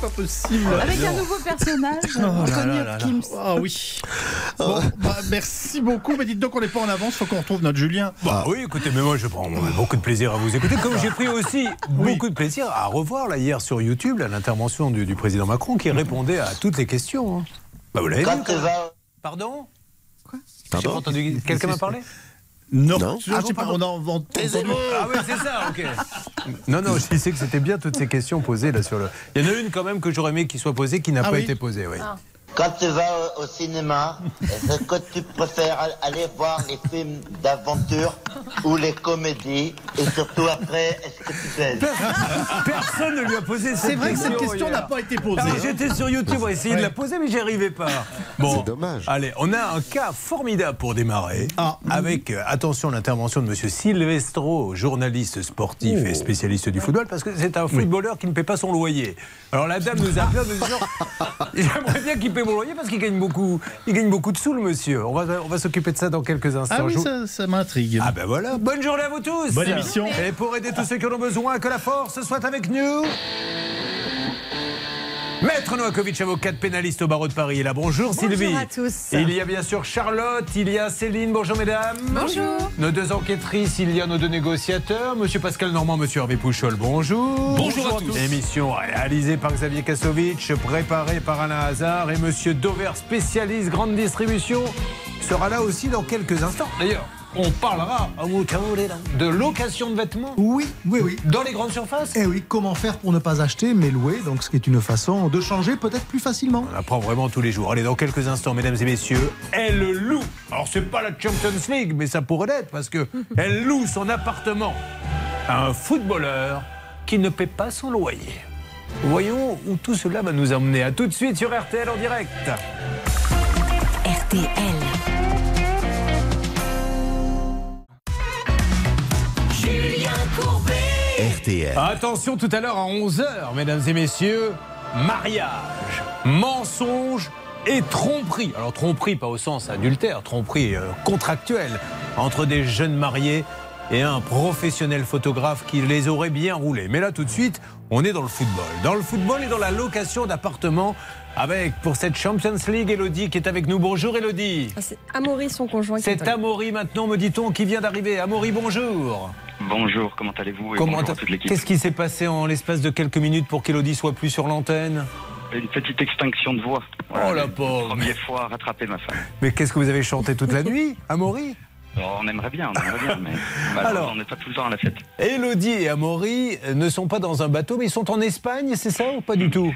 pas possible. Avec un nouveau personnage, Anthony Hopkins. Ah oui. Bon, bah, merci beaucoup. Mais dites donc, on n'est pas en avance. Faut qu'on retrouve notre Julien. Bah oui, écoutez, mais moi je prends beaucoup de plaisir à vous écouter. Comme j'ai pris aussi beaucoup de plaisir à revoir là hier sur YouTube l'intervention du, du président Macron qui répondait à toutes les questions. hein. Bah vous l'avez vu. Quand tu quand même. vas Pardon? Quoi? J'ai pas entendu. Quelqu'un m'a parlé? Non, Non. je sais pas, on a entendu. Ah oui, c'est ça, ok. Non, non, je disais que c'était bien toutes ces questions posées là sur le. Il y en a une quand même que j'aurais aimé qu'il soit posée qui n'a Ah pas oui été posée, oui. Quand tu vas au, au cinéma, est-ce que tu préfères al- aller voir les films d'aventure ou les comédies Et surtout après, est-ce que tu baises Personne ne lui a posé cette question. C'est vrai que cette question n'a pas été posée. Alors, J'étais sur YouTube pour essayer de la poser, mais j'y arrivais pas. Bon, C'est dommage. Allez, on a un cas formidable pour démarrer. Ah. Avec, euh, attention, l'intervention de Monsieur Silvestro, journaliste sportif et spécialiste du football, parce que c'est un footballeur qui ne paie pas son loyer. Alors la dame nous a appelé en nous disant J'aimerais bien qu'il paie loyer parce qu'il gagne beaucoup, il gagne beaucoup de sous, le monsieur. On va, on va s'occuper de ça dans quelques instants. Ah oui, Je ça, ça m'intrigue. ah ben voilà, bonne journée à vous tous Bonne émission. Et pour aider tous ceux qui en ont besoin, que la force soit avec nous Maître Novakovic, avocate pénaliste au barreau de Paris, est là. Bonjour, Sylvie. à tous. Il y a bien sûr Charlotte, il y a Céline, bonjour mesdames. Bonjour. Nos deux enquêtrices, il y a nos deux négociateurs, Monsieur Pascal Normand, Monsieur Hervé Pouchol, bonjour. Bonjour à tous. Émission réalisée par Xavier Kasovic, préparée par Alain Hazard et Monsieur Dover, spécialiste grande distribution, sera là aussi dans quelques instants. D'ailleurs, on parlera de location de vêtements Oui, oui, oui. dans les grandes surfaces. Eh oui, comment faire pour ne pas acheter mais louer Donc, ce qui est une façon de changer peut-être plus facilement. On apprend vraiment tous les jours. Allez, dans quelques instants, mesdames et messieurs, elle loue. Alors, c'est pas la Champions League, mais ça pourrait l'être parce que elle loue son appartement à un footballeur qui ne paie pas son loyer. Voyons où tout cela va nous emmener. À tout de suite sur RTL en direct. RTL. RTL. Attention, tout à l'heure à 11h, mesdames et messieurs, mariage, mensonge et tromperie. Alors tromperie pas au sens adultère, tromperie euh, contractuelle entre des jeunes mariés et un professionnel photographe qui les aurait bien roulés. Mais là tout de suite, on est dans le football. Dans le football et dans la location d'appartements avec pour cette Champions League Elodie qui est avec nous. Bonjour Elodie. Ah, C'est Amaury, son conjoint. C'est Amaury maintenant, me dit-on, qui vient d'arriver. Amaury, bonjour. Bonjour, comment allez-vous Comment. Qu'est-ce qui s'est passé en l'espace de quelques minutes pour qu'Elodie soit plus sur l'antenne Une petite extinction de voix. Oh, la pauvre. Première fois à rattraper ma femme. Mais qu'est-ce que vous avez chanté toute la nuit, Amaury? Alors, on aimerait bien, on aimerait bien, mais Alors. on n'est pas tout le temps à la fête. Elodie et Amaury ne sont pas dans un bateau, mais ils sont en Espagne, c'est ça ou pas du tout?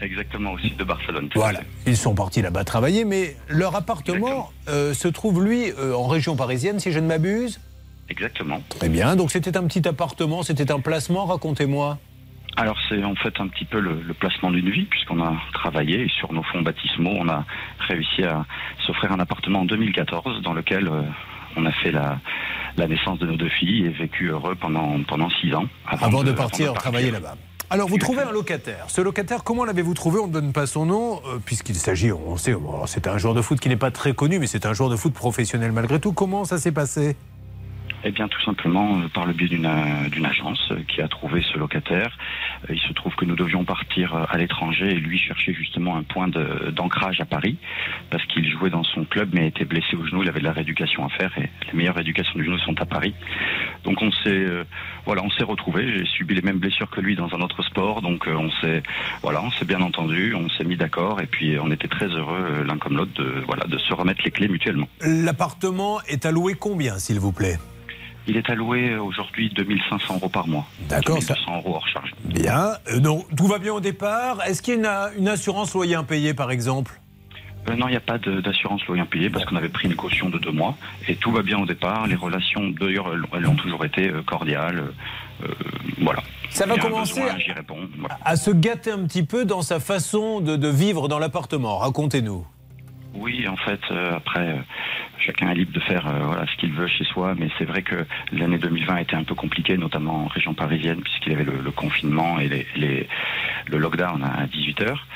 Exactement, au sud de Barcelone. Voilà, ils sont partis là-bas travailler, mais leur appartement euh, se trouve, lui, euh, en région parisienne, si je ne m'abuse Exactement. Très bien, donc c'était un petit appartement, c'était un placement, racontez-moi. Alors c'est en fait un petit peu le, le placement d'une vie puisqu'on a travaillé et sur nos fonds baptismaux, on a réussi à s'offrir un appartement en 2014 dans lequel euh, on a fait la, la naissance de nos deux filles et vécu heureux pendant pendant six ans Avant, de, partir travailler là-bas. Alors, vous trouvez un locataire. Ce locataire, comment l'avez-vous trouvé? On ne donne pas son nom, euh, puisqu'il s'agit, on sait, c'est un joueur de foot qui n'est pas très connu, mais c'est un joueur de foot professionnel malgré tout. Comment ça s'est passé? Eh bien, tout simplement euh, par le biais d'une euh, agence euh, qui a trouvé ce locataire. Il se trouve que nous devions partir à l'étranger et lui chercher justement un point d'ancrage à Paris parce qu'il jouait dans son club mais était blessé au genou. Il avait de la rééducation à faire et les meilleures rééducations du genou sont à Paris. Donc on s'est voilà, on s'est retrouvés. J'ai subi les mêmes blessures que lui dans un autre sport. Donc on s'est voilà, on s'est bien entendu, on s'est mis d'accord et puis on était très heureux l'un comme l'autre de voilà de se remettre les clés mutuellement. L'appartement est alloué combien, s'il vous plaît? Il est alloué euh, aujourd'hui 2500 euros par mois. D'accord, ça- 2200 euros hors charge. Bien. Euh, non, tout va bien au départ. Est-ce qu'il y a une, assurance loyer impayé, par exemple? Euh, non, il n'y a pas d'assurance loyer impayé parce qu'on avait pris une caution de deux mois et tout va bien au départ. Les relations, d'ailleurs, elles, ont toujours été euh, cordiales. euh, voilà. Ça va commencer besoin, à- J'y réponds. Voilà. À se gâter un petit peu dans sa façon de, de vivre dans l'appartement. Racontez-nous. Oui, en fait, euh, après, euh, chacun est libre de faire euh, voilà, ce qu'il veut chez soi, mais c'est vrai que l'année 2020 a été un peu compliquée, notamment en région parisienne, puisqu'il y avait le, le confinement et les, les- le lockdown à 18 heures.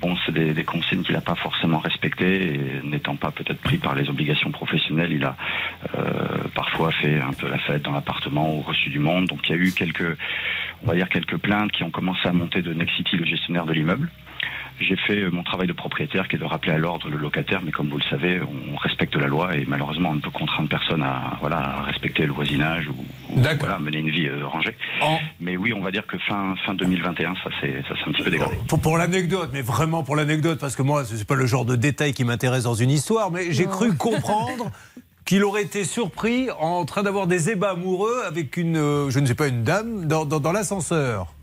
Bon, c'est des, des consignes qu'il n'a pas forcément respectées, et n'étant pas peut-être pris par les obligations professionnelles, il a euh, parfois fait un peu la fête dans l'appartement ou reçu du monde. Donc il y a eu quelques on va dire, quelques plaintes qui ont commencé à monter de Nexity, le gestionnaire de l'immeuble. J'ai fait euh, mon travail de propriétaire qui est de rappeler à l'ordre le locataire, mais comme vous le savez, on respecte la loi et malheureusement on ne peut contraindre personne à, voilà, à respecter le voisinage ou, ou voilà, mener une vie euh, rangée. Mais oui, on va dire que fin, fin 2021, ça s'est un petit peu dégradé. Pour, pour l'anecdote, mais vraiment pour l'anecdote, parce que moi, ce n'est pas le genre de détail qui m'intéresse dans une histoire, mais j'ai cru comprendre qu'il aurait été surpris en train d'avoir des ébats amoureux avec une, euh, je ne sais pas, une dame dans, dans, dans l'ascenseur.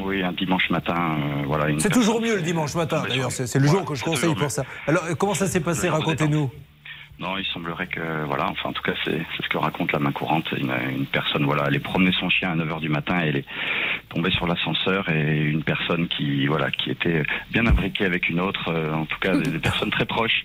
Oui, un dimanche matin, euh, voilà. C'est toujours mieux le dimanche matin, d'ailleurs. C'est le jour que je conseille pour ça. Alors, comment ça s'est passé Racontez-nous? Non, il semblerait que, voilà, enfin, en tout cas, c'est ce que raconte la main courante. Une, une, personne, voilà, elle est promener son chien à 9h du matin et elle est tombée sur l'ascenseur et une personne qui, voilà, qui était bien imbriquée avec une autre, euh, en tout cas, des, des personnes très proches,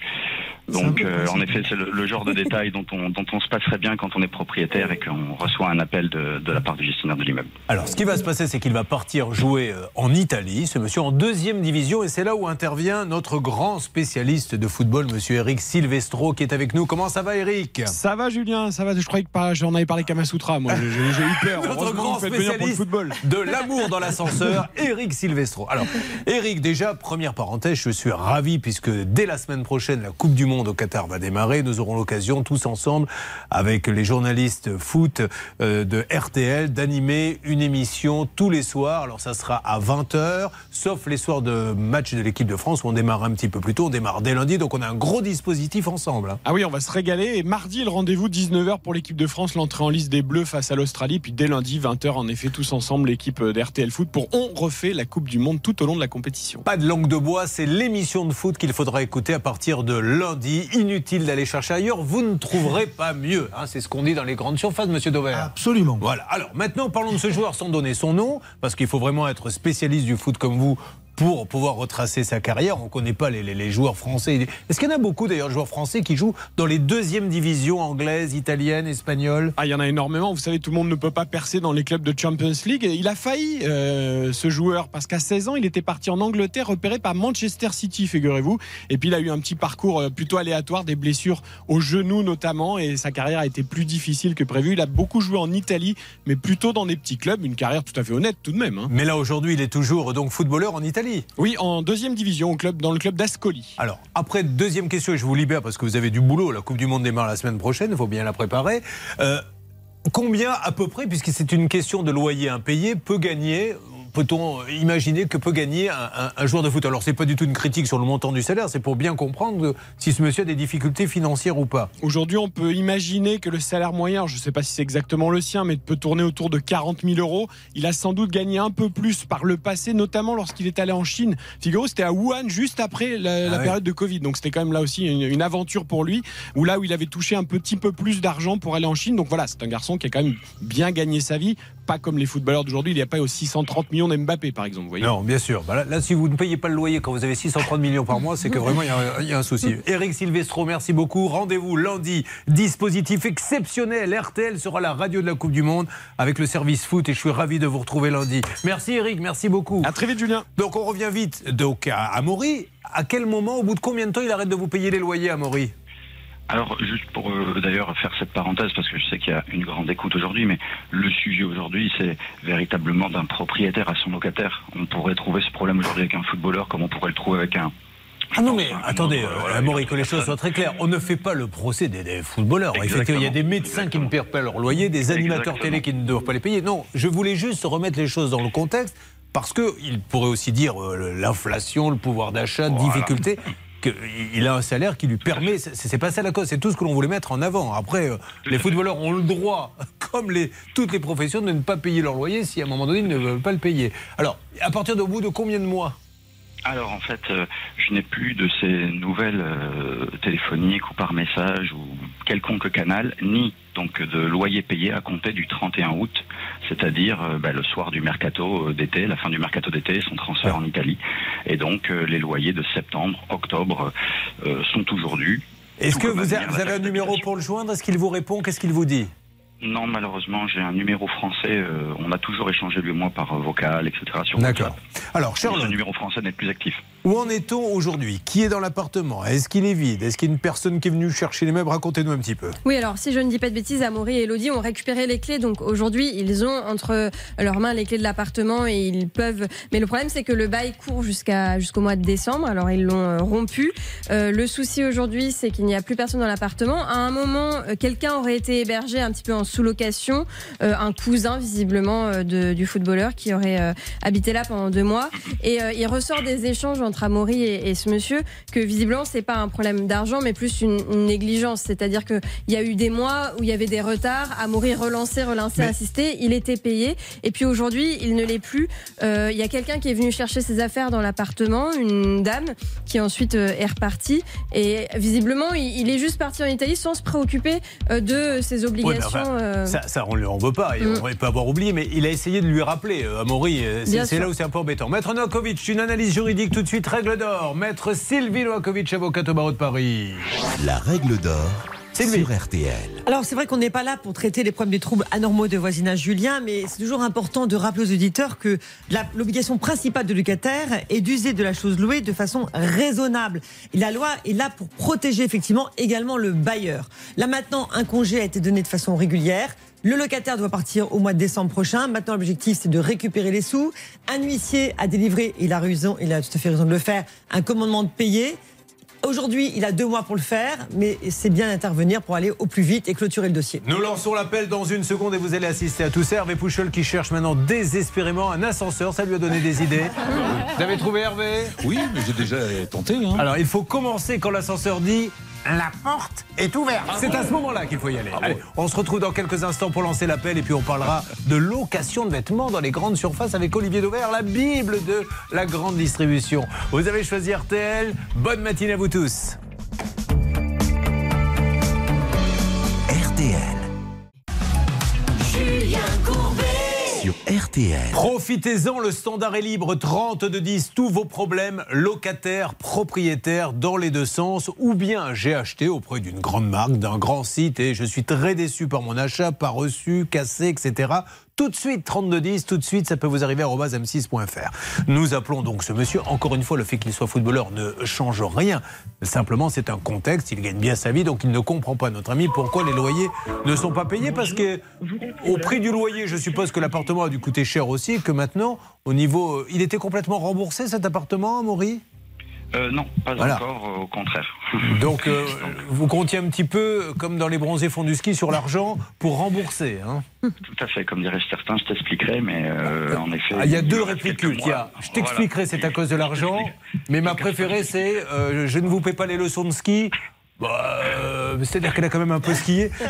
donc, euh, en effet, c'est le, le, genre de détail dont on, dont on se passerait bien quand on est propriétaire et qu'on reçoit un appel de, de, la part du gestionnaire de l'immeuble. Alors, ce qui va se passer, c'est qu'il va partir jouer euh, en Italie, ce monsieur en deuxième division, et c'est là où intervient notre grand spécialiste de football, monsieur Eric Silvestro, qui est avec nous. Comment ça va, Eric? Ça va, Julien, ça va. Je croyais que j'en avais parlé Kamasutra, moi. J'ai eu peur. notre grand spécialiste de l'amour dans l'ascenseur, Eric Silvestro. Alors, Eric, déjà, première parenthèse, je suis ravi puisque dès la semaine prochaine, la Coupe du Monde au Qatar va démarrer. Nous aurons l'occasion tous ensemble, avec les journalistes foot euh, de RTL, d'animer une émission tous les soirs. Alors ça sera à 20h, sauf les soirs de match de l'équipe de France où on démarre un petit peu plus tôt. On démarre dès lundi, donc on a un gros dispositif ensemble. Hein. Ah oui, on va se régaler. Et mardi, le rendez-vous 19h pour l'équipe de France, l'entrée en liste des Bleus face à l'Australie. Puis dès lundi, 20h, en effet, tous ensemble, l'équipe d'RTL Foot pour On refait la Coupe du Monde tout au long de la compétition. Pas de langue de bois, c'est l'émission de foot qu'il faudra écouter à partir de lundi Inutile d'aller chercher ailleurs, vous ne trouverez pas mieux. Hein, c'est ce qu'on dit dans les grandes surfaces, monsieur Dover. Absolument. Voilà. Alors maintenant, parlons de ce joueur sans donner son nom, parce qu'il faut vraiment être spécialiste du foot comme vous pour pouvoir retracer sa carrière. On ne connaît pas les, les, les, joueurs français. Est-ce qu'il y en a beaucoup d'ailleurs de joueurs français qui jouent dans les deuxièmes divisions anglaises, italiennes, espagnoles? Ah, il y en a énormément. Vous savez, tout le monde ne peut pas percer dans les clubs de Champions League. Il a failli, euh, ce joueur, parce qu'à 16 ans, il était parti en Angleterre, repéré par Manchester City, figurez-vous. Et puis, il a eu un petit parcours euh, plutôt aléatoire, des blessures au genou notamment, et sa carrière a été plus difficile que prévu. Il a beaucoup joué en Italie, mais plutôt dans des petits clubs. Une carrière tout à fait honnête tout de même. Hein. Mais là, aujourd'hui, il est toujours donc footballeur en Italie. Oui, en deuxième division, au club, dans le club d'Ascoli. Alors, après, deuxième question, et je vous libère parce que vous avez du boulot. La Coupe du Monde démarre la semaine prochaine, il faut bien la préparer. Euh, combien, à peu près, puisque c'est une question de loyer impayé, peut gagner peut-on imaginer que peut gagner un, un, un joueur de foot? Alors, c'est pas du tout une critique sur le montant du salaire, c'est pour bien comprendre si ce monsieur a des difficultés financières ou pas. Aujourd'hui, on peut imaginer que le salaire moyen, je ne sais pas si c'est exactement le sien, mais peut tourner autour de 40 000 euros. Il a sans doute gagné un peu plus par le passé, notamment lorsqu'il est allé en Chine. Figaro, c'était à Wuhan juste après la, ah la période de Covid. Donc, c'était quand même là aussi une, une, aventure pour lui, où là où il avait touché un petit peu plus d'argent pour aller en Chine. Donc voilà, c'est un garçon qui a quand même bien gagné sa vie pas comme les footballeurs d'aujourd'hui. Il n'y a pas aux 630 millions d'Mbappé, par exemple. Vous voyez non, bien sûr. Bah là, là, si vous ne payez pas le loyer quand vous avez 630 millions par mois, c'est que vraiment il y, y, a un souci. Eric Silvestro, merci beaucoup. Rendez-vous lundi. Dispositif exceptionnel. RTL sera la radio de la Coupe du Monde avec le service foot et je suis ravi de vous retrouver lundi. Merci Eric, merci beaucoup. À très vite, Julien. Donc on revient vite donc à, à Maury. À quel moment, au bout de combien de temps il arrête de vous payer les loyers à Maury? Alors, juste pour euh, d'ailleurs faire cette parenthèse, parce que je sais qu'il y a une grande écoute aujourd'hui, mais le sujet aujourd'hui, c'est véritablement d'un propriétaire à son locataire. On pourrait trouver ce problème aujourd'hui avec un footballeur, comme on pourrait le trouver avec un, ah non, mais attendez, euh, que les choses soient très claires. On ne fait pas le procès des, des footballeurs. Effectivement, il y a des médecins Exactement. qui ne perdent pas leur loyer, des animateurs Exactement. télé qui ne doivent pas les payer. Non, je voulais juste remettre les choses dans le contexte parce qu'il pourrait aussi dire euh, l'inflation, le pouvoir d'achat, voilà. difficulté qu'il a un salaire qui lui permet. C'est pas ça la cause, c'est tout ce que l'on voulait mettre en avant. Après, euh, les footballeurs ont le droit, comme toutes les professions, de ne pas payer leur loyer si à un moment donné ils ne veulent pas le payer. Alors, à partir de bout de combien de mois? Alors en fait, euh, je n'ai plus de ces nouvelles euh, téléphoniques ou par message ou quelconque canal, ni donc de loyer payé à compter du 31 août, c'est-à-dire euh, bah, le soir du mercato d'été, la fin du mercato d'été, son transfert en Italie. Et donc euh, les loyers de septembre, octobre euh, sont aujourd'hui. Est-ce que vous, a, vous avez un numéro pour le joindre? Est-ce qu'il vous répond? Qu'est-ce qu'il vous dit? Non, malheureusement, j'ai un numéro français. Euh, on a toujours échangé lui et moi par vocal, etc. D'accord. Alors, Charles. Ce numéro français n'est plus actif. Où en est-on aujourd'hui? Qui est dans l'appartement? Est-ce qu'il est vide? Est-ce qu'il y a une personne qui est venue chercher les meubles? Racontez-nous un petit peu. Oui, alors si je ne dis pas de bêtises, Amaury et Elodie ont récupéré les clés. Donc aujourd'hui, ils ont entre leurs mains les clés de l'appartement et ils peuvent. Mais le problème, c'est que le bail court jusqu'à jusqu'au mois de décembre. Alors ils l'ont euh, rompu. Euh, le souci aujourd'hui, c'est qu'il n'y a plus personne dans l'appartement. À un moment, euh, quelqu'un aurait été hébergé un petit peu en sous-location, un cousin visiblement du footballeur qui aurait habité là pendant deux mois. Et il ressort des échanges entre Amaury et, et ce monsieur que visiblement c'est pas un problème d'argent, mais plus une, une négligence. C'est-à-dire que il y a eu des mois où il y avait des retards. Amaury relançait, relançait, Mais- insistait. Il était payé. Et puis aujourd'hui, il ne l'est plus. Euh, Il y a quelqu'un qui est venu chercher ses affaires dans l'appartement, une dame qui ensuite euh, est repartie. Et visiblement, il, il est juste parti en Italie sans se préoccuper euh, de ses Ouais, obligations. Ça, ça, on ne lui en veut pas, et Mm. on peut avoir oublié, mais il a essayé de lui rappeler, Amaury, c'est là où c'est un peu embêtant. Maître Novakovic, une analyse juridique tout de suite, règle d'or. Maître Sylvie Novakovic, avocate au barreau de Paris. La règle d'or sur RTL. Alors c'est vrai qu'on n'est pas là pour traiter les problèmes des troubles anormaux de voisinage Julien, mais c'est toujours important de rappeler aux auditeurs que l'obligation principale de locataire est d'user de la chose louée de façon raisonnable. Et la loi est là pour protéger effectivement également le bailleur. Là maintenant, un congé a été donné de façon régulière. Le locataire doit partir au mois de décembre prochain. Maintenant, l'objectif, c'est de récupérer les sous. Un huissier a délivré, il a raison, il a tout à fait raison de le faire, un commandement de payer. Aujourd'hui, il a deux mois pour le faire, mais c'est bien d'intervenir pour aller au plus vite et clôturer le dossier. Nous lançons l'appel dans une seconde et vous allez assister à tout ça. Hervé Pouchol qui cherche maintenant désespérément un ascenseur, ça lui a donné des idées. Vous avez trouvé Hervé? Oui, mais j'ai déjà tenté. Hein. Alors il faut commencer quand l'ascenseur dit la porte est ouverte. C'est à ce moment-là qu'il faut y aller. Ah Allez, bon on se retrouve dans quelques instants pour lancer l'appel et puis on parlera de location de vêtements dans les grandes surfaces avec Olivier Dauvert, la Bible de la grande distribution. Vous avez choisi RTL. Bonne matinée à vous tous. Profitez-en, le standard est libre, 30 de 10, tous vos problèmes, locataires, propriétaires, dans les deux sens, ou bien j'ai acheté auprès d'une grande marque, d'un grand site, et je suis très déçu par mon achat, pas reçu, cassé, etc. Tout de suite, 3210, tout de suite, ça peut vous arriver à m6.fr. Nous appelons donc ce monsieur. Encore une fois, le fait qu'il soit footballeur ne change rien. Simplement, c'est un contexte. Il gagne bien sa vie, donc il ne comprend pas, notre ami, pourquoi les loyers ne sont pas payés. Parce que, au prix du loyer, je suppose que l'appartement a dû coûter cher aussi, que maintenant, au niveau. Il était complètement remboursé cet appartement, Maury Euh, non, pas Voilà. encore, euh, au contraire. Donc, euh, vous comptiez un petit peu, comme dans les bronzés fonds du ski, sur l'argent pour rembourser. Hein Tout à fait, comme diraient certains, je t'expliquerai, mais euh, en effet. Ah, il y a deux. Il y a, mois. je t'expliquerai, Voilà. c'est à cause de l'argent. Mais ma préférée, c'est euh, je ne vous paie pas les leçons de ski. Bah, euh, C'est-à-dire qu'elle a quand même un peu skié.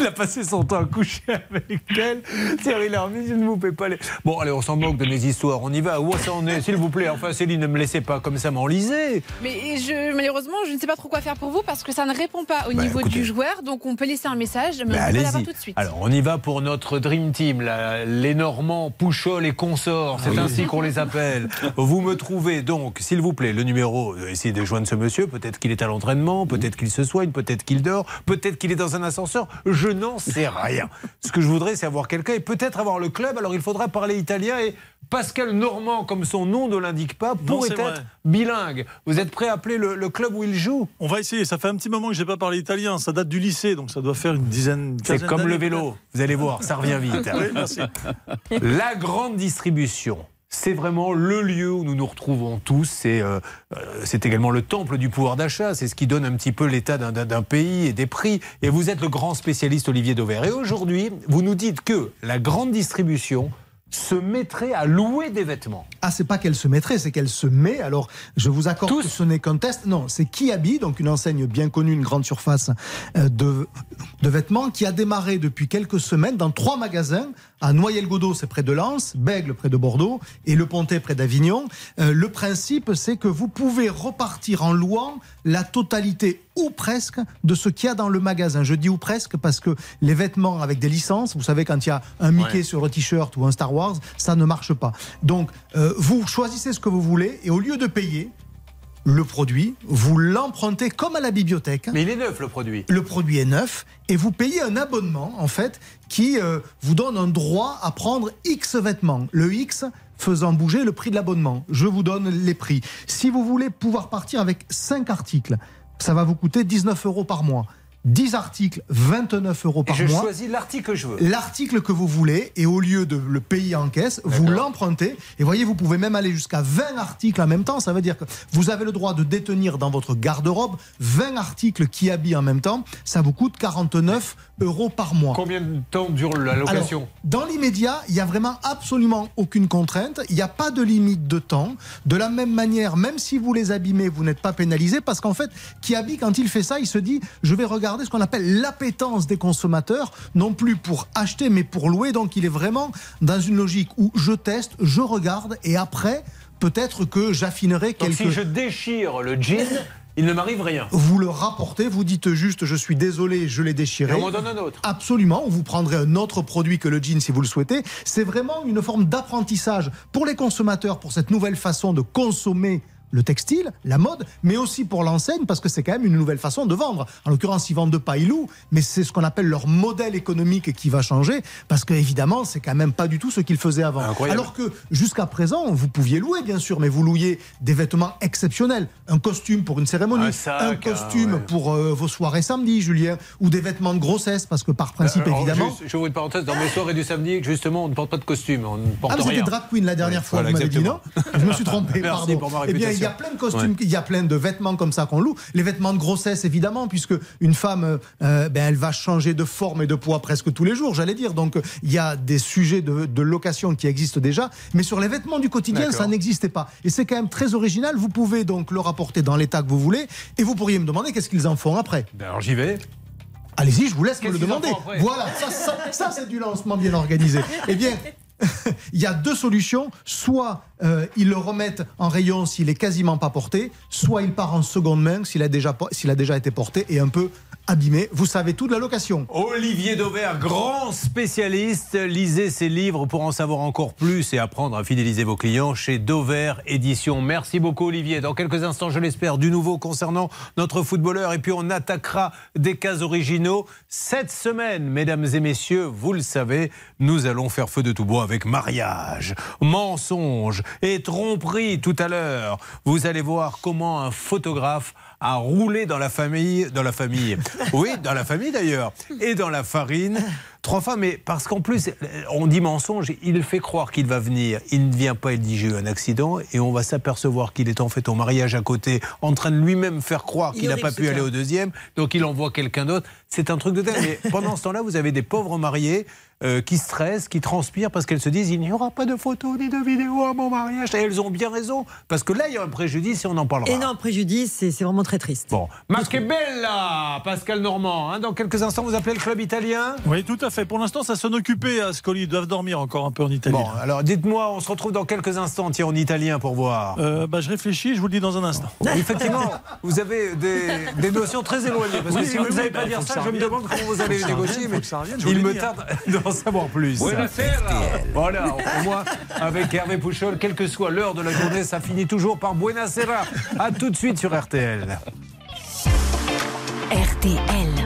il a passé son temps à coucher avec elle. Thierry Lhermitte, je ne vous paie pas les. Bon, allez, on s'en moque de mes histoires. On y va. Où ça en est S'il vous plaît. Enfin, Céline, ne me laissez pas comme ça m'enliser. Mais je, malheureusement, je ne sais pas trop quoi faire pour vous parce que ça ne répond pas au Bah, niveau écoutez. du joueur. Donc on peut laisser un message, mais Mais on peut l'avoir tout de suite. Alors, on y va pour notre Dream Team, la- les Normands, Pouchol et consorts, c'est ainsi qu'on les appelle. Vous me trouvez donc, s'il vous plaît, le numéro, euh, essayez de joindre ce monsieur, peut-être qu'il est à l'entraînement, peut-être qu'il se soigne, peut-être qu'il dort, peut-être qu'il est dans un ascenseur, je n'en sais rien. Ce que je voudrais, c'est avoir quelqu'un et peut-être avoir le club, alors il faudra parler italien et Pascal Normand, comme son nom ne l'indique pas, pourrait être vrai. bilingue. Vous êtes prêt à appeler le, le club où il joue? On va essayer. Ça fait un petit moment que j'ai pas parlé italien. Ça date du lycée, donc ça doit faire une dizaine. C'est comme le vélo, vous allez voir, ça revient vite. Oui, merci. La grande distribution. C'est vraiment le lieu où nous nous retrouvons tous. C'est euh, euh, c'est également le temple du pouvoir d'achat. C'est ce qui donne un petit peu l'état d'un pays et des prix. Et vous êtes le grand spécialiste Olivier Dauvert. Et aujourd'hui, vous nous dites que la grande distribution se mettrait à louer des vêtements. Ah, c'est pas qu'elle se mettrait, c'est qu'elle se met. Alors, je vous accorde Tous que ce n'est qu'un test. Non, c'est Kiabi, donc une enseigne bien connue, une grande surface euh, de, de vêtements, qui a démarré depuis quelques semaines dans trois magasins. À Noyelles-Godot, c'est près de Lens, Bègle, près de Bordeaux, et Le Pontet, près d'Avignon. Euh, le principe, c'est que vous pouvez repartir en louant la totalité ou presque de ce qu'il y a dans le magasin. Je dis ou presque parce que les vêtements avec des licences, vous savez, quand il y a un Mickey Ouais. sur le t-shirt ou un Star Wars, ça ne marche pas. Donc, euh, vous choisissez ce que vous voulez et au lieu de payer le produit, vous l'empruntez comme à la bibliothèque. Mais il est neuf le produit. Le produit est neuf et vous payez un abonnement en fait qui euh, vous donne un droit à prendre X vêtements. Le X, faisant bouger le prix de l'abonnement. Je vous donne les prix. Si vous voulez pouvoir partir avec 5 articles, ça va vous coûter 19 euros par mois. 10 articles, 29 euros Et par je mois. choisis l'article que je veux. L'article que vous voulez, et au lieu de le payer en caisse, vous l'empruntez. Et voyez, vous pouvez même aller jusqu'à 20 articles en même temps. Ça veut dire que vous avez le droit de détenir dans votre garde-robe 20 articles qui habillent en même temps. Ça vous coûte 49 euros par mois. Combien de temps dure la location? Alors, dans l'immédiat, il n'y a vraiment absolument aucune contrainte. Il n'y a pas de limite de temps. De la même manière, même si vous les abîmez, vous n'êtes pas pénalisé parce qu'en fait, Kiabi, quand il fait ça, il se dit je vais regarder ce qu'on appelle l'appétence des consommateurs, non plus pour acheter, mais pour louer. Donc, il est vraiment dans une logique où je teste, je regarde et après, peut-être que j'affinerai Donc quelques. si je déchire le jean, il ne m'arrive rien. Vous le rapportez, vous dites juste je suis désolé, je l'ai déchiré. Et on m'en donne un autre. Absolument, vous prendrez un autre produit que le jean si vous le souhaitez. C'est vraiment une forme d'apprentissage pour les consommateurs, pour cette nouvelle façon de consommer le textile, la mode, mais aussi pour l'enseigne, parce que c'est quand même une nouvelle façon de vendre. En l'occurrence, ils vendent de pailloux, mais c'est ce qu'on appelle leur modèle économique qui va changer, parce que évidemment, c'est quand même pas du tout ce qu'ils faisaient avant. Incroyable. Alors que jusqu'à présent, vous pouviez louer, bien sûr, mais vous louiez des vêtements exceptionnels, un costume pour une cérémonie, Un sac, un hein, costume ouais. pour euh, vos soirées samedi, Julien, ou des vêtements de grossesse, parce que par principe, Alors, évidemment. juste, je vous une parenthèse. Dans mes soirées du samedi, justement, on ne porte pas de costume. On ne porte Ah, vous rien. drag queen la dernière fois, voilà, vous m'avez dit non? Je me suis trompé, Merci pardon. pour ma eh bien, il y a plein de costumes, Ouais. il y a plein de vêtements comme ça qu'on loue. Les vêtements de grossesse, évidemment, puisque une femme, euh, ben, elle va changer de forme et de poids presque tous les jours, j'allais dire. Donc, il y a des sujets de, de location qui existent déjà, mais sur les vêtements du quotidien, ça n'existait pas. Et c'est quand même très original. Vous pouvez donc le rapporter dans l'état que vous voulez, et vous pourriez me demander qu'est-ce qu'ils en font après. Ben alors j'y vais. Allez-y, je vous laisse me le demander. Voilà, ça, ça, ça, c'est du lancement bien organisé. Eh bien, il y a deux solutions. Soit euh, ils le remettent en rayon s'il est quasiment pas porté, soit il part en seconde main s'il a déjà, s'il a déjà été porté et un peu abîmé. Vous savez tout de la location. Olivier Dauvert, grand spécialiste. Lisez ses livres pour en savoir encore plus et apprendre à fidéliser vos clients chez Dauvert Édition. Merci beaucoup, Olivier. Dans quelques instants, je l'espère, du nouveau concernant notre footballeur. Et puis, on attaquera des cas originaux. Cette semaine, mesdames et messieurs, vous le savez, nous allons faire feu de tout bois avec mariage, mensonge et tromperie tout à l'heure. Vous allez voir comment un photographe a roulé dans la famille, dans la famille, oui, dans la famille d'ailleurs, et dans la farine. Trois fois, mais parce qu'en plus, on dit mensonge, il fait croire qu'il va venir. Il ne vient pas, il dit j'ai eu un accident, et on va s'apercevoir qu'il est en fait au mariage à côté, en train de lui-même faire croire Il qu'il n'a pas pu aller au deuxième, donc il envoie quelqu'un d'autre. C'est un truc de dingue. Mais pendant ce temps-là, vous avez des pauvres mariés euh, qui stressent, qui transpirent parce qu'elles se disent il n'y aura pas de photos ni de vidéos à mon mariage. Et elles ont bien raison, parce que là, il y a un préjudice et on en parlera. Énorme préjudice et c'est vraiment très triste. Bon, ma che bella, Pascal Normand. hein. dans quelques instants, vous appelez le club italien? Oui, tout à fait. Pour l'instant, ça s'en occupait à Scoli. Ils doivent dormir encore un peu en Italie. Bon, alors dites-moi, on se retrouve dans quelques instants, tiens, en italien pour voir. Euh, bah, je réfléchis, je vous le dis dans un instant. Effectivement, vous avez des, des notions très éloignées. Parce que Oui, si oui, vous ne savez oui, pas bah, dire ça, ça je me demande comment vous allez négocier. mais ça revienne, il me dit, tarde d'en savoir plus. Voilà, au moins, avec Hervé Pouchol, quelle que soit l'heure de la journée, ça finit toujours par Buenasera. A tout de suite sur RTL. RTL.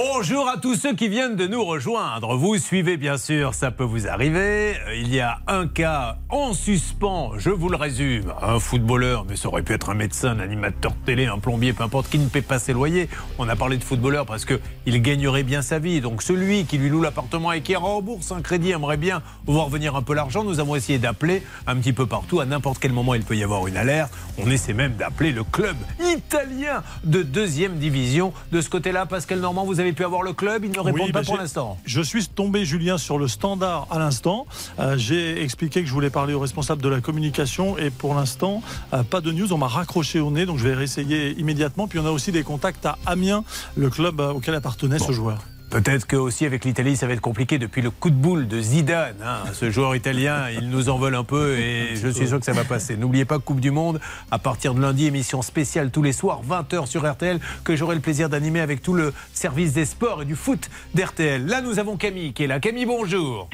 Bonjour à tous ceux qui viennent de nous rejoindre. Vous suivez bien sûr, ça peut vous arriver. Euh, Il y a un cas en suspens, je vous le résume. Un footballeur, mais ça aurait pu être un médecin, un animateur de télé, un plombier, peu importe, qui ne paie pas ses loyers. On a parlé de footballeur parce qu'il gagnerait bien sa vie. Donc celui qui lui loue l'appartement et qui rembourse un crédit aimerait bien voir venir un peu l'argent. Nous avons essayé d'appeler un petit peu partout. À n'importe quel moment, il peut y avoir une alerte. On essaie même d'appeler le club italien de deuxième division. De ce côté-là, Pascal Normand, vous avez pu avoir le club. Il ne répond Oui, pas bah, pour l'instant. Je suis tombé, Julien, sur le standard à l'instant. Euh, J'ai expliqué que je voulais parler au responsable de la communication et pour l'instant, euh, pas de news. On m'a raccroché au nez, donc je vais réessayer immédiatement. Puis on a aussi des contacts à Amiens, le club auquel appartenait ce joueur. Peut-être que aussi avec l'Italie, ça va être compliqué depuis le coup de boule de Zidane. hein. Ce joueur italien, il nous en veut un peu et je suis sûr que ça va passer. N'oubliez pas Coupe du Monde, à partir de lundi, émission spéciale tous les soirs, 20h sur RTL, que j'aurai le plaisir d'animer avec tout le service des sports et du foot d'RTL. Là, nous avons Camille qui est là. Camille, bonjour.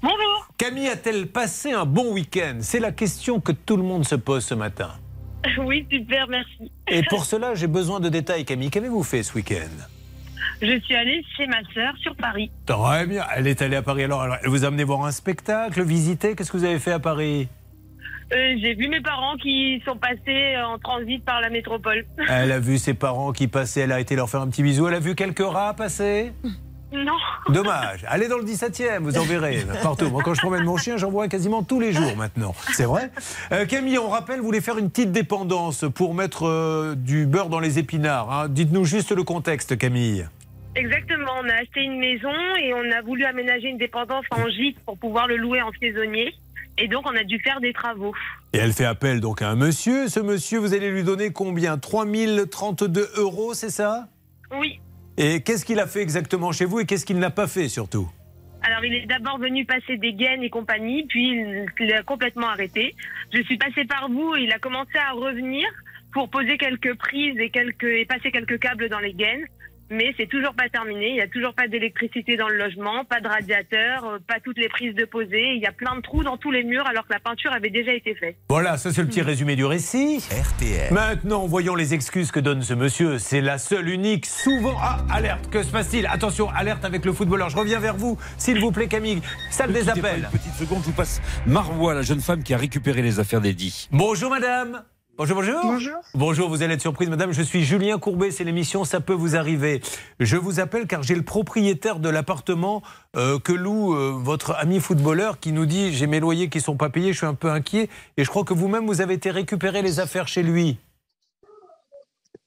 Bonjour. Camille a-t-elle passé un bon week-end? C'est la question que tout le monde se pose ce matin. Oui, super, merci. Et pour cela, j'ai besoin de détails, Camille. Qu'avez-vous fait ce week-end? Je suis allée chez ma sœur sur Paris. Très bien. Elle est allée à Paris. Alors, alors, elle vous a amené voir un spectacle, visiter? Qu'est-ce que vous avez fait à Paris? Euh, J'ai vu mes parents qui sont passés en transit par la métropole. Elle a vu ses parents qui passaient. Elle a été leur faire un petit bisou. Elle a vu quelques rats passer? Non. Dommage. Allez dans le 17e, vous en verrez partout. Moi, quand je promène mon chien, j'en vois quasiment tous les jours maintenant. C'est vrai. Euh, Camille, on rappelle, vous voulez faire une petite dépendance pour mettre euh, du beurre dans les épinards. hein. Dites-nous juste le contexte, Camille. Exactement. On a acheté une maison et on a voulu aménager une dépendance en gîte pour pouvoir le louer en saisonnier. Et donc, on a dû faire des travaux. Et elle fait appel donc à un monsieur. Ce monsieur, vous allez lui donner combien? 3032 euros, c'est ça? Oui. Et qu'est-ce qu'il a fait exactement chez vous et qu'est-ce qu'il n'a pas fait surtout? Alors, il est d'abord venu passer des gaines et compagnie, puis il il a complètement arrêté. Je suis passée par vous et il a commencé à revenir pour poser quelques prises et, quelques, et passer quelques câbles dans les gaines. Mais c'est toujours pas terminé. Il n'y a toujours pas d'électricité dans le logement, pas de radiateur, euh, pas toutes les prises de poser. Il y a plein de trous dans tous les murs alors que la peinture avait déjà été faite. Voilà, ça c'est le petit résumé du récit. RTL. Maintenant, voyons les excuses que donne ce monsieur. C'est la seule, unique, souvent. Ah, alerte, que se passe-t-il? Attention, alerte avec le footballeur. Je reviens vers vous, s'il vous plaît, Camille. Salle des appels. Une petite seconde, je vous passe Marvois, la jeune femme qui a récupéré les affaires d'Eddie. Bonjour, madame. Bonjour, bonjour. Bonjour. Bonjour, vous allez être surprise, madame. Je suis Julien Courbet, c'est l'émission Ça peut vous arriver. Je vous appelle car j'ai le propriétaire de l'appartement euh, que loue euh, votre ami footballeur qui nous dit J'ai mes loyers qui sont pas payés, je suis un peu inquiet. Et je crois que vous-même, vous avez été récupérer les affaires chez lui.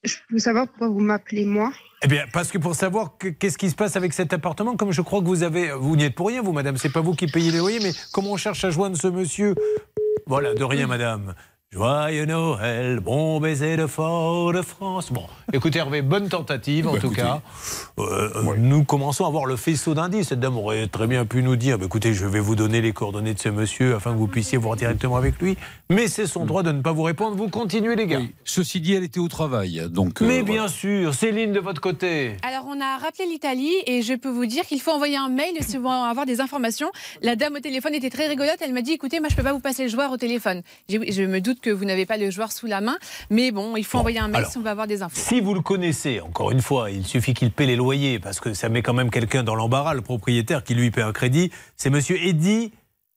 Je peux savoir pourquoi vous m'appelez moi? Eh bien, parce que pour savoir que- qu'est-ce qui se passe avec cet appartement, comme je crois que vous avez. Vous n'y êtes pour rien, vous, madame. C'est pas vous qui payez les loyers, mais comment on cherche à joindre ce monsieur? Voilà, de rien, madame. Joyeux Noël, bon baiser de Fort-de-France. Bon, écoutez, Hervé, bonne tentative, en Bah, tout écoutez. cas. Euh, euh, Nous commençons à avoir le faisceau d'indices. Cette dame aurait très bien pu nous dire bah, écoutez, je vais vous donner les coordonnées de ce monsieur afin que vous puissiez voir directement avec lui. Mais c'est son droit de ne pas vous répondre. Vous continuez, les gars. Oui. Ceci dit, elle était au travail. Donc, euh, Mais voilà. bien sûr, Céline, de votre côté. Alors, on a rappelé l'Italie et je peux vous dire qu'il faut envoyer un mail si vous voulez avoir des informations. La dame au téléphone était très rigolote. Elle m'a dit écoutez, moi, je peux pas vous passer le joueur au téléphone. Je me doute que vous n'avez pas le joueur sous la main, mais bon, il faut Bon, envoyer un mail alors, si on veut avoir des infos. Si vous le connaissez, encore une fois, il suffit qu'il paie les loyers, parce que ça met quand même quelqu'un dans l'embarras, le propriétaire qui lui paie un crédit. C'est monsieur Eddy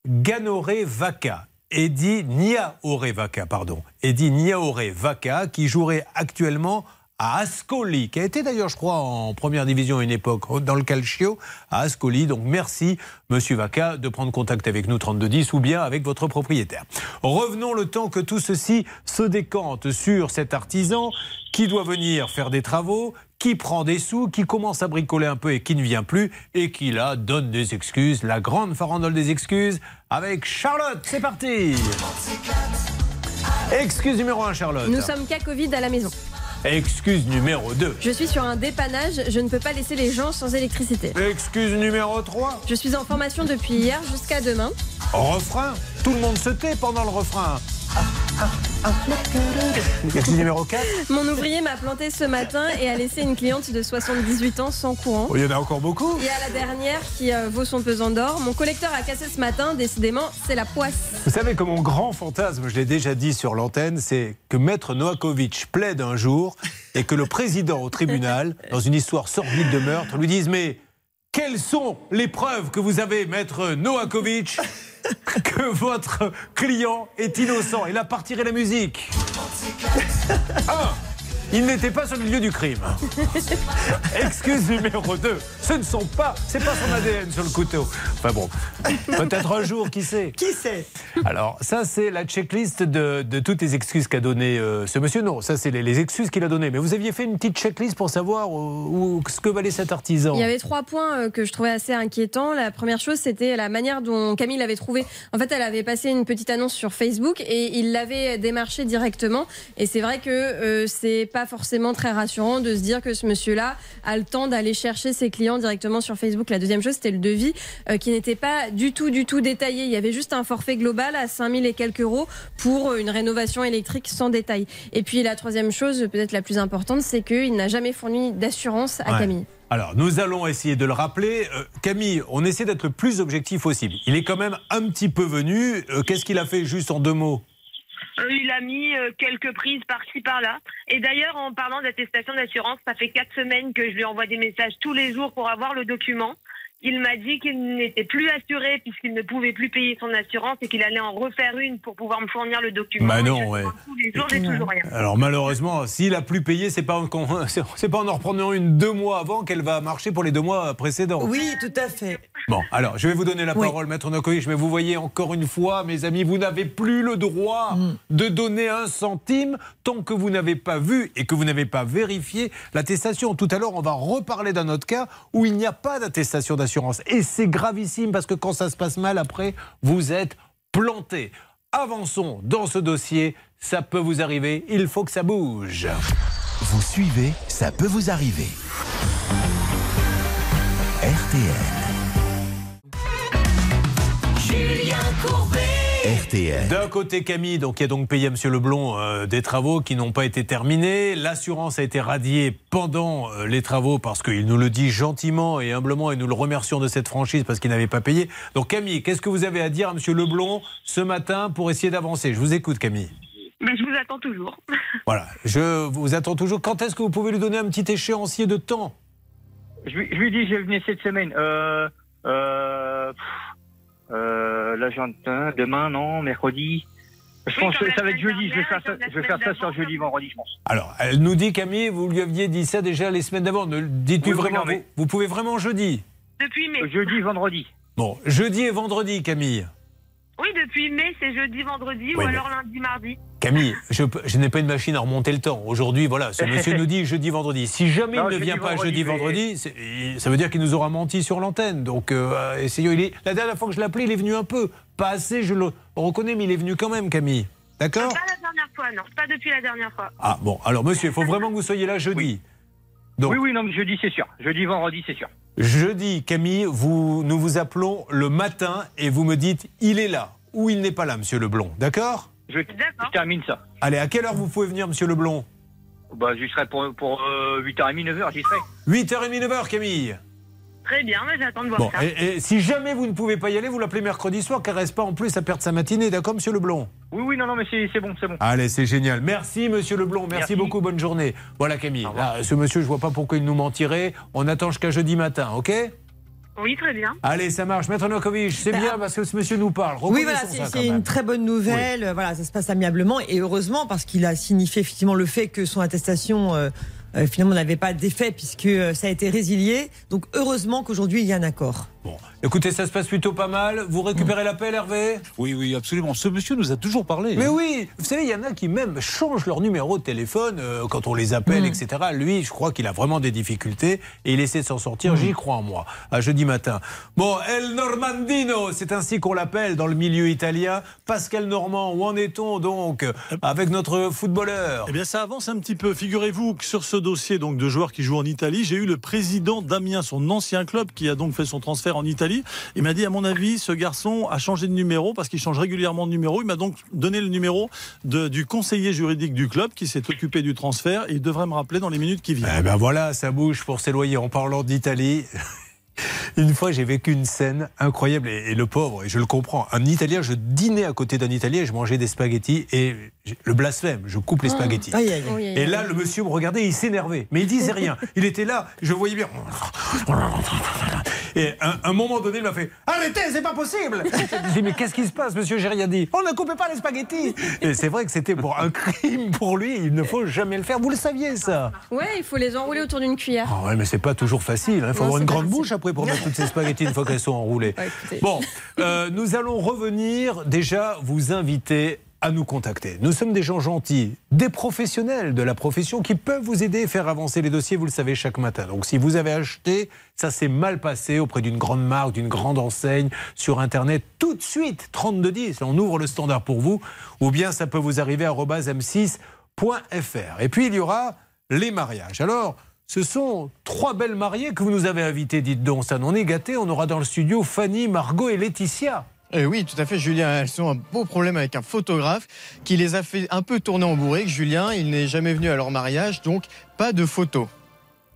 Ganoré Vaca. Eddy Niaoré Vaca, pardon. Eddy Niaoré Vaca, qui jouerait actuellement à Ascoli, qui a été d'ailleurs, je crois, en première division à une époque, dans le Calcio, à Ascoli. Donc merci, monsieur Vaca, de prendre contact avec nous 3210 ou bien avec votre propriétaire. Revenons le temps que tout ceci se décante sur cet artisan qui doit venir faire des travaux, qui prend des sous, qui commence à bricoler un peu et qui ne vient plus, et qui là donne des excuses, la grande farandole des excuses, avec Charlotte. C'est parti Excuse numéro 1, Charlotte. Nous sommes cas Covid à la maison. Excuse numéro 2. Je suis sur un dépannage, je ne peux pas laisser les gens sans électricité. Excuse numéro 3. Je suis en formation depuis hier jusqu'à demain. Refrain. Tout le monde se tait pendant le refrain. Numéro 4. Mon ouvrier m'a planté ce matin et a laissé une cliente de 78 ans sans courant. Oh, il y en a encore beaucoup? Et à la dernière qui euh, vaut son pesant d'or, mon collecteur a cassé ce matin, décidément, c'est la poisse. Vous savez que mon grand fantasme, je l'ai déjà dit sur l'antenne, c'est que Maître Noakovic plaide un jour et que le président au tribunal, dans une histoire sordide de meurtre, lui dise Mais quelles sont les preuves que vous avez, Maître Noakovic, que votre client est innocent? Et là partirait la musique. il n'était pas sur le lieu du crime. Excuse numéro 2. Ce ne sont pas, c'est pas son ADN sur le couteau. Enfin bon, peut-être un jour, qui sait Qui sait? Alors, ça, c'est la checklist de, de toutes les excuses qu'a donné euh, ce monsieur. Non, ça, c'est les, les excuses qu'il a données. Mais vous aviez fait une petite checklist pour savoir où, où- ce que valait cet artisan. Il y avait trois points euh, que je trouvais assez inquiétants. La première chose, c'était la manière dont Camille l'avait trouvé. En fait, elle avait passé une petite annonce sur Facebook et il l'avait démarché directement. Et c'est vrai que euh, c'est pas forcément très rassurant de se dire que ce monsieur-là a le temps d'aller chercher ses clients directement sur Facebook. La deuxième chose, c'était le devis euh, qui n'était pas du tout, du tout détaillé. Il y avait juste un forfait global à 5000 et quelques euros pour une rénovation électrique sans détail. Et puis la troisième chose, peut-être la plus importante, c'est qu'il n'a jamais fourni d'assurance à Ouais. Camille. Alors, nous allons essayer de le rappeler. Euh, Camille, on essaie d'être le plus objectif possible. Il est quand même un petit peu venu. Euh, Qu'est-ce qu'il a fait juste en deux mots? Euh, il a mis euh, quelques prises par-ci par-là. Et d'ailleurs, en parlant d'attestation d'assurance, ça fait quatre semaines que je lui envoie des messages tous les jours pour avoir le document. Il m'a dit qu'il n'était plus assuré puisqu'il ne pouvait plus payer son assurance et qu'il allait en refaire une pour pouvoir me fournir le document. Bah non, ouais. demande Tous les jours, j'ai toujours rien. Alors malheureusement, s'il a plus payé, c'est pas en, c'est pas en en reprenant une deux mois avant qu'elle va marcher pour les deux mois précédents. Oui, tout à fait. Bon, alors je vais vous donner la Oui. parole, Maître Nokovic, mais vous voyez encore une fois, mes amis, vous n'avez plus le droit Mm. de donner un centime tant que vous n'avez pas vu et que vous n'avez pas vérifié l'attestation. Tout à l'heure, on va reparler d'un autre cas où il n'y a pas d'attestation d'assurance. Et c'est gravissime parce que quand ça se passe mal, après, vous êtes planté. Avançons dans ce dossier, ça peut vous arriver, il faut que ça bouge. Vous suivez, ça peut vous arriver. RTL. Julien Courbet. RTL. D'un côté, Camille, donc, qui a donc payé à M. Leblond euh, des travaux qui n'ont pas été terminés. L'assurance a été radiée pendant euh, les travaux parce qu'il nous le dit gentiment et humblement et nous le remercions de cette franchise parce qu'il n'avait pas payé. Donc, Camille, qu'est-ce que vous avez à dire à M. Leblond ce matin pour essayer d'avancer? Je vous écoute, Camille. Mais je vous attends toujours. Voilà, je vous attends toujours. Quand est-ce que vous pouvez lui donner un petit échéancier de temps? Je lui, je lui dis, je venais cette semaine. Euh, euh, pff, euh. Demain, non, mercredi. Je pense que ça va être jeudi. Je vais faire ça, je vais faire ça sur jeudi, vendredi, je pense. Alors, elle nous dit, Camille, vous lui aviez dit ça déjà les semaines d'avant. Ne le dites-lui Oui, vraiment. non, mais- vous, vous pouvez vraiment jeudi Depuis mai. Jeudi, vendredi. Bon, jeudi et vendredi, Camille. Oui, depuis mai, c'est jeudi, vendredi ou Oui, alors lundi, mardi. Camille, je, n'ai pas une machine à remonter le temps. Aujourd'hui, voilà, ce monsieur nous dit jeudi, vendredi. Si jamais Non, il ne vient pas vendredi, jeudi, vendredi, ça veut dire qu'il nous aura menti sur l'antenne. Donc, euh, essayons. Il est, la dernière fois que je l'ai appelé, il est venu un peu. Pas assez, je le reconnais, mais il est venu quand même, Camille. D'accord Pas la dernière fois, non. Pas depuis la dernière fois. Ah, bon, alors monsieur, il faut vraiment que vous soyez là jeudi. Donc, Oui, oui, non, mais jeudi, c'est sûr. Jeudi, vendredi, c'est sûr. Jeudi, Camille, vous, nous vous appelons le matin et vous me dites il est là ou il n'est pas là, monsieur Leblond. D'accord Je, je termine ça. Allez, à quelle heure vous pouvez venir, monsieur Leblond Bah, j'y serai pour, pour euh, 8h30, 9h, j'y serai. 8h30, 9h, Camille. Très bien, mais j'attends de voir Bon, ça. et, et si jamais vous ne pouvez pas y aller, vous l'appelez mercredi soir, car reste pas en plus à perdre sa matinée, d'accord, monsieur Leblond Oui, oui, non, non, mais c'est c'est bon, c'est bon. Allez, c'est génial. Merci, monsieur Leblond. Merci, Merci. beaucoup. Bonne journée. Voilà, Camille. Là, ce monsieur, je vois pas pourquoi il nous mentirait. On attend jusqu'à jeudi matin, ok? Oui, très bien. Allez, ça marche. Maître Nokovic, c'est Bah, bien parce que ce monsieur nous parle. Oui, voilà, c'est une très bonne nouvelle. Voilà, ça se passe amiablement et heureusement parce qu'il a signifié effectivement le fait que son attestation euh, euh, finalement n'avait pas d'effet puisque euh, ça a été résilié. Donc heureusement qu'aujourd'hui il y a un accord. Bon, écoutez, ça se passe plutôt pas mal. Vous récupérez l'appel, Hervé? Oui, oui, absolument. Ce monsieur nous a toujours parlé. Mais oui, vous savez, il y en a qui même changent leur numéro de téléphone euh, quand on les appelle, Mm. etc. Lui, je crois qu'il a vraiment des difficultés et il essaie de s'en sortir. Mm. J'y crois en moi. À jeudi matin. Bon, El Normandino, c'est ainsi qu'on l'appelle dans le milieu italien. Pascal Normand, où en est-on donc euh, avec notre footballeur? Eh bien, ça avance un petit peu. Figurez-vous que sur ce dossier donc de joueurs qui jouent en Italie, j'ai eu le président d'Amiens, son ancien club, qui a donc fait son transfert en Italie. Il m'a dit, à mon avis, ce garçon a changé de numéro parce qu'il change régulièrement de numéro. Il m'a donc donné le numéro de- du conseiller juridique du club qui s'est occupé du transfert et il devrait me rappeler dans les minutes qui viennent. Eh ben voilà, ça bouge pour s'éloigner. En parlant d'Italie, une fois j'ai vécu une scène incroyable et, et le pauvre, et je le comprends, un Italien, je dînais à côté d'un Italien et je mangeais des spaghettis et le blasphème, je coupe les spaghettis. Aïe, aïe, aïe. Et là, le monsieur me regardait, il s'énervait, mais il disait rien. Il était là, je voyais bien. Et à un, un moment donné, il m'a fait Arrêtez, c'est pas possible Je dis Mais qu'est-ce qui se passe, monsieur J'ai rien dit. On ne coupait pas les spaghettis Et c'est vrai que c'était pour un crime pour lui, il ne faut jamais le faire. Vous le saviez, ça? Ouais, il faut les enrouler autour d'une cuillère. ah ouais, mais c'est pas toujours facile. hein. Il faut Non, avoir une grande facile. bouche après pour mettre toutes ces spaghettis une fois qu'elles sont enroulées. Ouais. Bon, euh, nous allons revenir déjà vous inviter à nous contacter. Nous sommes des gens gentils, des professionnels de la profession qui peuvent vous aider et faire avancer les dossiers, vous le savez, chaque matin. Donc si vous avez acheté, ça s'est mal passé auprès d'une grande marque, d'une grande enseigne, sur Internet, tout de suite, 3210, on ouvre le standard pour vous, ou bien ça peut vous arriver à m6.fr. Et puis il y aura les mariages. Alors, ce sont trois belles mariées que vous nous avez invitées, dites donc. Ça, on est gâtés. On aura dans le studio Fanny, Margot et Laetitia. Eh oui, tout à fait, Julien. Elles ont un beau problème avec un photographe qui les a fait un peu tourner en bourrique. Julien, il n'est jamais venu à leur mariage, donc pas de photos.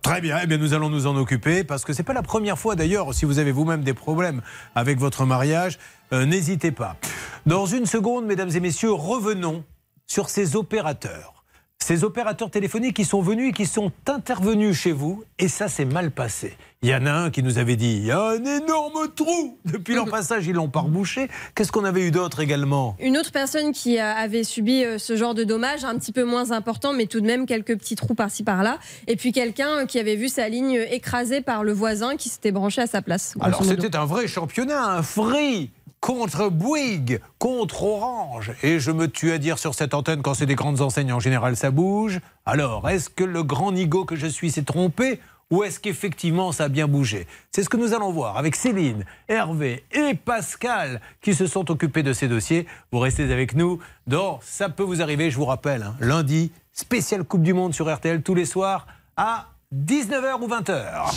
Très bien, eh bien nous allons nous en occuper parce que c'est pas la première fois d'ailleurs. Si vous avez vous-même des problèmes avec votre mariage, euh, n'hésitez pas. Dans une seconde, mesdames et messieurs, revenons sur ces opérateurs. Ces opérateurs téléphoniques qui sont venus et qui sont intervenus chez vous, et ça s'est mal passé. Il y en a un qui nous avait dit il y a un énorme trou Depuis leur passage, ils l'ont pas rebouché. Qu'est-ce qu'on avait eu d'autre également? Une autre personne qui a- avait subi euh, ce genre de dommages, un petit peu moins important, mais tout de même quelques petits trous par-ci par-là. Et puis quelqu'un euh, qui avait vu sa ligne écrasée par le voisin qui s'était branché à sa place. Alors c'était un vrai championnat, un free contre Bouygues, contre Orange. Et je me tue à dire sur cette antenne, quand c'est des grandes enseignes, en général, ça bouge. Alors, est-ce que le grand nigo que je suis s'est trompé ou est-ce qu'effectivement ça a bien bougé? C'est ce que nous allons voir avec Céline, Hervé et Pascal qui se sont occupés de ces dossiers. Vous restez avec nous dans Ça peut vous arriver, je vous rappelle, hein, lundi, spécial Coupe du Monde sur RTL tous les soirs à 19h ou 20h.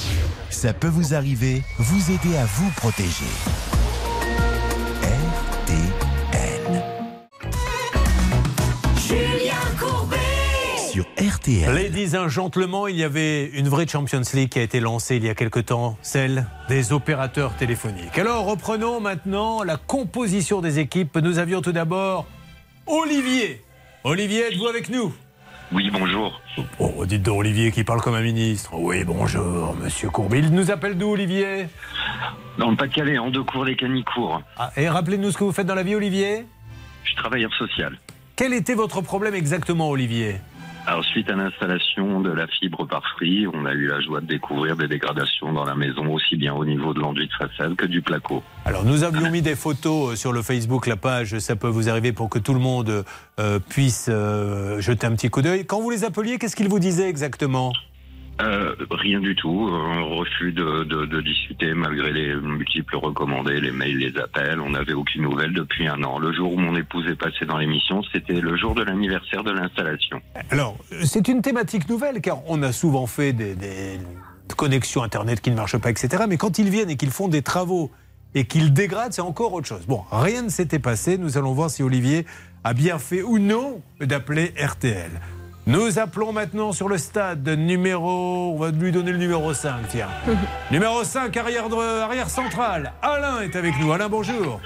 Ça peut vous arriver, vous aider à vous protéger. Sur RTL. Ladies and gentlemen, il y avait une vraie Champions League qui a été lancée il y a quelque temps, celle des opérateurs téléphoniques. Alors reprenons maintenant la composition des équipes. Nous avions tout d'abord Olivier. Olivier, êtes-vous avec nous? Oui, bonjour. Oh, dites donc Olivier qui parle comme un ministre. Oui, bonjour, monsieur Courbet. Il nous appelle d'où, Olivier? Dans le Pas-de-Calais, en deux cours des Canicours. Ah, Et rappelez-nous ce que vous faites dans la vie, Olivier? Je suis travailleur social. Quel était votre problème exactement, Olivier? Alors, suite à l'installation de la fibre par Free, on a eu la joie de découvrir des dégradations dans la maison, aussi bien au niveau de l'enduit de façade que du placo. Alors nous avions mis des photos euh, sur le Facebook, la page Ça peut vous arriver pour que tout le monde euh, puisse euh, jeter un petit coup d'œil. Quand vous les appeliez, qu'est-ce qu'ils vous disaient exactement? Euh, rien du tout, un refus de, discuter malgré les multiples recommandés, les mails, les appels. On n'avait aucune nouvelle depuis un an. Le jour où mon épouse est passée dans l'émission, c'était le jour de l'anniversaire de l'installation. Alors, c'est une thématique nouvelle car on a souvent fait des connexions Internet qui ne marchent pas, etc. Mais quand ils viennent et qu'ils font des travaux et qu'ils dégradent, c'est encore autre chose. Bon, rien ne s'était passé. Nous allons voir si Olivier a bien fait ou non d'appeler RTL. Nous appelons maintenant sur le stade numéro. On va lui donner le numéro 5, tiens. numéro 5, arrière, de- arrière central. Alain est avec nous. Alain, bonjour.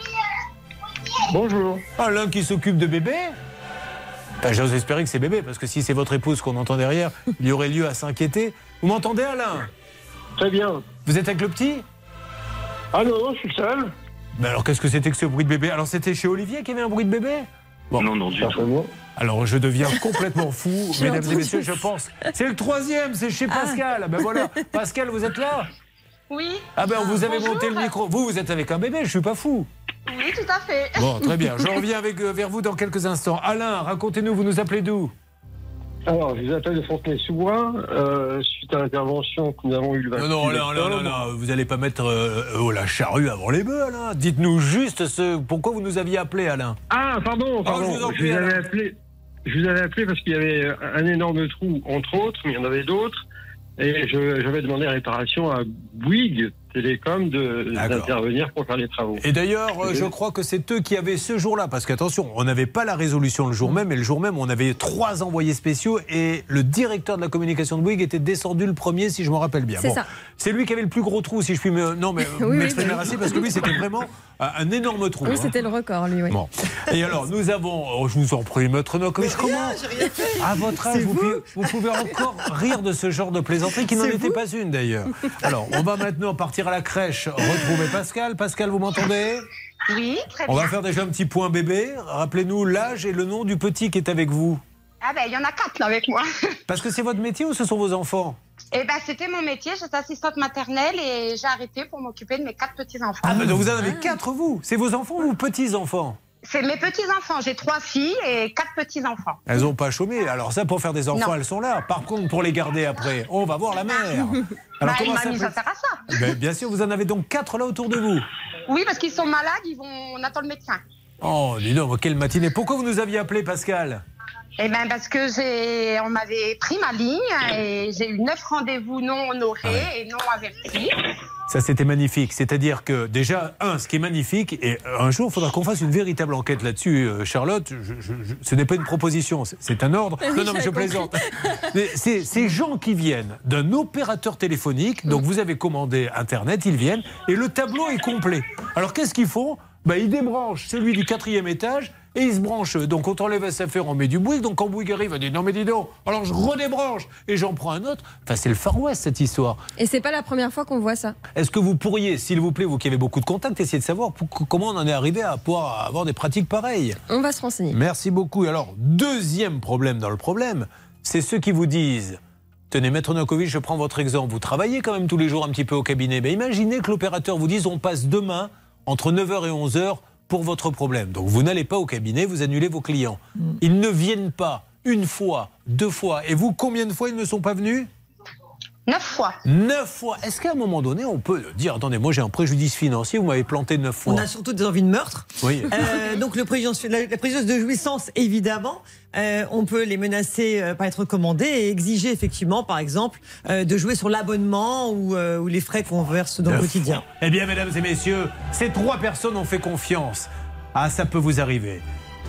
Bonjour. Alain qui s'occupe de bébé Ben, J'ose espérer que c'est bébé, parce que si c'est votre épouse qu'on entend derrière, il y aurait lieu à s'inquiéter. Vous m'entendez, Alain? Très bien. Vous êtes avec le petit? Ah non, non, je suis seul. Ben alors, qu'est-ce que c'était que ce bruit de bébé? Alors, c'était chez Olivier qu'il y avait un bruit de bébé? Bon. Non, non, du tout. Alors, je deviens complètement fou, mesdames et messieurs, je pense. C'est le troisième, c'est chez Pascal. Ben voilà. Pascal, vous êtes là Oui. Ah ben, vous avez Bonjour. monté le micro. Vous, vous êtes avec un bébé, je suis pas fou. Oui, tout à fait. Bon, très bien. Je reviens avec, euh, vers vous dans quelques instants. Alain, racontez-nous, vous nous appelez d'où? Alors, je vous appelle de Fontenay-sous-Bois, euh, suite à l'intervention que nous avons eue le 28 Non, non, Alain, octobre. Alain, Alain, vous n'allez pas mettre euh, oh, la charrue avant les bœufs, Alain. Dites-nous juste ce, pourquoi vous nous aviez appelé, Alain. Ah, pardon, Ah, pardon. je vous je, vous avais appelé, je vous avais appelé parce qu'il y avait un énorme trou, entre autres, mais il y en avait d'autres. Et j'avais demandé réparation à Bouygues Télécom de- d'intervenir pour faire les travaux. Et d'ailleurs, euh, je crois que c'est eux qui avaient ce jour-là, parce qu'attention, on n'avait pas la résolution le jour même, et le jour même, on avait trois envoyés spéciaux, et le directeur de la communication de Bouygues était descendu le premier, si je me rappelle bien. C'est ça. C'est lui qui avait le plus gros trou, si je puis me, non, mais, Oui, oui, m'exprimer oui. ainsi, parce que lui, c'était vraiment un, un énorme trou. Oui, hein. c'était le record, lui. Oui. Bon. Et alors, nous avons, oh, je vous en prie, maître Nokovic, comment À votre âge, vous, pouvez, vous pouvez encore rire de ce genre de plaisanterie qui n'en était pas une d'ailleurs. Alors, on va maintenant partir à la crèche, retrouver Pascal. Pascal, vous m'entendez Oui, très On bien. va faire déjà un petit point bébé. Rappelez-nous l'âge et le nom du petit qui est avec vous. Ah ben, il y en a quatre là avec moi. Parce que c'est votre métier ou ce sont vos enfants Eh ben, c'était mon métier. J'étais assistante maternelle et j'ai arrêté pour m'occuper de mes quatre petits-enfants. Ah, bah, donc vous en avez quatre, vous C'est vos enfants ou vos petits-enfants C'est mes petits-enfants. J'ai trois filles et quatre petits-enfants. Elles n'ont pas chômé. Alors ça, pour faire des enfants, Non. elles sont là. Par contre, pour les garder après, on va voir la mère. Bah, comment ça mis sert à ça. Ben, bien sûr, vous en avez donc quatre là autour de vous. Oui, parce qu'ils sont malades, ils vont... on attend le médecin. Oh, dis donc, quelle matinée. Pourquoi vous nous aviez appelé, Pascal? Eh ben parce que j'ai, on m'avait pris ma ligne et j'ai eu neuf rendez-vous non honorés et non avertis. Ça, c'était magnifique. C'est-à-dire que, déjà, un, ce qui est magnifique, et un jour, il faudra qu'on fasse une véritable enquête là-dessus, euh, Charlotte. Je- je- je- ce n'est pas une proposition, c'est- un ordre. Oui, non, non, mais je plaisante. Mais c'est ces gens qui viennent d'un opérateur téléphonique, donc vous avez commandé Internet, ils viennent, et le tableau est complet. Alors, qu'est-ce qu'ils font? Ben, Ils débranchent celui du quatrième étage et il se branche. Donc on enlève SFR, on met du Bouygues. Donc quand Bouygues arrive, on dit non mais dis donc, alors je redébranche et j'en prends un autre. Enfin c'est le Far West cette histoire. Et c'est pas la première fois qu'on voit ça. Est-ce que vous pourriez, s'il vous plaît, vous qui avez beaucoup de contacts, essayer de savoir pour- comment on en est arrivé à pouvoir avoir des pratiques pareilles? On va se renseigner. Merci beaucoup. Et alors, deuxième problème dans le problème, c'est ceux qui vous disent Tenez, Maître Novakovic, je prends votre exemple. Vous travaillez quand même tous les jours un petit peu au cabinet. Mais imaginez que l'opérateur vous dise on passe demain entre 9h et 11h pour votre problème. Donc vous n'allez pas au cabinet, vous annulez vos clients. Ils ne viennent pas une fois, deux fois. Et vous, combien de fois ils ne sont pas venus? Neuf fois. Neuf fois. Est-ce qu'à un moment donné, on peut dire attendez, moi j'ai un préjudice financier, vous m'avez planté neuf fois On a surtout des envies de meurtre. Oui. Euh, donc le préjudice, la, la préjudice de jouissance, évidemment, euh, on peut les menacer euh, par être recommandés et exiger effectivement, par exemple, euh, de jouer sur l'abonnement ou, euh, ou les frais qu'on verse dans le quotidien. fois. Eh bien, mesdames et messieurs, ces trois personnes ont fait confiance. Ah, ça peut vous arriver.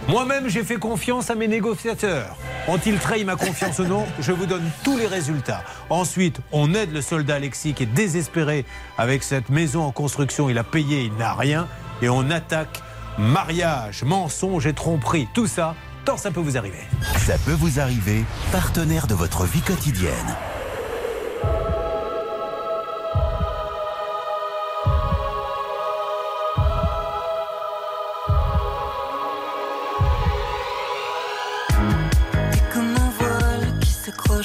Moi-même, j'ai fait confiance à mes négociateurs. Ont-ils trahi ma confiance ou non Je vous donne tous les résultats. Ensuite, on aide le soldat Alexis qui est désespéré avec cette maison en construction. Il a payé, il n'a rien. Et on attaque mariage, mensonge et tromperie. Tout ça, tant ça peut vous arriver. Ça peut vous arriver, partenaire de votre vie quotidienne.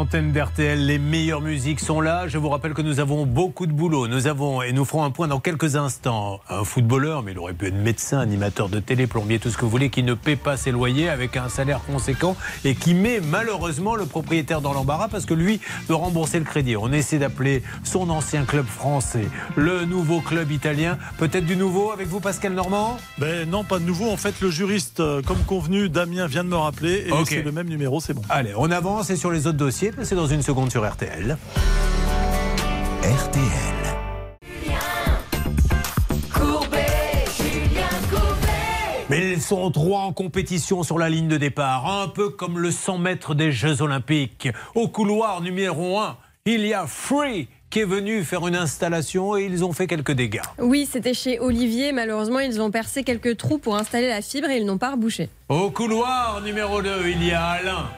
l'antenne d'RTL, les meilleures musiques sont là. Je vous rappelle que nous avons beaucoup de boulot. Nous avons, et nous ferons un point dans quelques instants, un footballeur, mais il aurait pu être médecin, animateur de télé, plombier, tout ce que vous voulez, qui ne paie pas ses loyers avec un salaire conséquent et qui met malheureusement le propriétaire dans l'embarras parce que lui veut rembourser le crédit. On essaie d'appeler son ancien club français, le nouveau club italien. Peut-être du nouveau avec vous, Pascal Normand? Ben non, pas de nouveau. En fait, le juriste, euh, comme convenu, Damien vient de me rappeler et c'est le même numéro, c'est bon. Allez, on avance et sur les autres dossiers, c'est dans une seconde sur RTL. RTL. Mais ils sont trois en compétition sur la ligne de départ, un peu comme le 100 mètres des Jeux Olympiques. Au couloir numéro 1, il y a Free qui est venu faire une installation et ils ont fait quelques dégâts. Oui, c'était chez Olivier. Malheureusement, ils ont percé quelques trous pour installer la fibre et ils n'ont pas rebouché. Au couloir numéro 2, il y a Alain.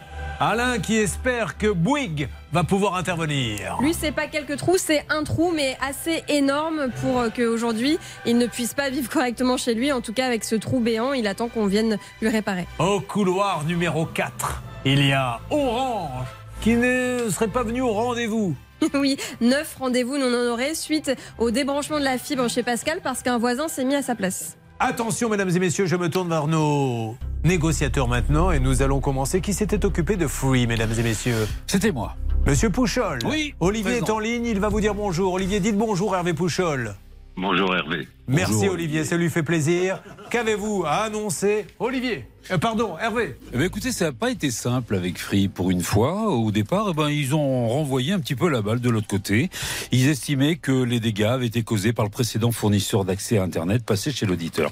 Alain qui espère que Bouygues va pouvoir intervenir. Lui, c'est pas quelques trous, c'est un trou, mais assez énorme pour qu'aujourd'hui, il ne puisse pas vivre correctement chez lui. En tout cas, avec ce trou béant, il attend qu'on vienne lui réparer. Au couloir numéro 4, il y a Orange qui ne serait pas venu au rendez-vous. oui, neuf rendez-vous non honorés suite au débranchement de la fibre chez Pascal parce qu'un voisin s'est mis à sa place. Attention, mesdames et messieurs, je me tourne vers nos négociateurs maintenant et nous allons commencer. Qui s'était occupé de Free, mesdames et messieurs C'était moi. Monsieur Pouchol. Oui, Olivier présent. est en ligne, il va vous dire bonjour. Olivier, dites bonjour, Hervé Pouchol. Bonjour Hervé. Merci Bonjour, Olivier, ça lui fait plaisir. Qu'avez-vous à annoncer Olivier, euh, pardon, Hervé. Eh ben, écoutez, ça n'a pas été simple avec Free pour une fois. Au départ, eh ben, ils ont renvoyé un petit peu la balle de l'autre côté. Ils estimaient que les dégâts avaient été causés par le précédent fournisseur d'accès à Internet passé chez l'auditeur.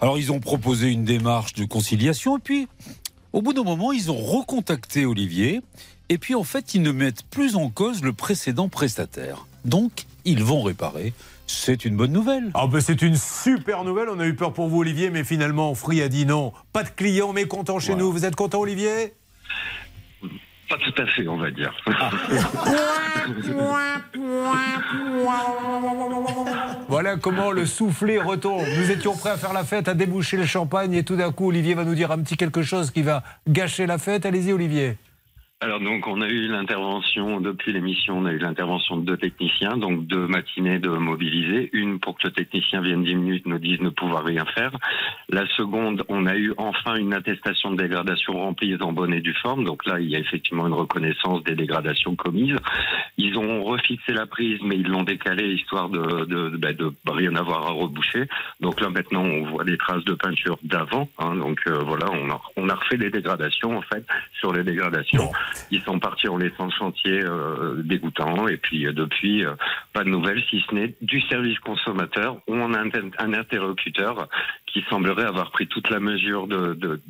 Alors, ils ont proposé une démarche de conciliation et puis, au bout d'un moment, ils ont recontacté Olivier. Et puis, en fait, ils ne mettent plus en cause le précédent prestataire. Donc, ils vont réparer. C'est une bonne nouvelle. Ah ben c'est une super nouvelle, on a eu peur pour vous Olivier, mais finalement Free a dit non. Pas de clients mécontents chez nous. Vous êtes content Olivier? Pas tout à fait, on va dire. Voilà comment le soufflet retombe. Nous étions prêts à faire la fête, à déboucher le champagne, et tout d'un coup Olivier va nous dire un petit quelque chose qui va gâcher la fête. Allez-y Olivier. Alors donc on a eu l'intervention depuis l'émission, on a eu l'intervention de deux techniciens, donc deux matinées de mobiliser. Une pour que le technicien vienne 10 minutes nous dise ne pouvoir rien faire. La seconde, on a eu enfin une attestation de dégradation remplie en bonne et due forme. Donc là, il y a effectivement une reconnaissance des dégradations commises. Ils ont refixé la prise, mais ils l'ont décalée histoire de, de, bah, de rien avoir à reboucher. Donc là maintenant, on voit des traces de peinture d'avant. hein. donc euh, voilà, on a, on a refait les dégradations en fait sur les dégradations. Ils sont partis en laissant le chantier euh, dégoûtant. Et puis euh, depuis euh, pas de nouvelles si ce n'est du service consommateur où on a un, interlocuteur qui semblerait avoir pris toute la mesure de-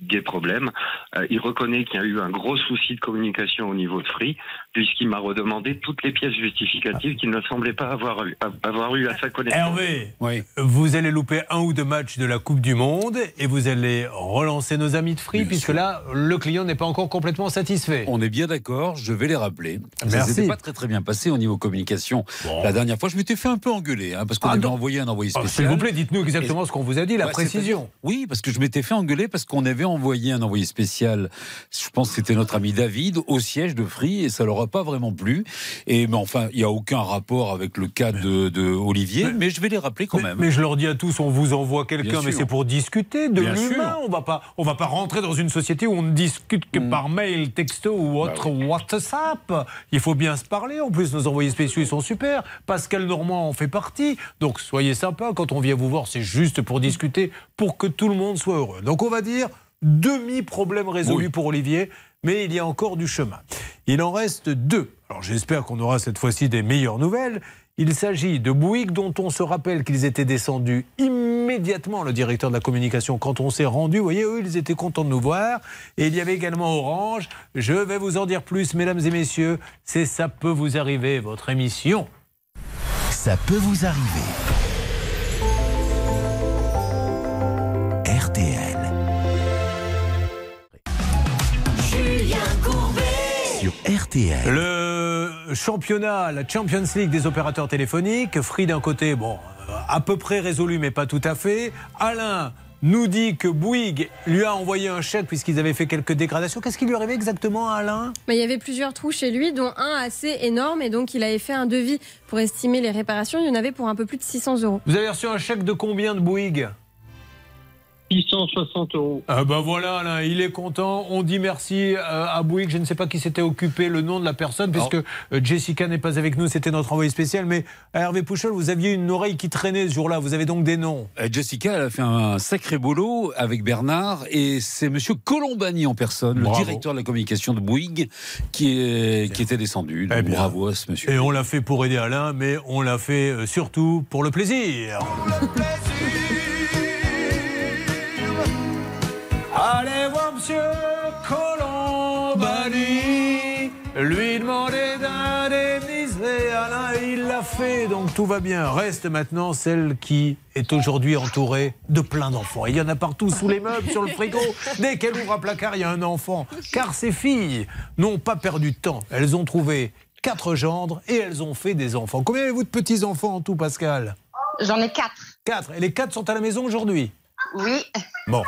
des problèmes. Euh, il reconnaît qu'il y a eu un gros souci de communication au niveau de Free, puisqu'il m'a redemandé toutes les pièces justificatives qu'il ne semblait pas avoir eu, avoir eu à sa connaissance. Hervé, vous allez louper un ou deux matchs de la Coupe du Monde et vous allez relancer nos amis de Free, puisque là, le client n'est pas encore complètement satisfait. On est bien d'accord, je vais les rappeler. Ça Merci. s'était pas très très bien passé au niveau communication. La dernière fois, je m'étais fait un peu engueuler, hein, parce qu'on Ah avait envoyé un envoyé Ah, spécial. S'il vous plaît, dites-nous exactement ce qu'on vous a dit, la Ouais, précision. Oui, parce que je m'étais fait engueuler parce qu'on avait envoyé un envoyé spécial. Je pense que c'était notre ami David au siège de Free et ça leur a pas vraiment plu. Et mais enfin, il y a aucun rapport avec le cas de, de Olivier, mais, je vais les rappeler quand même. Mais je leur dis à tous, on vous envoie quelqu'un, mais c'est pour discuter de Bien l'humain. sûr. On va pas, on va pas rentrer dans une société où on ne discute que par mail, texto ou Bah autre WhatsApp. Il faut bien se parler. En plus, nos envoyés spéciaux, ils sont super. Pascal Normand en fait partie. Donc, soyez sympa. Quand on vient vous voir, c'est juste pour discuter, pour que tout le monde soit heureux. Donc, on va dire demi-problème résolu Oui. pour Olivier, mais il y a encore du chemin. Il en reste deux. Alors j'espère qu'on aura cette fois-ci des meilleures nouvelles. Il s'agit de Bouygues dont on se rappelle qu'ils étaient descendus immédiatement, le directeur de la communication, quand on s'est rendu. Vous voyez, eux, ils étaient contents de nous voir. Et il y avait également Orange. Je vais vous en dire plus, mesdames et messieurs. C'est Ça peut vous arriver, votre émission. Ça peut vous arriver. Sur RTL. Le championnat, la Champions League des opérateurs téléphoniques, Free d'un côté, bon, euh, à peu près résolu, mais pas tout à fait. Alain nous dit que Bouygues lui a envoyé un chèque puisqu'ils avaient fait quelques dégradations. Qu'est-ce qui lui arrivait exactement à Alain? Mais il y avait plusieurs trous chez lui, dont un assez énorme, et donc il avait fait un devis pour estimer les réparations. Il y en avait pour un peu plus de 600 euros. Vous avez reçu un chèque de combien de Bouygues? 660 euros. Ah ben voilà, Alain, il est content. On dit merci euh, à Bouygues. Je ne sais pas qui s'était occupé le nom de la personne, puisque euh, Jessica n'est pas avec nous, c'était notre envoyé spécial. Mais à Hervé Pouchol, vous aviez une oreille qui traînait ce jour-là. Vous avez donc des noms. Euh, Jessica, elle a fait un sacré boulot avec Bernard et c'est Monsieur Colombani en personne, Bravo. le directeur de la communication de Bouygues, qui, est, qui était descendu. Donc, Eh bien. bravo à ce monsieur. Et on l'a fait pour aider Alain, mais on l'a fait euh, surtout pour le plaisir. Allez voir Monsieur Colombani, lui demander d'indemniser Alain, et il l'a fait, donc tout va bien. Reste maintenant celle qui est aujourd'hui entourée de plein d'enfants. Il y en a partout, sous les meubles, sur le frigo. Dès qu'elle ouvre un placard, il y a un enfant. Car ces filles n'ont pas perdu de temps. Elles ont trouvé quatre gendres et elles ont fait des enfants. Combien avez-vous de petits-enfants en tout, Pascal? J'en ai quatre. Quatre. Et les quatre sont à la maison aujourd'hui? Oui. Bon.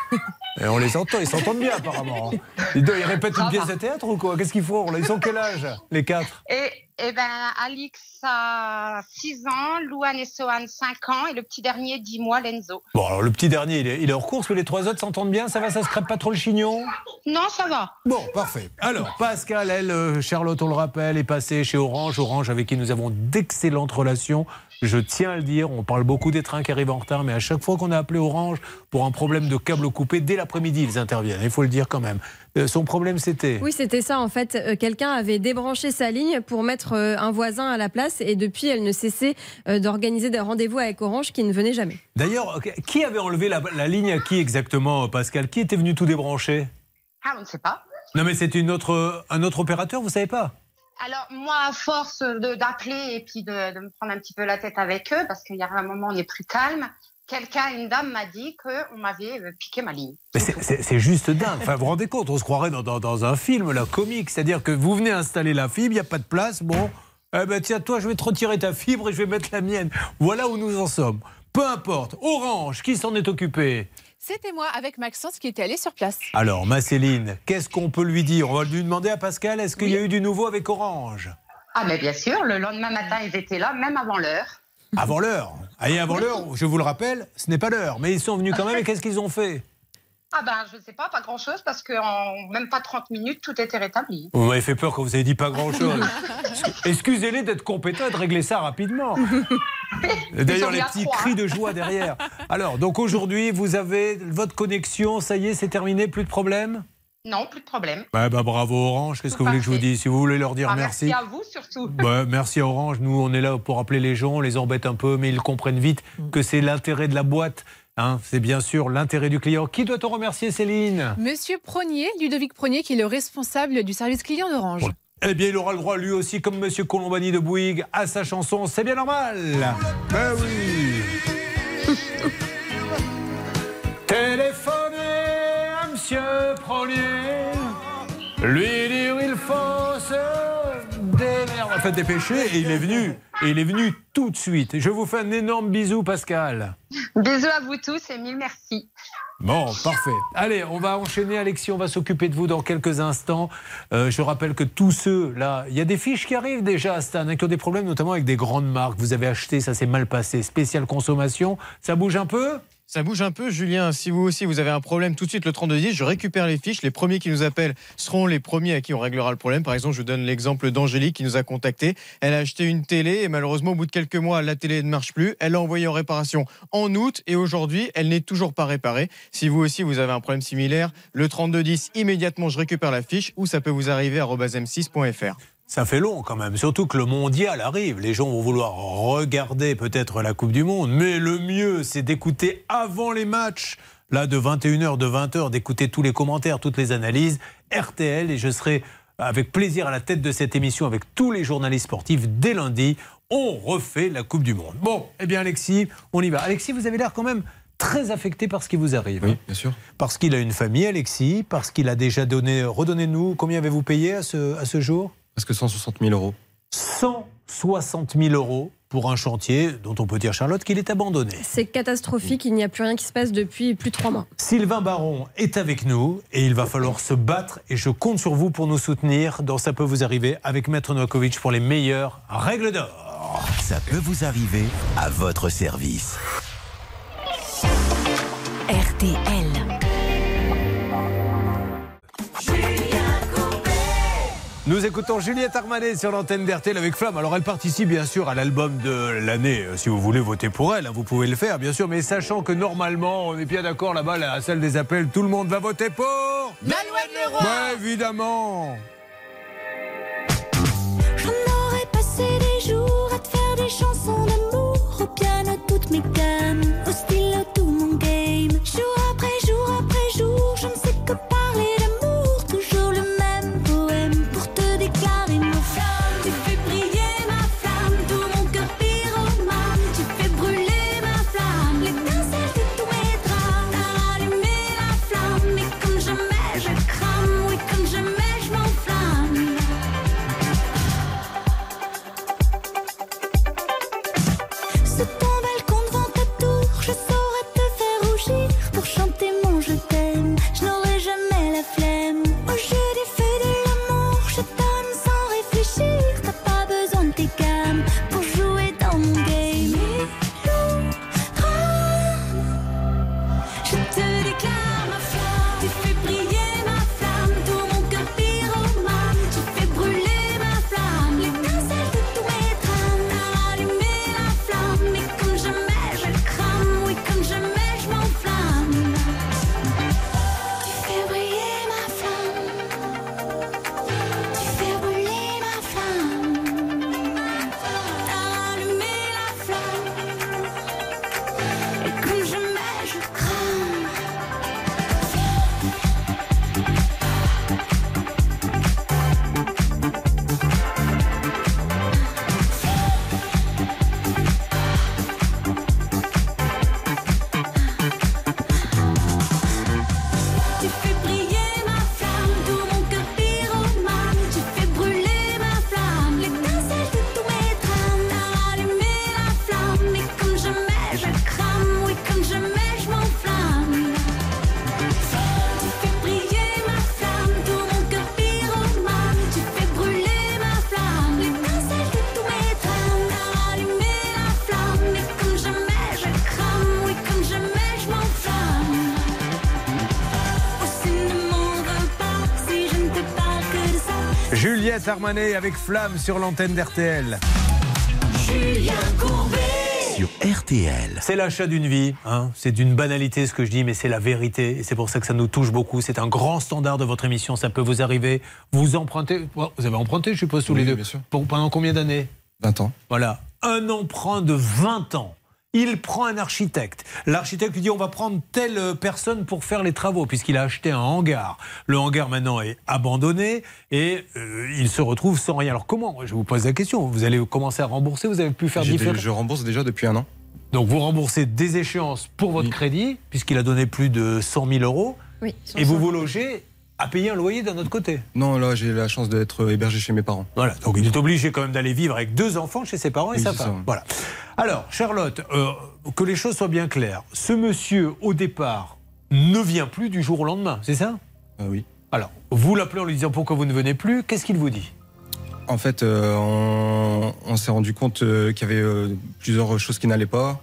Et on les entend, ils s'entendent bien apparemment. Ils, ils répètent une pièce de théâtre ou quoi? Qu'est-ce qu'ils font? Ils sont quel âge Les quatre? Et, et ben, Alix a 6 ans, Louane et Sohan 5 ans, et le petit dernier 10 mois, Lenzo. Bon, alors le petit dernier, il est, il est hors course, mais les trois autres s'entendent bien? Ça va, ça se crêpe pas trop le chignon? Non, ça va. Bon, parfait. Alors, Pascal, elle, euh, Charlotte, on le rappelle, est passée chez Orange. Orange, avec qui nous avons d'excellentes relations. Je tiens à le dire, on parle beaucoup des trains qui arrivent en retard, mais à chaque fois qu'on a appelé Orange pour un problème de câble coupé, dès l'après-midi, ils interviennent. Il faut le dire quand même. Euh, son problème, c'était. Oui, c'était ça en fait. Euh, Quelqu'un avait débranché sa ligne pour mettre euh, un voisin à la place et depuis, elle ne cessait euh, d'organiser des rendez-vous avec Orange qui ne venaient jamais. D'ailleurs, qui avait enlevé la, la ligne à qui exactement, Pascal? Qui était venu tout débrancher? Ah, on ne sait pas. Non, mais c'est une autre, un autre opérateur, vous savez pas? Alors, moi, à force d'appeler et puis de, me prendre un petit peu la tête avec eux, parce qu'il y a un moment, on est plus calme, quelqu'un, une dame m'a dit qu'on m'avait euh, piqué ma ligne. C'est- juste dingue. Enfin, vous vous rendez compte, on se croirait dans, dans- dans un film, là, comique. C'est-à-dire que vous venez installer la fibre, il n'y a pas de place. Bon, eh ben tiens, toi, je vais te retirer ta fibre et je vais mettre la mienne. Voilà où nous en sommes. Peu importe. Orange, qui s'en est occupé? C'était moi avec Maxence qui était allé sur place. Alors, ma Céline, qu'est-ce qu'on peut lui dire? On va lui demander à Pascal, est-ce qu'il y a eu du nouveau avec Orange? Ah, mais bien sûr, le lendemain matin, ils étaient là, même avant l'heure. Avant l'heure? Allez, avant l'heure, je vous le rappelle, ce n'est pas l'heure. Mais ils sont venus quand même et qu'est-ce qu'ils ont fait? Ah ben, je ne sais pas, pas grand-chose, parce qu'en même pas 30 minutes, tout était rétabli. Vous m'avez fait peur quand vous avez dit pas grand-chose. Excusez-les d'être compétents et de régler ça rapidement. D'ailleurs, les petits cris de joie derrière. Alors, donc aujourd'hui, vous avez votre connexion, ça y est, c'est terminé, plus de problème Non, plus de problème. bah, bah, Bravo Orange, qu'est-ce que vous voulez que je vous dise? Si vous voulez leur dire Ah, merci. merci à vous surtout. Bah, merci à Orange, nous on est là pour appeler les gens, on les embête un peu, mais ils comprennent vite que c'est l'intérêt de la boîte. Hein. c'est bien sûr l'intérêt du client. Qui doit-on remercier, Céline? Monsieur Pronier, Ludovic Pronier, qui est le responsable du service client d'Orange. Eh bien, il aura le droit, lui aussi, comme Monsieur Colombani de Bouygues, à sa chanson C'est bien normal. Ben oui. Téléphonez à Monsieur Pronier, lui dire il faut se démerder. Enfin, dépêcher, et il est venu. Et il est venu tout de suite. Je vous fais un énorme bisou, Pascal. Bisous à vous tous et mille merci. Bon, parfait. Allez, on va enchaîner, Alexis. On va s'occuper de vous dans quelques instants. Euh, je rappelle que tous ceux, là, il y a des fiches qui arrivent déjà à Stan, hein, qui ont des problèmes, notamment avec des grandes marques. Vous avez acheté, ça s'est mal passé. Spécial consommation. Ça bouge un peu? Ça bouge un peu, Julien. Si vous aussi vous avez un problème, tout de suite le 3210, je récupère les fiches. Les premiers qui nous appellent seront les premiers à qui on réglera le problème. Par exemple, je vous donne l'exemple d'Angélique qui nous a contacté. Elle a acheté une télé et malheureusement, au bout de quelques mois, la télé ne marche plus. Elle l'a envoyée en réparation en août et aujourd'hui, elle n'est toujours pas réparée. Si vous aussi vous avez un problème similaire, le 3210, immédiatement, je récupère la fiche ou ça peut vous arriver à m6.fr. Ça fait long quand même, surtout que le mondial arrive. Les gens vont vouloir regarder peut-être la Coupe du Monde, mais le mieux, c'est d'écouter avant les matchs, là de 21h, de 20h, d'écouter tous les commentaires, toutes les analyses. RTL, et je serai avec plaisir à la tête de cette émission avec tous les journalistes sportifs dès lundi. On refait la Coupe du Monde. Bon, eh bien Alexis, on y va. Alexis, vous avez l'air quand même très affecté par ce qui vous arrive. Oui, bien sûr. Parce qu'il a une famille, Alexis, parce qu'il a déjà donné, redonnez-nous, combien avez-vous payé à ce, à ce jour? Presque 160 000 euros. 160 000 euros pour un chantier dont on peut dire, Charlotte, qu'il est abandonné. C'est catastrophique, il n'y a plus rien qui se passe depuis plus de trois mois. Sylvain Baron est avec nous et il va falloir se battre et je compte sur vous pour nous soutenir dans Ça peut vous arriver avec Maître Novakovic pour les meilleures règles d'or. Ça peut vous arriver à votre service. RTL. Nous écoutons Juliette Armanet sur l'antenne d'RTL avec Flamme. Alors elle participe bien sûr à l'album de l'année. Euh, Si vous voulez voter pour elle, hein, vous pouvez le faire bien sûr. Mais sachant que normalement, on est bien d'accord là-bas, à la salle des appels, tout le monde va voter pour Manuel Leroy Ouais, évidemment J'en aurais passé des jours à te faire des chansons d'amour Au piano toutes mes gammes, au stylo tout mon game Jour après jour après jour, je ne sais que parler Juliette Armanet avec Flamme sur l'antenne d'RTL. Julien Courbet. Sur RTL. C'est l'achat d'une vie. hein. C'est d'une banalité ce que je dis, mais c'est la vérité. Et c'est pour ça que ça nous touche beaucoup. C'est un grand standard de votre émission. Ça peut vous arriver. Vous empruntez. Vous avez emprunté, je suppose, tous Oui, les deux. bien sûr. Pour- pendant combien d'années? 20 ans. Voilà. Un emprunt de 20 ans. Il prend un architecte. L'architecte lui dit on va prendre telle personne pour faire les travaux, puisqu'il a acheté un hangar. Le hangar maintenant est abandonné et euh, il se retrouve sans rien. Alors comment Je vous pose la question. Vous allez commencer à rembourser Vous avez pu faire différents. Je rembourse déjà depuis un an. Donc vous remboursez des échéances pour votre crédit, puisqu'il a donné plus de 100 000 euros, Oui. et vous vous logez à payer un loyer d'un autre côté. Non, là, j'ai la chance d'être hébergé chez mes parents. Voilà, donc il est obligé quand même d'aller vivre avec deux enfants chez ses parents et Oui, sa femme. ça. Voilà. Alors, Charlotte, euh, que les choses soient bien claires. Ce monsieur, au départ, ne vient plus du jour au lendemain, c'est ça? Ah oui. Alors, vous l'appelez en lui disant pourquoi vous ne venez plus. Qu'est-ce qu'il vous dit? En fait, euh, on, on s'est rendu compte euh, qu'il y avait euh, plusieurs choses qui n'allaient pas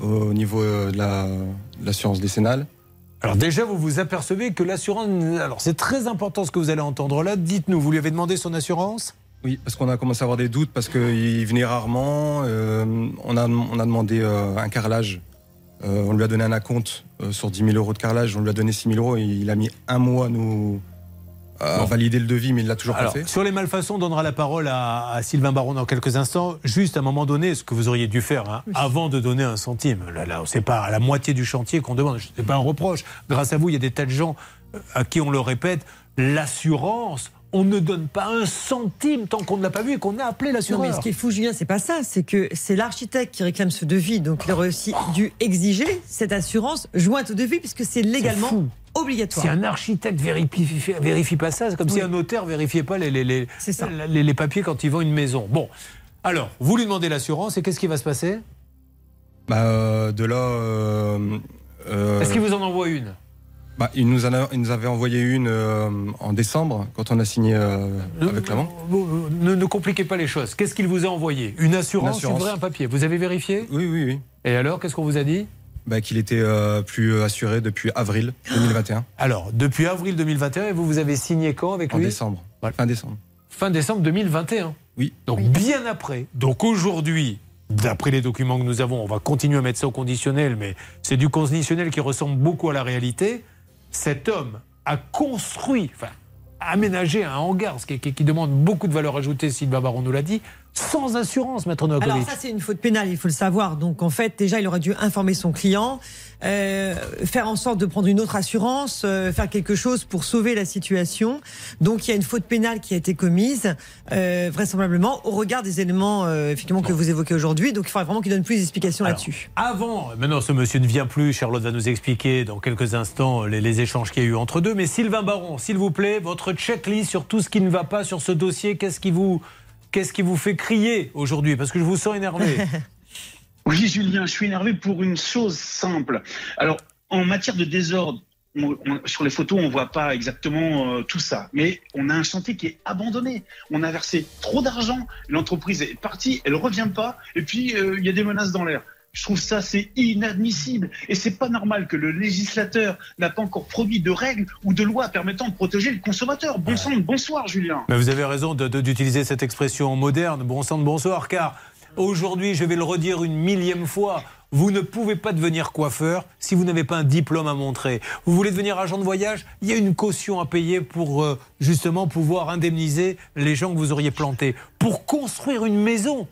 au niveau euh, de la- de l'assurance décennale. Alors déjà, vous vous apercevez que l'assurance... Alors c'est très important ce que vous allez entendre là. Dites-nous, vous lui avez demandé son assurance? Oui, parce qu'on a commencé à avoir des doutes, parce qu'il venait rarement. euh, on, a, demandé euh, un carrelage. Euh, on lui a donné un acompte sur 10 000 euros de carrelage. On lui a donné 6 000 euros et il a mis un mois à nous Bon. valider le devis, mais il l'a toujours Alors, pas fait. sur les malfaçons, on donnera la parole à, à Sylvain Baron dans quelques instants. Juste à un moment donné, ce que vous auriez dû faire hein, avant de donner un centime. Là, là c'est pas à la moitié du chantier qu'on demande. C'est pas un reproche. Grâce à vous, il y a des tas de gens euh, à qui on le répète. L'assurance, on ne donne pas un centime tant qu'on ne l'a pas vu et qu'on a appelé Non, l'assureur. mais ce qui est fou, Julien, c'est pas ça. C'est que c'est l'architecte qui réclame ce devis. Donc, il aurait aussi dû exiger cette assurance jointe au devis, puisque c'est légalement fou. Obligatoire. Si un architecte vérifie, vérifie pas ça, c'est comme si Oui. un notaire vérifiait pas les, les, les, C'est ça. les- les papiers quand il vend une maison. Bon, Alors, vous lui demandez l'assurance et qu'est-ce qui va se passer? Bah, euh, de là. euh, euh, Est-ce qu'il vous en envoie une? bah, il, nous en a- il nous avait envoyé une euh, en décembre, quand on a signé euh, avec vous- ne, ne compliquez pas les choses. Qu'est-ce qu'il vous a envoyé? Une assurance, Une assurance. une vraie, un papier. Vous avez vérifié? Oui, oui, oui. Et alors, qu'est-ce qu'on vous a dit? Bah, Qu'il était euh, plus assuré depuis avril 2021. Alors, depuis avril 2021, et vous, vous avez signé quand avec En lui? décembre. Fin décembre. Fin décembre 2021. Oui. Donc, bien après. Donc, aujourd'hui, d'après les documents que nous avons, on va continuer à mettre ça au conditionnel, mais c'est du conditionnel qui ressemble beaucoup à la réalité. Cet homme a construit, enfin, aménagé un hangar, ce qui, qui- qui demande beaucoup de valeur ajoutée, Sylvain Baron nous l'a dit, sans assurance, Maître Alors Novakovic. ça c'est une faute pénale, il faut le savoir. Donc en fait déjà il aurait dû informer son client, euh, faire en sorte de prendre une autre assurance, euh, faire quelque chose pour sauver la situation. Donc il y a une faute pénale qui a été commise, euh, vraisemblablement au regard des éléments euh, effectivement que vous évoquez aujourd'hui. Donc il faudrait vraiment qu'il donne plus d'explications Alors, là-dessus. Avant, maintenant ce monsieur ne vient plus, Charlotte va nous expliquer dans quelques instants les, les échanges qu'il y a eu entre deux. Mais Sylvain Baron, s'il vous plaît, votre checklist sur tout ce qui ne va pas sur ce dossier, qu'est-ce qui vous, qu'est-ce qui vous fait crier aujourd'hui? Parce que je vous sens énervé. Oui, Julien, je suis énervé pour une chose simple. Alors, en matière de désordre, sur les photos, on voit pas exactement euh, tout ça, mais on a un chantier qui est abandonné. On a versé trop d'argent, l'entreprise est partie, elle revient pas, et puis euh, il y a des menaces dans l'air. Je trouve ça c'est inadmissible et c'est pas normal que le législateur n'a pas encore produit de règles ou de lois permettant de protéger le consommateur. Bon bonsoir Julien. Mais vous avez raison d'utiliser cette expression moderne, bon bonsoir, car aujourd'hui, je vais le redire une millième fois, vous ne pouvez pas devenir coiffeur si vous n'avez pas un diplôme à montrer. Vous voulez devenir agent de voyage Il y a une caution à payer pour euh, justement pouvoir indemniser les gens que vous auriez plantés. Pour construire une maison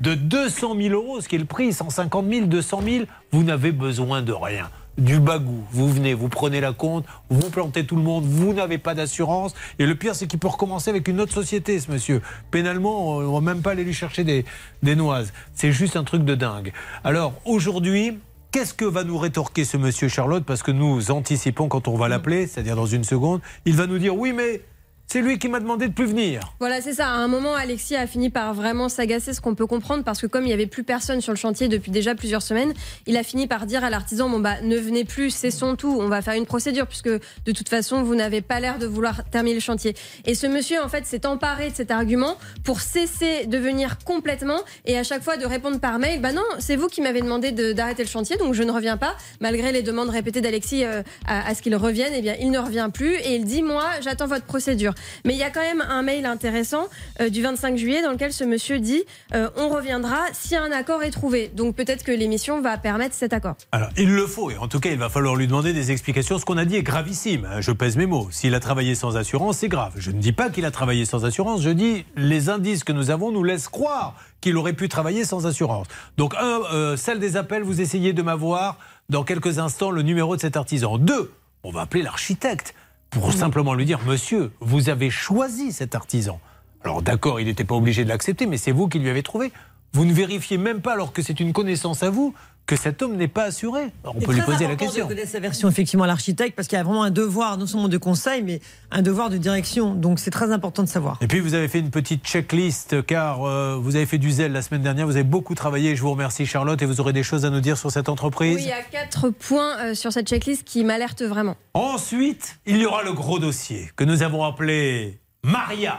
de 200 000 euros, ce qui est le prix, 150 000, 200 000, vous n'avez besoin de rien. Du bagou. Vous venez, vous prenez la compte, vous plantez tout le monde, vous n'avez pas d'assurance. Et le pire, c'est qu'il peut recommencer avec une autre société, ce monsieur. Pénalement, on ne va même pas aller lui chercher des, des noises. C'est juste un truc de dingue. Alors, aujourd'hui, qu'est-ce que va nous rétorquer ce monsieur Charlotte? Parce que nous anticipons quand on va l'appeler, c'est-à-dire dans une seconde, il va nous dire oui, mais c'est lui qui m'a demandé de plus venir. Voilà, c'est ça. À un moment, Alexis a fini par vraiment s'agacer, ce qu'on peut comprendre, parce que comme il n'y avait plus personne sur le chantier depuis déjà plusieurs semaines, il a fini par dire à l'artisan bon bah ne venez plus, cessons tout, on va faire une procédure puisque de toute façon vous n'avez pas l'air de vouloir terminer le chantier. Et ce monsieur en fait s'est emparé de cet argument pour cesser de venir complètement et à chaque fois de répondre par mail bah non, c'est vous qui m'avez demandé de- d'arrêter le chantier donc je ne reviens pas malgré les demandes répétées d'Alexis euh, à, à ce qu'il revienne. Eh bien il ne revient plus et il dit moi j'attends votre procédure. Mais il y a quand même un mail intéressant euh, du 25 juillet dans lequel ce monsieur dit euh, on reviendra si un accord est trouvé. Donc peut-être que l'émission va permettre cet accord. Alors, il le faut, et en tout cas, il va falloir lui demander des explications. Ce qu'on a dit est gravissime, hein, je pèse mes mots. S'il a travaillé sans assurance, c'est grave. Je ne dis pas qu'il a travaillé sans assurance, je dis les indices que nous avons nous laissent croire qu'il aurait pu travailler sans assurance. Donc, un, euh, celle des appels, vous essayez de m'avoir dans quelques instants le numéro de cet artisan. Deux, on va appeler l'architecte pour simplement lui dire, monsieur, vous avez choisi cet artisan. Alors d'accord, il n'était pas obligé de l'accepter, mais c'est vous qui lui avez trouvé. Vous ne vérifiez même pas, alors que c'est une connaissance à vous, que cet homme n'est pas assuré. Alors, on peut lui poser la question. De connaître sa version effectivement à l'architecte parce qu'il y a vraiment un devoir non seulement de conseil mais un devoir de direction. Donc c'est très important de savoir. Et puis vous avez fait une petite checklist car euh, vous avez fait du zèle la semaine dernière, vous avez beaucoup travaillé. Je vous remercie Charlotte et vous aurez des choses à nous dire sur cette entreprise. Oui, il y a quatre points euh, sur cette checklist qui m'alertent vraiment. Ensuite, il y aura le gros dossier que nous avons appelé mariage,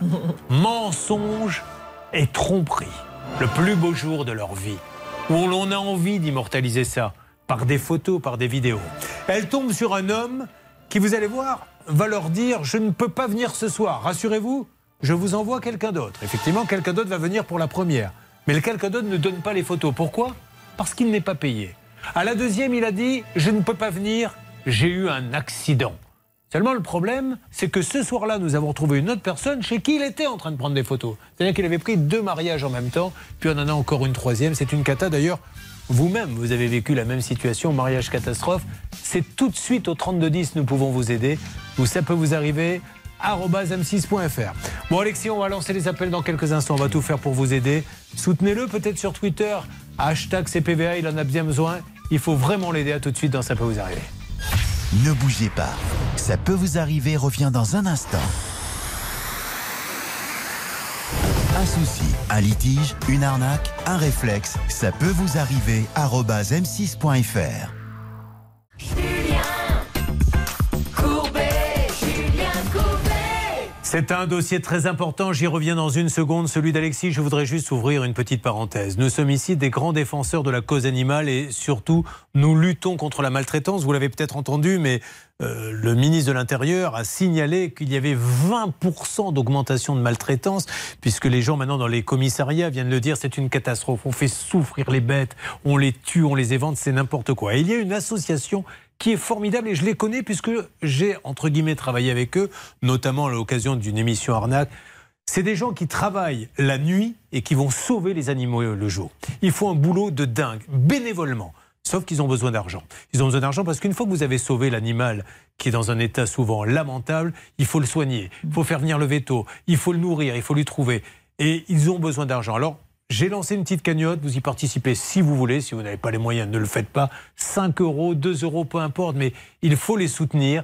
mensonge et tromperie. Le plus beau jour de leur vie. Où l'on a envie d'immortaliser ça par des photos, par des vidéos. Elle tombe sur un homme qui, vous allez voir, va leur dire Je ne peux pas venir ce soir. Rassurez-vous, je vous envoie quelqu'un d'autre. Effectivement, quelqu'un d'autre va venir pour la première. Mais le quelqu'un d'autre ne donne pas les photos. Pourquoi? Parce qu'il n'est pas payé. À la deuxième, il a dit Je ne peux pas venir, j'ai eu un accident. Seulement, le problème, c'est que ce soir-là, nous avons trouvé une autre personne chez qui il était en train de prendre des photos. C'est-à-dire qu'il avait pris deux mariages en même temps, puis on en a encore une troisième. C'est une cata d'ailleurs. Vous-même, vous avez vécu la même situation, mariage catastrophe. C'est tout de suite au 3210, nous pouvons vous aider. Où ça peut vous arriver arobase m6.fr. Bon Alexis, on va lancer les appels dans quelques instants. On va tout faire pour vous aider. Soutenez-le peut-être sur Twitter. Hashtag CPVA, il en a bien besoin. Il faut vraiment l'aider. À tout de suite dans Ça peut vous arriver. Ne bougez pas. Ça peut vous arriver revient dans un instant. Ce souci, un litige, une arnaque, un réflexe, ça peut vous arriver. arobase m6.fr. C'est un dossier très important, j'y reviens dans une seconde, celui d'Alexis. Je voudrais juste ouvrir une petite parenthèse. Nous sommes ici des grands défenseurs de la cause animale et surtout, nous luttons contre la maltraitance. Vous l'avez peut-être entendu, mais euh, le ministre de l'Intérieur a signalé qu'il y avait 20% d'augmentation de maltraitance, puisque les gens maintenant dans les commissariats viennent le dire, c'est une catastrophe. On fait souffrir les bêtes, on les tue, on les évente, c'est n'importe quoi. Et il y a une association qui est formidable et je les connais puisque j'ai, entre guillemets, travaillé avec eux, notamment à l'occasion d'une émission Arnaque. C'est des gens qui travaillent la nuit et qui vont sauver les animaux le jour. Ils font un boulot de dingue, bénévolement. Sauf qu'ils ont besoin d'argent. Ils ont besoin d'argent parce qu'une fois que vous avez sauvé l'animal qui est dans un état souvent lamentable, il faut le soigner, il faut faire venir le veto, il faut le nourrir, il faut lui trouver. Et ils ont besoin d'argent. Alors, j'ai lancé une petite cagnotte, vous y participez si vous voulez, si vous n'avez pas les moyens, ne le faites pas. 5 euros, 2 euros, peu importe, mais il faut les soutenir.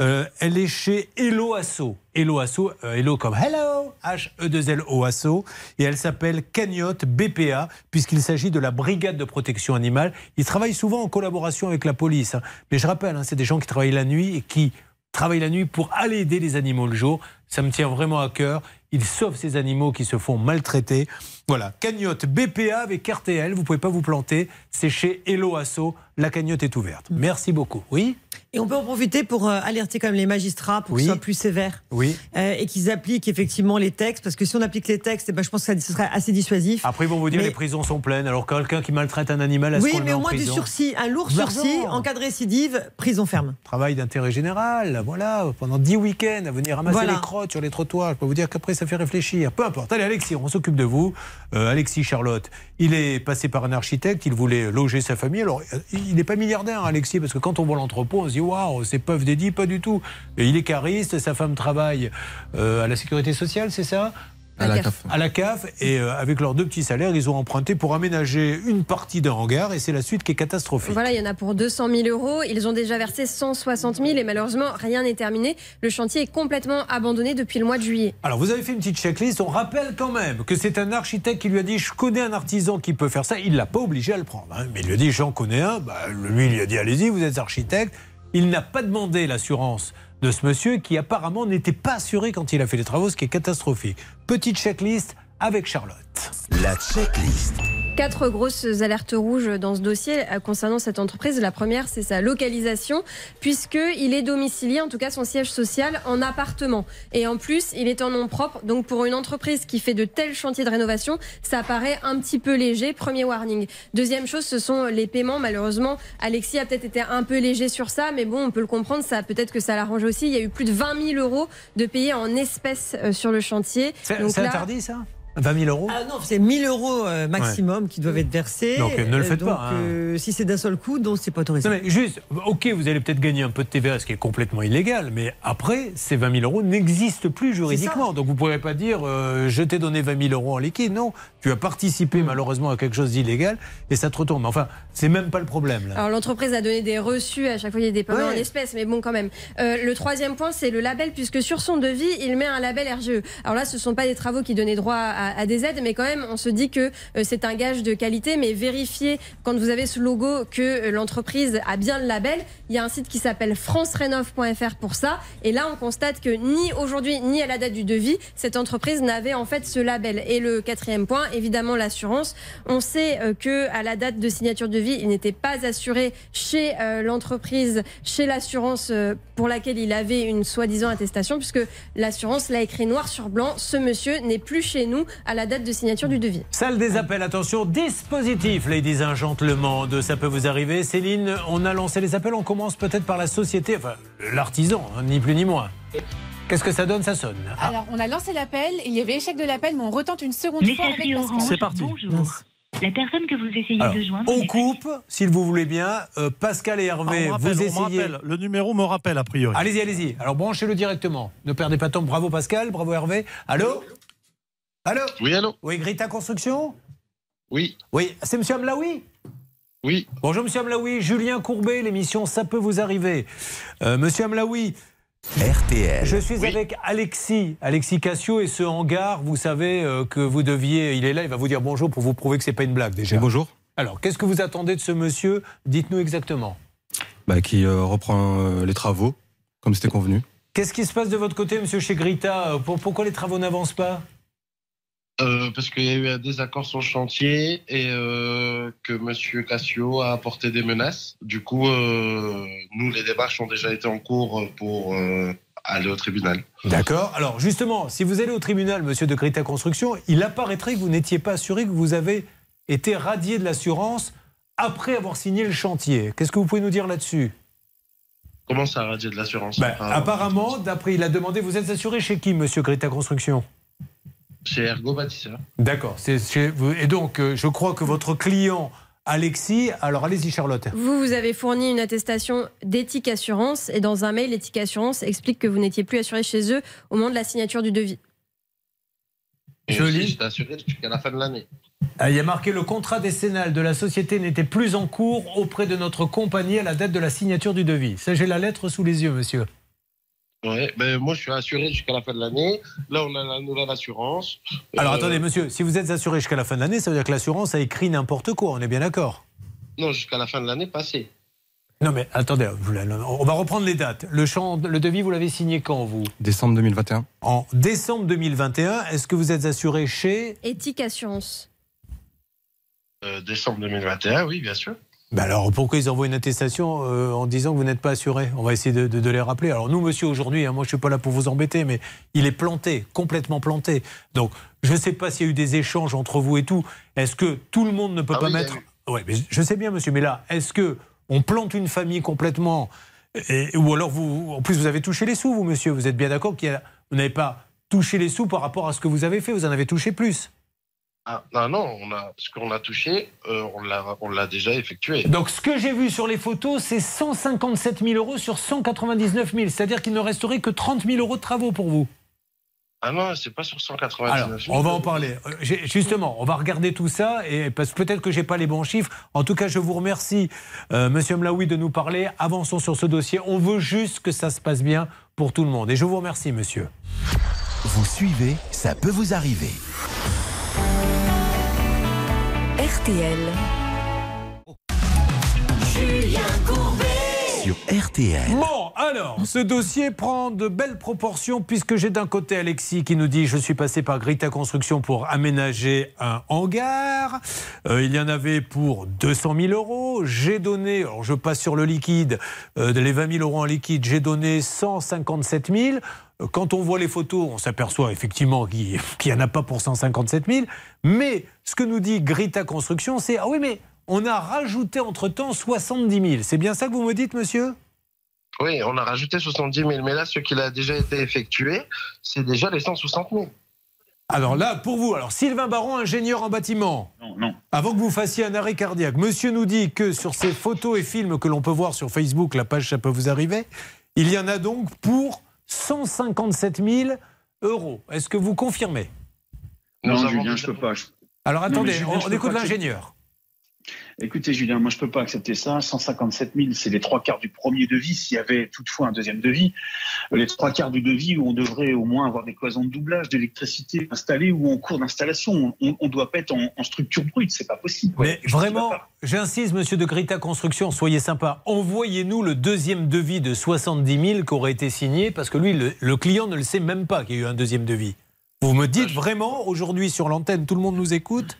Euh, elle est chez Hello Asso. Hello Asso, euh, Hello comme Hello, H-E-2-L-O Asso. Et elle s'appelle Cagnotte BPA, puisqu'il s'agit de la Brigade de protection animale. Ils travaillent souvent en collaboration avec la police. hein. Mais je rappelle, hein, c'est des gens qui travaillent la nuit et qui travaillent la nuit pour aller aider les animaux le jour. Ça me tient vraiment à cœur. Ils sauvent ces animaux qui se font maltraiter. Voilà, cagnotte BPA avec RTL. Vous pouvez pas vous planter. C'est chez Hello Asso. La cagnotte est ouverte. Merci beaucoup. Oui Et on peut en profiter pour euh, alerter quand même les magistrats pour qu'ils Oui. soient plus sévères Oui. euh, et qu'ils appliquent effectivement les textes. Parce que si on applique les textes, eh ben, je pense que ce serait assez dissuasif. Après, ils vont vous dire Mais- les prisons sont pleines. Alors, quelqu'un qui maltraite un animal, Oui, qu'on le met mais au moins du sursis, un lourd sursis, en cas de récidive, prison ferme. Travail d'intérêt général, voilà, pendant 10 week-ends à venir ramasser Voilà. les crottes sur les trottoirs. Je peux vous dire qu'après, ça fait réfléchir. Peu importe. Allez, Alexis, on s'occupe de vous. Euh, Alexis Charlotte, il est passé par un architecte, il voulait loger sa famille. Alors, euh, il n'est pas milliardaire, Alexis, parce que quand on voit l'entrepôt, on se dit waouh, c'est Puff Daddy, pas du tout. Il est cariste, sa femme travaille euh, à la sécurité sociale, c'est ça? À la CAF. À la CAF, et euh, avec leurs deux petits salaires, ils ont emprunté pour aménager une partie d'un hangar, et c'est la suite qui est catastrophique. Voilà, il y en a pour 200 000 euros. Ils ont déjà versé 160 000 et malheureusement, rien n'est terminé. Le chantier est complètement abandonné depuis le mois de juillet. Alors, vous avez fait une petite checklist. On rappelle quand même que c'est un architecte qui lui a dit Je connais un artisan qui peut faire ça. Il ne l'a pas obligé à le prendre. hein. Mais il lui a dit J'en connais un. Bah, lui, il lui a dit Allez-y, vous êtes architecte. Il n'a pas demandé l'assurance de ce monsieur qui apparemment n'était pas assuré quand il a fait les travaux, ce qui est catastrophique. Petite checklist avec Charlotte. La checklist. Quatre grosses alertes rouges dans ce dossier euh, concernant cette entreprise. La première, c'est sa localisation, puisqu'il est domicilié, en tout cas son siège social, en appartement. Et en plus, il est en nom propre. Donc pour une entreprise qui fait de tels chantiers de rénovation, ça paraît un petit peu léger. Premier warning. Deuxième chose, ce sont les paiements. Malheureusement, Alexis a peut-être été un peu léger sur ça, mais bon, on peut le comprendre. Ça peut-être que ça l'arrange aussi. Il y a eu plus de 20 000 euros de payés en espèces euh, sur le chantier. C'est interdit, ça? 20 000 euros Ah non, c'est 1000 euros euh, maximum qui doivent être versés. Donc, euh, ne le faites donc, pas, hein. euh, si c'est d'un seul coup, donc c'est pas autorisé. Non mais juste, ok, vous allez peut-être gagner un peu de TVA, ce qui est complètement illégal, mais après, ces 20 000 euros n'existent plus juridiquement. Donc vous ne pourrez pas dire, euh, je t'ai donné 20 000 euros en liquide. Non, tu as participé Mm. malheureusement à quelque chose d'illégal et ça te retourne. Mais enfin, c'est même pas le problème là. Alors l'entreprise a donné des reçus à chaque fois il y a des paiements Ouais. en espèces, mais bon quand même. Euh, le troisième point c'est le label puisque sur son devis il met un label RGE. Alors là ce sont pas des travaux qui donnaient droit à, à des aides, mais quand même on se dit que euh, c'est un gage de qualité. Mais vérifiez quand vous avez ce logo que euh, l'entreprise a bien le label. Il y a un site qui s'appelle francerenov.fr pour ça. Et là on constate que ni aujourd'hui ni à la date du devis cette entreprise n'avait en fait ce label. Et le quatrième point évidemment l'assurance. On sait euh, que à la date de signature de devis il n'était pas assuré chez l'entreprise, chez l'assurance pour laquelle il avait une soi-disant attestation, puisque l'assurance l'a écrit noir sur blanc, ce monsieur n'est plus chez nous à la date de signature du devis. Salle des appels, attention, dispositif, ladies and gentlemen, de ça peut vous arriver. Céline, on a lancé les appels, on commence peut-être par la société, enfin l'artisan, hein, ni plus ni moins. Qu'est-ce que ça donne? Ça sonne. Ah, Alors, on a lancé l'appel, il y avait échec de l'appel, mais on retente une seconde fois avec. C'est parti. Bonjour. La personne que vous essayez alors, de joindre. on coupe, s'il vous voulez bien. Euh, Pascal et Hervé, Ah, rappelle, vous essayez. Le numéro me rappelle, a priori. Allez-y, allez-y. Alors branchez-le directement. Ne perdez pas de temps. Bravo Pascal, bravo Hervé. Allô? Allô Oui, allô Oui, Grita Construction Oui. Oui, c'est Monsieur Amlaoui Oui. Bonjour Monsieur Amlaoui, Julien Courbet, l'émission Ça peut vous arriver. Euh, Monsieur Amlaoui, RTL. Je suis avec Alexis, Alexis Cassio et ce hangar, vous savez euh, que vous deviez, il est là, il va vous dire bonjour pour vous prouver que c'est pas une blague déjà. Bonjour. Alors, qu'est-ce que vous attendez de ce monsieur? Dites-nous exactement. Bah, qui euh, reprend euh, les travaux, comme c'était convenu. Qu'est-ce qui se passe de votre côté, monsieur chez Grita? Pour- Pourquoi les travaux n'avancent pas? Euh, parce qu'il y a eu un désaccord sur le chantier et euh, que Monsieur Cassio a apporté des menaces. Du coup, euh, nous, les démarches ont déjà été en cours pour aller au tribunal. D'accord. Alors, justement, si vous allez au tribunal, monsieur de Grita Construction, il apparaîtrait que vous n'étiez pas assuré, que vous avez été radié de l'assurance après avoir signé le chantier. Qu'est-ce que vous pouvez nous dire là-dessus? Comment ça, radier de l'assurance? Ben, Ah, Apparemment, d'après, il a demandé, vous êtes assuré chez qui, monsieur Greta Construction? Chez Ergo Bâtisseur. D'accord. c'est chez vous. Et donc, euh, je crois que votre client, Alexis, alors allez-y, Charlotte. Vous, vous avez fourni une attestation d'éthique assurance et dans un mail, l'éthique assurance explique que vous n'étiez plus assuré chez eux au moment de la signature du devis. Et aussi, J'étais assuré jusqu'à la fin de l'année. Ah, Il y a marqué le contrat décennal de la société n'était plus en cours auprès de notre compagnie à la date de la signature du devis. Ça, j'ai la lettre sous les yeux, monsieur. Ouais, ben moi, je suis assuré jusqu'à la fin de l'année. Là, on a la nouvelle assurance. Alors Euh, attendez, monsieur, si vous êtes assuré jusqu'à la fin de l'année, ça veut dire que l'assurance a écrit n'importe quoi, on est bien d'accord? Non, jusqu'à la fin de l'année passée. Non mais attendez, on va reprendre les dates. Le, champ, le devis, vous l'avez signé quand, vous? Décembre 2021. En décembre 2021, est-ce que vous êtes assuré chez... Éthique assurance. Euh, décembre 2021, oui, bien sûr. Ben alors pourquoi ils envoient une attestation euh, en disant que vous n'êtes pas assuré? On va essayer de, de- de les rappeler. Alors nous, monsieur, aujourd'hui, hein, moi je suis pas là pour vous embêter, mais il est planté, complètement planté. Donc je ne sais pas s'il y a eu des échanges entre vous et tout. Est-ce que tout le monde ne peut Ah pas oui, mettre... Ouais, mais je sais bien, monsieur, mais là, est-ce que on plante une famille complètement et- ou alors vous, en plus, vous avez touché les sous, vous, monsieur. Vous êtes bien d'accord qu'il a- vous n'avez pas touché les sous par rapport à ce que vous avez fait. Vous en avez touché plus. Ah, non, non, on a, ce qu'on a touché, euh, on l'a déjà effectué. Donc ce que j'ai vu sur les photos, c'est 157 000 euros sur 199 000. C'est-à-dire qu'il ne resterait que 30 000 euros de travaux pour vous. Ah non, c'est pas sur 199 Alors, 000. on va en parler. Euh, Justement, on va regarder tout ça, et parce que peut-être que j'ai pas les bons chiffres. En tout cas, je vous remercie, euh, Monsieur Mlaoui, de nous parler. Avançons sur ce dossier. On veut juste que ça se passe bien pour tout le monde. Et je vous remercie, Monsieur. Vous suivez, ça peut vous arriver. RTL. Julien Courbet. RTL. Bon, alors, ce dossier prend de belles proportions puisque j'ai d'un côté Alexis qui nous dit je suis passé par Grita Construction pour aménager un hangar. Euh, il y en avait pour 200 000 euros. J'ai donné, alors je passe sur le liquide, euh, les 20 000 euros en liquide, j'ai donné 157 000. Euh, Quand on voit les photos, on s'aperçoit effectivement qu'il n'y en a pas pour 157 000. Mais ce que nous dit Grita Construction, c'est ah oui, mais on a rajouté entre-temps 70 000. C'est bien ça que vous me dites, monsieur? Oui, on a rajouté 70 000, mais là, ce qui a déjà été effectué, c'est déjà les 160 000. Alors là, pour vous, alors Sylvain Baron, ingénieur en bâtiment. Non, non. Avant que vous fassiez un arrêt cardiaque, monsieur nous dit que sur ces photos et films que l'on peut voir sur Facebook, la page Ça peut vous arriver, il y en a donc pour 157 000 euros. Est-ce que vous confirmez? Non, Julien, je peux pas. Je- Alors Non, attendez, Julien, on, écoute l'ingénieur. Écoutez, Julien, moi, je peux pas accepter ça. 157 000, c'est les trois quarts du premier devis. S'il y avait toutefois un deuxième devis, les trois quarts du devis où on devrait au moins avoir des cloisons de doublage, d'électricité installées ou en cours d'installation. On ne doit pas être en, en structure brute. C'est pas possible. Mais vraiment, j'insiste, monsieur de Grita Construction, soyez sympa. Envoyez-nous le deuxième devis de 70 000 qui aurait été signé, parce que lui, le, le client ne le sait même pas qu'il y a eu un deuxième devis. Vous me dites vraiment, aujourd'hui sur l'antenne, tout le monde nous écoute,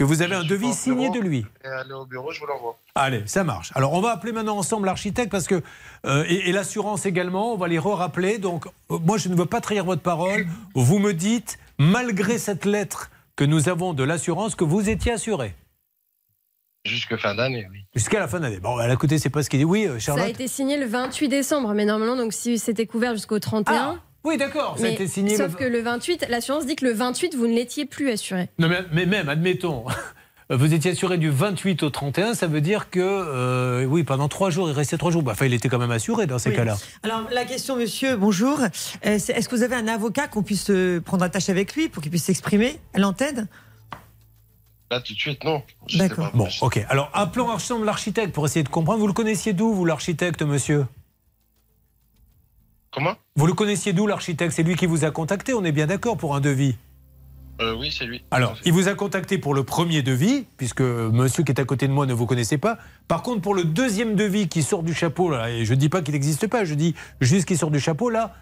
que vous avez un devis signé de lui. Et allez au bureau, je vous l'envoie. Allez, ça marche. Alors, on va appeler maintenant ensemble l'architecte parce que euh, et, et l'assurance également. On va les re-rappeler. Donc, euh, moi, je ne veux pas trahir votre parole. Vous me dites, malgré cette lettre que nous avons de l'assurance, que vous étiez assuré Jusque fin d'année, oui. jusqu'à la fin de l'année. Bon, à la côté, c'est pas ce qu'il dit. Oui, euh, Ça a Charlotte. été signé le 28 décembre, mais normalement, donc si c'était couvert jusqu'au 31. Ah, oui, d'accord. Ça a mais été signé. Sauf le- que le 28, l'assurance dit que le 28, vous ne l'étiez plus assuré. Non, mais, mais même, admettons. Vous étiez assuré du 28 au 31, ça veut dire que, euh, oui, pendant trois jours, il restait trois jours. Bah, Enfin, il était quand même assuré dans ces Oui. cas-là. Alors, la question, monsieur, bonjour. Euh, Est-ce que vous avez un avocat qu'on puisse euh, prendre attache avec lui pour qu'il puisse s'exprimer à l'antenne? Là, tout de suite, non. D'accord. pas. Bon, ok. Alors, appelons ensemble l'architecte pour essayer de comprendre. Vous le connaissiez d'où, vous, l'architecte, monsieur? Comment? Vous le connaissiez d'où l'architecte? C'est lui qui vous a contacté, on est bien d'accord pour un devis? Euh, Oui, c'est lui. Alors, il vous a contacté pour le premier devis, puisque monsieur qui est à côté de moi ne vous connaissait pas. Par contre, pour le deuxième devis qui sort du chapeau, là, et je ne dis pas qu'il n'existe pas, je dis juste qu'il sort du chapeau, là,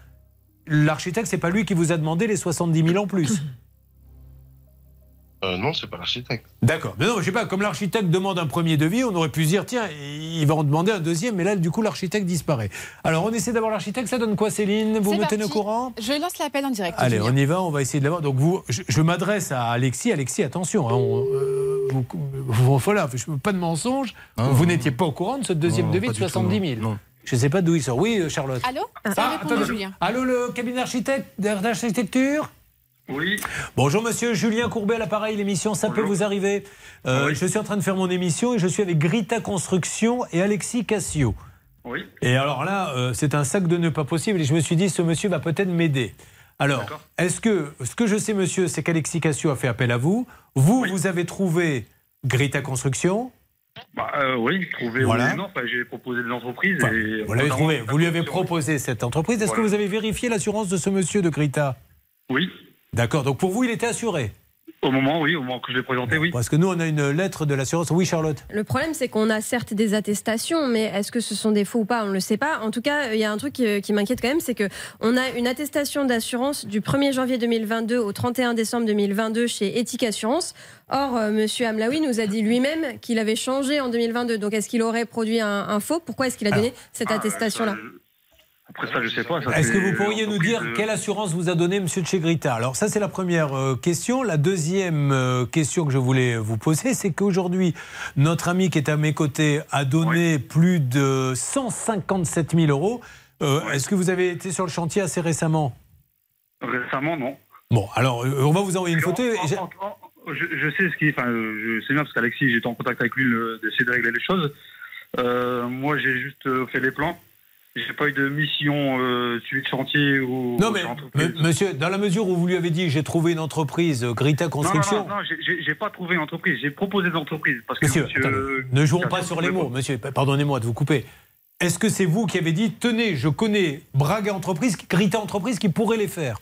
l'architecte, c'est pas lui qui vous a demandé les 70 000 en plus. Euh, non, c'est pas l'architecte. D'accord. Mais non, je sais pas, comme l'architecte demande un premier devis, on aurait pu se dire, tiens, il va en demander un deuxième, mais là, du coup, l'architecte disparaît. Alors, on essaie d'avoir l'architecte, ça donne quoi, Céline Vous C'est me tenez au parti. courant Je lance l'appel en direct. Allez, on y va, on va essayer de l'avoir. Donc, vous, je, je m'adresse à Alexis. Alexis, attention, hein, on, euh, vous, vous, voilà, je- pas de mensonge. vous n'étiez pas au courant de ce deuxième Non, devis de du tout, 70 000. Je ne sais pas d'où il sort. Oui, euh, Charlotte. Allô Ah, Ça répond, attendez. Julien. Allô, le cabinet d'architecture? Oui. Bonjour monsieur, Julien Courbet à l'appareil, l'émission Ça peut vous arriver. Euh, Je suis en train de faire mon émission et je suis avec Grita Construction et Alexis Cassio. Oui. Et alors là, euh, c'est un sac de nœuds pas possible et je me suis dit, ce monsieur va peut-être m'aider. Alors, est-ce que, ce que je sais monsieur, c'est qu'Alexis Cassio a fait appel à vous. Vous, vous avez trouvé Grita Construction. Bah, euh, oui, trouvé Voilà. non, enfin, j'ai proposé. Enfin, et vous l'avez trouvé, vous lui avez proposé cette entreprise. Est-ce que vous avez vérifié l'assurance de ce monsieur de Grita? Oui. D'accord, donc pour vous, il était assuré Au moment, oui, au moment que je l'ai présenté, oui. Parce que nous, on a une lettre de l'assurance. Oui, Charlotte Le problème, c'est qu'on a certes des attestations, mais est-ce que ce sont des faux ou pas? On ne le sait pas. En tout cas, il y a un truc qui, qui m'inquiète quand même, c'est qu'on a une attestation d'assurance du 1er janvier 2022 au 31 décembre 2022 chez Ethic Assurance. Or, euh, Monsieur Amlaoui nous a dit lui-même qu'il avait changé en 2022. Donc, est-ce qu'il aurait produit un, un faux? Pourquoi est-ce qu'il a donné cette attestation-là? Après ça, je sais pas. ça, Est-ce que vous pourriez nous dire quelle assurance vous a donné Monsieur Chegrita Alors ça c'est la première euh, question. La deuxième euh, question que je voulais vous poser, c'est qu'aujourd'hui notre ami qui est à mes côtés a donné plus de 157 000 euros. Euh, Est-ce que vous avez été sur le chantier assez récemment? Récemment, non. Bon, alors on va vous envoyer une photo. Je, je sais ce qui, enfin, je sais bien parce qu'Alexis, j'étais en contact avec lui d'essayer de régler les choses. Euh, moi, j'ai juste fait les plans. J'ai pas eu de mission euh, suivi de chantier ou. Non mais monsieur, dans la mesure où vous lui avez dit j'ai trouvé une entreprise, euh, Grita Non, non, Construction. non, non, j'ai- pas trouvé une entreprise. J'ai proposé des entreprises parce que Monsieur, euh, ne jouons pas sur les mots, monsieur. Pardonnez-moi de vous couper. Est-ce que c'est vous qui avez dit tenez, je connais Braga Entreprise, Grita Entreprise qui pourrait les faire?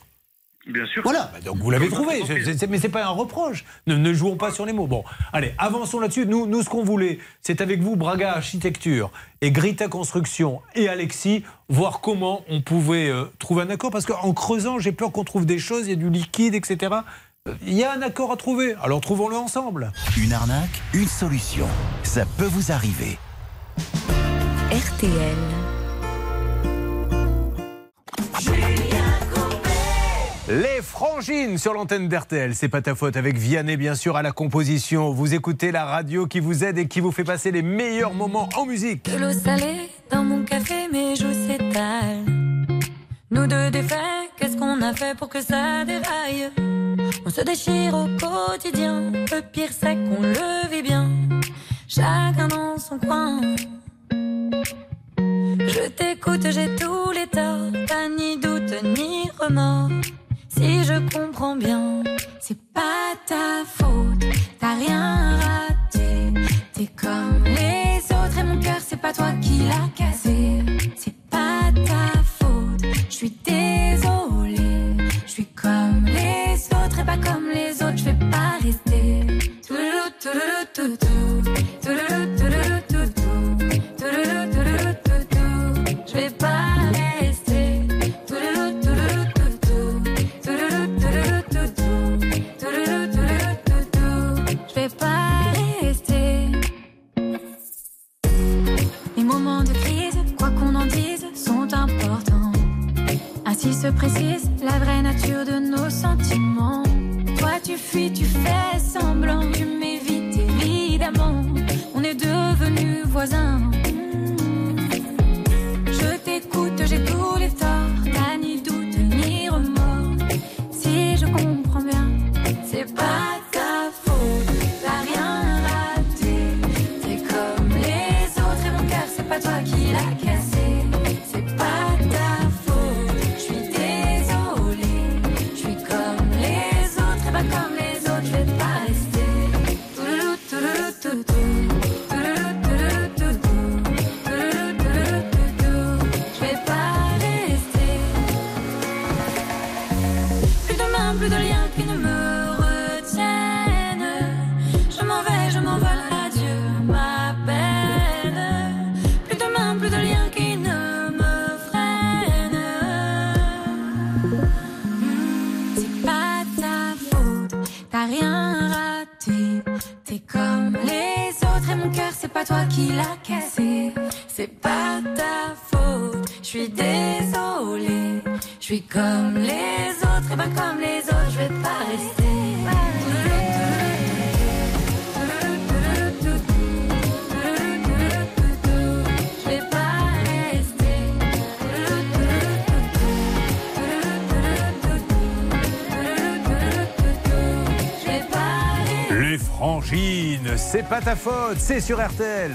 Bien sûr. Voilà, bah donc vous l'avez trouvé. Mais c'est pas un reproche. Ne, ne jouons pas sur les mots. Bon, allez, avançons là-dessus. Nous, nous, ce qu'on voulait, c'est avec vous, Braga Architecture et Grita Construction et Alexis, voir comment on pouvait euh, trouver un accord. Parce qu'en creusant, j'ai peur qu'on trouve des choses, il y a du liquide, etc. Euh, Il y a un accord à trouver. Alors trouvons-le ensemble. Une arnaque, une solution. Ça peut vous arriver. RTL. Les frangines sur l'antenne d'RTL, c'est pas ta faute avec Vianney bien sûr à la composition. Vous écoutez la radio qui vous aide et qui vous fait passer les meilleurs moments en musique. De l'eau salée dans mon café, mes joues s'étalent. Nous deux défaits, qu'est-ce qu'on a fait pour que ça déraille? On se déchire au quotidien, le pire c'est qu'on le vit bien. Chacun dans son coin. Je t'écoute, j'ai tous les torts, pas ni doute ni remords. Si je comprends bien, c'est pas ta faute, t'as rien raté. T'es comme les autres et mon cœur, c'est pas toi qui l'a cassé. C'est pas ta faute, je suis désolée. Je suis comme les autres et pas comme les autres, je vais pas rester. Ainsi se précise la vraie nature de nos sentiments. Toi tu fuis, tu fais semblant, tu m'évites évidemment. On est devenus voisins. Toi qui l'a cassé. C'est pas ta faute, c'est sur RTL.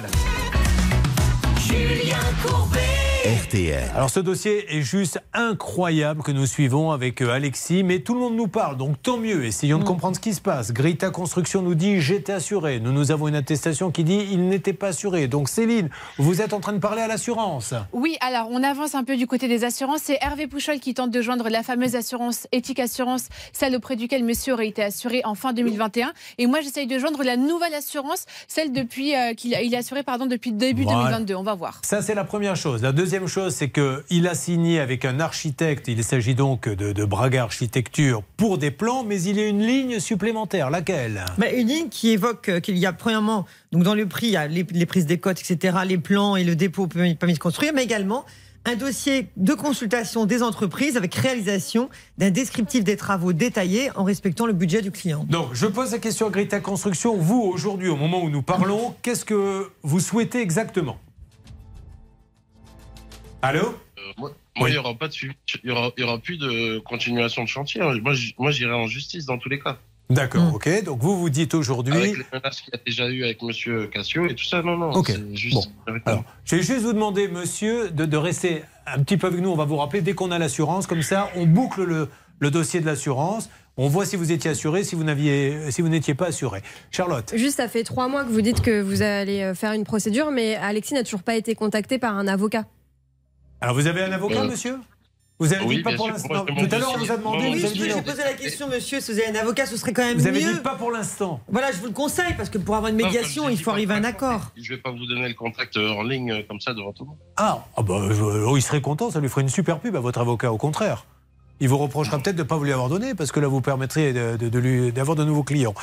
Julien Courbet. RTL. Alors ce dossier est juste incroyable que nous suivons avec euh, Alexis, mais tout le monde nous parle, donc tant mieux. Essayons de comprendre ce qui se passe. Grita Construction nous dit j'étais assuré. Nous, nous avons une attestation qui dit il n'était pas assuré. Donc Céline, vous êtes en train de parler à l'assurance. Oui, alors on avance un peu du côté des assurances. C'est Hervé Pouchol qui tente de joindre la fameuse assurance éthique assurance, celle auprès duquel monsieur aurait été assuré en fin 2021. Et moi, j'essaye de joindre la nouvelle assurance, celle depuis euh, qu'il a- il est assuré pardon depuis début Voilà. 2022. On va voir. Ça, c'est la première chose. La deuxième chose, c'est qu'il a signé avec un architecte. Il s'agit donc de, de Braga Architecture pour des plans, mais il y a une ligne supplémentaire. Laquelle? Bah, une ligne qui évoque euh, qu'il y a premièrement, donc dans le prix, il y a les, les prises des cotes, etc., les plans et le dépôt permis, de construire, mais également un dossier de consultation des entreprises avec réalisation d'un descriptif des travaux détaillés en respectant le budget du client. Donc, je pose la question à Grita Construction. Vous, aujourd'hui, au moment où nous parlons, qu'est-ce que vous souhaitez exactement? Allô Euh, moi, il n'y aura pas de suivi. Il y aura, il y aura plus de continuation de chantier. Moi, j- moi, j'irai en justice dans tous les cas. D'accord, ok. Donc, vous vous dites aujourd'hui. Avec les menaces qu'il y a déjà eu avec Monsieur Cassio et tout ça, non, non. Ok. c'est juste. Alors, je vais juste vous demander, monsieur, de, de rester un petit peu avec nous. On va vous rappeler dès qu'on a l'assurance. Comme ça, on boucle le, le dossier de l'assurance. On voit si vous étiez assuré, si vous n'aviez, si vous n'étiez pas assuré. Charlotte. Juste, ça fait trois mois que vous dites que vous allez euh, faire une procédure, mais Alexis n'a toujours pas été contacté par un avocat. Alors, vous avez un avocat, Euh, monsieur? Vous avez oui, dit pas pour l'instant. Tout à l'heure, on vous a demandé. Oui, vous je j'ai posé la question, monsieur, si vous avez un avocat, ce serait quand même Vous avez mieux. dit pas pour l'instant. Voilà, je vous le conseille, parce que pour avoir une médiation, il faut arriver à un accord. Je vais pas vous donner le contact euh, en ligne euh, comme ça devant tout le monde. Ah, ah bah, oh, il serait content, ça lui ferait une super pub à votre avocat, au contraire. Il vous reprochera peut-être de ne pas vous lui avoir donné, parce que là, vous permettrez de- de- de d'avoir de, nouveaux clients.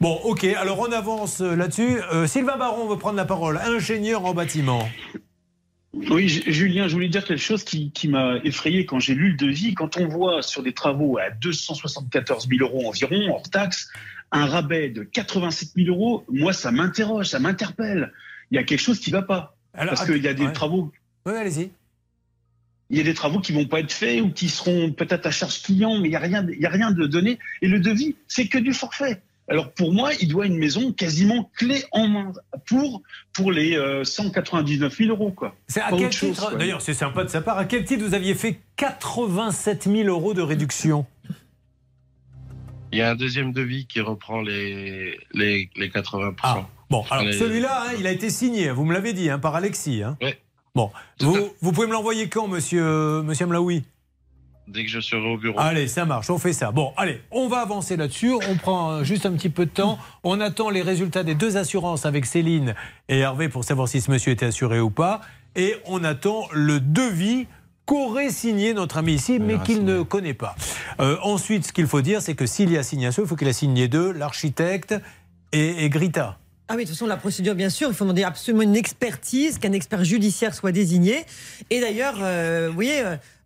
Bon, ok, alors on avance euh, là-dessus. Euh, Sylvain Baron veut prendre la parole, ingénieur en bâtiment. Oui, Julien, je voulais dire quelque chose qui, qui m'a effrayé quand j'ai lu le devis. Quand on voit sur des travaux à 274 000 euros environ, hors taxe, un rabais de 87 000 euros, moi, ça m'interroge, ça m'interpelle. Il y a quelque chose qui ne va pas. Alors, Parce qu'il y a des ouais. travaux. Oui, allez-y. Il y a des travaux qui vont pas être faits ou qui seront peut-être à charge client, mais il y a rien, il y a rien de donné. Et le devis, c'est que du forfait. Alors pour moi, il doit une maison quasiment clé en main pour pour les euh, 199 000 euros quoi. C'est à Pas quel titre quoi. D'ailleurs, c'est sympa de sa part. À quel titre vous aviez fait 87 000 euros de réduction? Il y a un deuxième devis qui reprend les, les, les 80%. Ah, Bon, alors Les- celui-là, hein, il a été signé, vous me l'avez dit, hein, par Alexis. hein. Bon, vous, vous pouvez me l'envoyer quand, monsieur, monsieur Mlaoui Dès que je serai au bureau. Allez, ça marche, on fait ça. Bon, allez, on va avancer là-dessus. On prend euh, juste un petit peu de temps. On attend les résultats des deux assurances avec Céline et Hervé pour savoir si ce monsieur était assuré ou pas. Et on attend le devis qu'aurait signé notre ami ici, mais qu'il ne connaît pas. Euh, ensuite, ce qu'il faut dire, c'est que s'il y a signation, il faut qu'il a signé deux, l'architecte et, et Grita. Ah oui, de toute façon, la procédure, bien sûr, il faut demander absolument une expertise, qu'un expert judiciaire soit désigné. Et d'ailleurs, euh, vous voyez,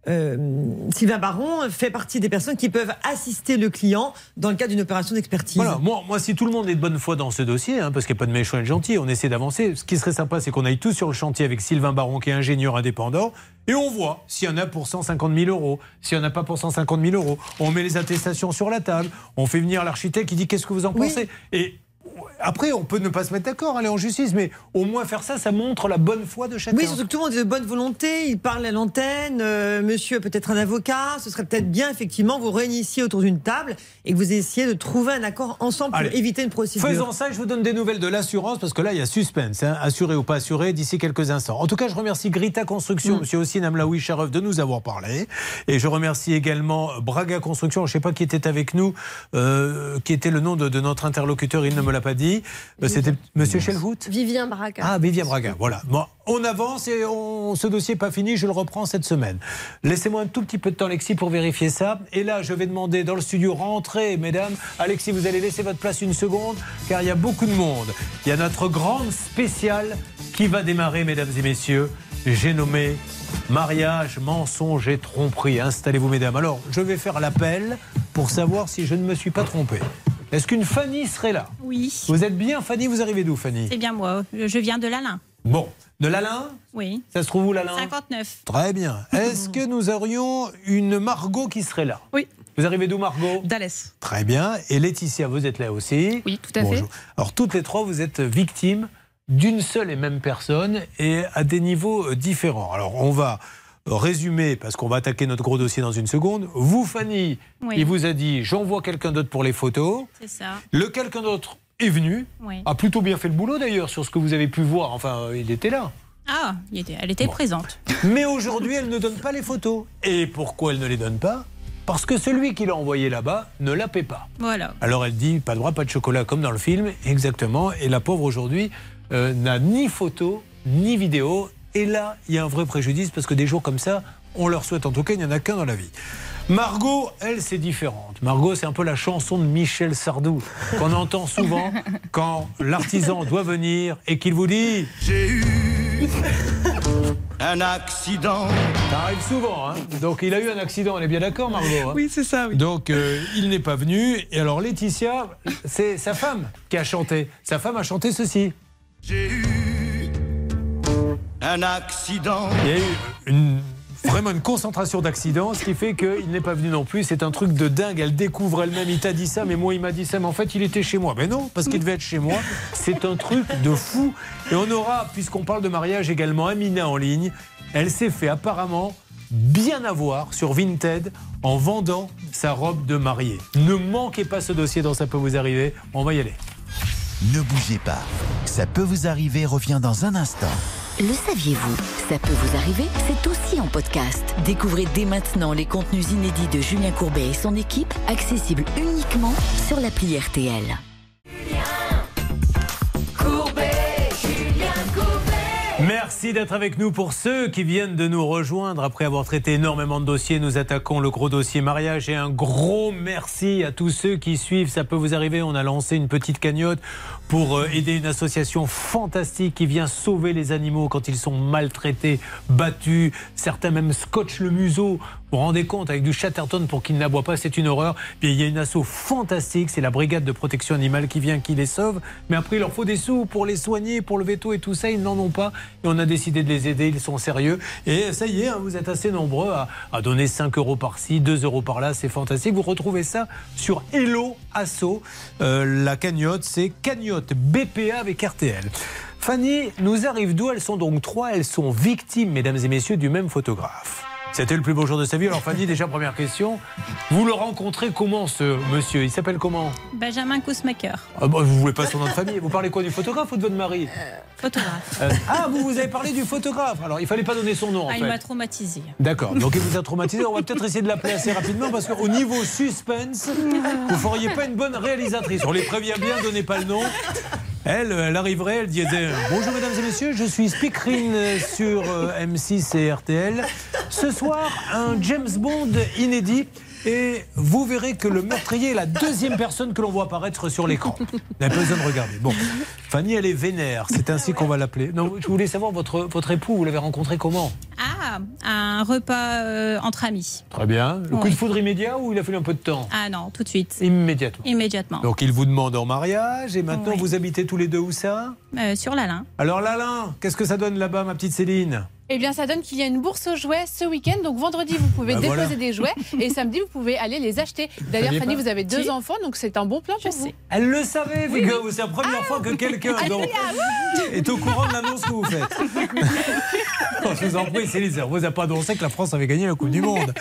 Sylvain Baron fait partie des personnes qui peuvent assister le client dans le cadre d'une opération d'expertise. Voilà, moi, moi, si tout le monde est de bonne foi dans ce dossier, hein, parce qu'il n'y a pas de méchants et de gentils, on essaie d'avancer. Ce qui serait sympa, c'est qu'on aille tous sur le chantier avec Sylvain Baron, qui est ingénieur indépendant, et on voit s'il y en a pour 150 000 euros, s'il n'y en a pas pour 150 000 euros. On met les attestations sur la table, on fait venir l'architecte qui dit qu'est-ce que vous en pensez? Et après, on peut ne pas se mettre d'accord, aller en justice, mais au moins faire ça, ça montre la bonne foi de chacun. Oui, surtout que tout le monde est de bonne volonté, il parle à l'antenne, euh, monsieur peut-être un avocat, ce serait peut-être bien effectivement vous réunissiez autour d'une table et que vous essayez de trouver un accord ensemble pour Allez. éviter une procédure. Faisons ça, je vous donne des nouvelles de l'assurance parce que là, il y a suspense, hein, assuré ou pas assuré, d'ici quelques instants. En tout cas, je remercie Grita Construction, monsieur aussi Namlaoui Chareuf, de nous avoir parlé. Et je remercie également Braga Construction, je ne sais pas qui était avec nous, euh, qui était le nom de, de notre interlocuteur, il ne me l'a l'a pas dit. Euh, C'était Monsieur Chelvout Vivien Braca. Ah, Vivien Braga, voilà. Bon, on avance et on, ce dossier n'est pas fini, je le reprends cette semaine. Laissez-moi un tout petit peu de temps, Alexis, pour vérifier ça. Et là, je vais demander dans le studio, rentrez, mesdames. Alexis, vous allez laisser votre place une seconde, car il y a beaucoup de monde. Il y a notre grande spéciale qui va démarrer, mesdames et messieurs. J'ai nommé mariage, mensonge et tromperie. Installez-vous, mesdames. Alors, je vais faire l'appel pour savoir si je ne me suis pas trompé. Est-ce qu'une Fanny serait là Oui. Vous êtes bien, Fanny Vous arrivez d'où, Fanny C'est bien moi. Je viens de l'Alain. Bon, de l'Alain Oui. Ça se trouve où l'Alain 59. Très bien. Est-ce que nous aurions une Margot qui serait là Oui. Vous arrivez d'où, Margot D'Alès. Très bien. Et Laetitia, vous êtes là aussi Oui, tout à fait. Alors, toutes les trois, vous êtes victimes d'une seule et même personne et à des niveaux euh, différents. Alors, on va résumer, parce qu'on va attaquer notre gros dossier dans une seconde. Vous, Fanny, Oui. il vous a dit j'envoie quelqu'un d'autre pour les photos. C'est ça. Le quelqu'un d'autre est venu, Oui. a plutôt bien fait le boulot d'ailleurs sur ce que vous avez pu voir. Enfin, euh, il était là. Ah, il était- elle était présente. Mais aujourd'hui, elle ne donne pas les photos. Et pourquoi elle ne les donne pas? Parce que celui qui l'a envoyé là-bas ne la paie pas. Voilà. Alors elle dit pas de droit, pas de chocolat comme dans le film, exactement. Et la pauvre aujourd'hui euh, n'a ni photo ni vidéo. Et là, il y a un vrai préjudice parce que des jours comme ça, on leur souhaite en tout cas, il n'y en a qu'un dans la vie. Margot, elle, c'est différente. Margot, c'est un peu la chanson de Michel Sardou qu'on entend souvent quand l'artisan doit venir et qu'il vous dit J'ai eu un accident. Ça arrive souvent, hein Donc il a eu un accident, on est bien d'accord, Margot hein Oui, c'est ça, oui. Donc euh, il n'est pas venu. Et alors Laetitia, c'est sa femme qui a chanté. Sa femme a chanté ceci. J'ai eu un accident. Il y a eu vraiment une concentration d'accidents, ce qui fait qu'il n'est pas venu non plus. C'est un truc de dingue. Elle découvre elle-même. Il t'a dit ça, mais moi, il m'a dit ça. Mais en fait, il était chez moi. Mais non, parce qu'il devait être chez moi. C'est un truc de fou. Et on aura, puisqu'on parle de mariage également, Amina en ligne. Elle s'est fait apparemment bien avoir sur Vinted en vendant sa robe de mariée. Ne manquez pas ce dossier dans Ça peut vous arriver. On va y aller. Ne bougez pas. Ça peut vous arriver revient dans un instant. Le saviez-vous? Ça peut vous arriver, c'est aussi en podcast. Découvrez dès maintenant les contenus inédits de Julien Courbet et son équipe, accessibles uniquement sur l'appli RTL. Merci d'être avec nous pour ceux qui viennent de nous rejoindre. Après avoir traité énormément de dossiers, nous attaquons le gros dossier mariage. Et un gros merci à tous ceux qui suivent. Ça peut vous arriver. On a lancé une petite cagnotte pour euh, aider une association fantastique qui vient sauver les animaux quand ils sont maltraités, battus. Certains même scotchent le museau. Vous vous rendez compte, avec du Chatterton pour qu'ils n'aboient pas, c'est une horreur. Puis il y a une asso fantastique, c'est la brigade de protection animale qui vient, qui les sauve. Mais après, il leur faut des sous pour les soigner, pour le veto et tout ça. Ils n'en ont pas. Et on a décidé de les aider. Ils sont sérieux. Et ça y est, hein, vous êtes assez nombreux à, à donner 5 euros par-ci, 2 euros par-là. C'est fantastique. Vous retrouvez ça sur Hello Asso. Euh, la cagnotte, c'est cagnotte BPA avec RTL. Fanny nous arrive d'où Elles sont donc trois? Elles sont victimes, mesdames et messieurs, du même photographe. C'était le plus beau jour de sa vie. Alors Fanny, déjà première question. Vous le rencontrez comment ce monsieur? Il s'appelle comment? Benjamin Kousmaker, ah bah, Vous voulez pas son nom de famille? Vous parlez quoi du photographe ou de votre mari? Photographe. Euh, Ah, vous vous avez parlé du photographe. Alors il fallait pas donner son nom en Ah, il fait. m'a traumatisé. D'accord, donc il vous a traumatisé. On va peut-être essayer de l'appeler assez rapidement parce qu'au niveau suspense, vous feriez pas une bonne réalisatrice. On les prévient bien, donnez pas le nom. Elle, elle arriverait, elle disait Bonjour mesdames et messieurs, je suis speakerine sur euh, M6 et RTL. Ce soir, un James Bond inédit. Et vous verrez que le meurtrier est la deuxième personne que l'on voit apparaître sur l'écran. Vous n'avez pas besoin de regarder. Bon, Fanny, elle est vénère. C'est ainsi qu'on va l'appeler. Non, je voulais savoir votre, votre époux, vous l'avez rencontré comment? Ah, un repas euh, entre amis. Très bien. Le coup de foudre immédiat ou il a fallu un peu de temps? Ah non, tout de suite. Immédiatement. Immédiatement. Donc il vous demande en mariage et maintenant vous habitez tous les deux où ça? Euh, sur l'Alain. Alors Lalin, qu'est-ce que ça donne là-bas ma petite Céline? Eh bien, ça donne qu'il y a une bourse aux jouets ce week-end. Donc, vendredi, vous pouvez Bah, déposer voilà. des jouets. Et samedi, vous pouvez aller les acheter. D'ailleurs, Fanny, pas vous avez deux Si. enfants. Donc, c'est un bon plan pour vous. Elle le savait, c'est la première fois que quelqu'un Ah, donc, est au courant de l'annonce que vous faites. Je vous en prie, Céline, ça vous a pas annoncé que la France avait gagné la Coupe du Monde.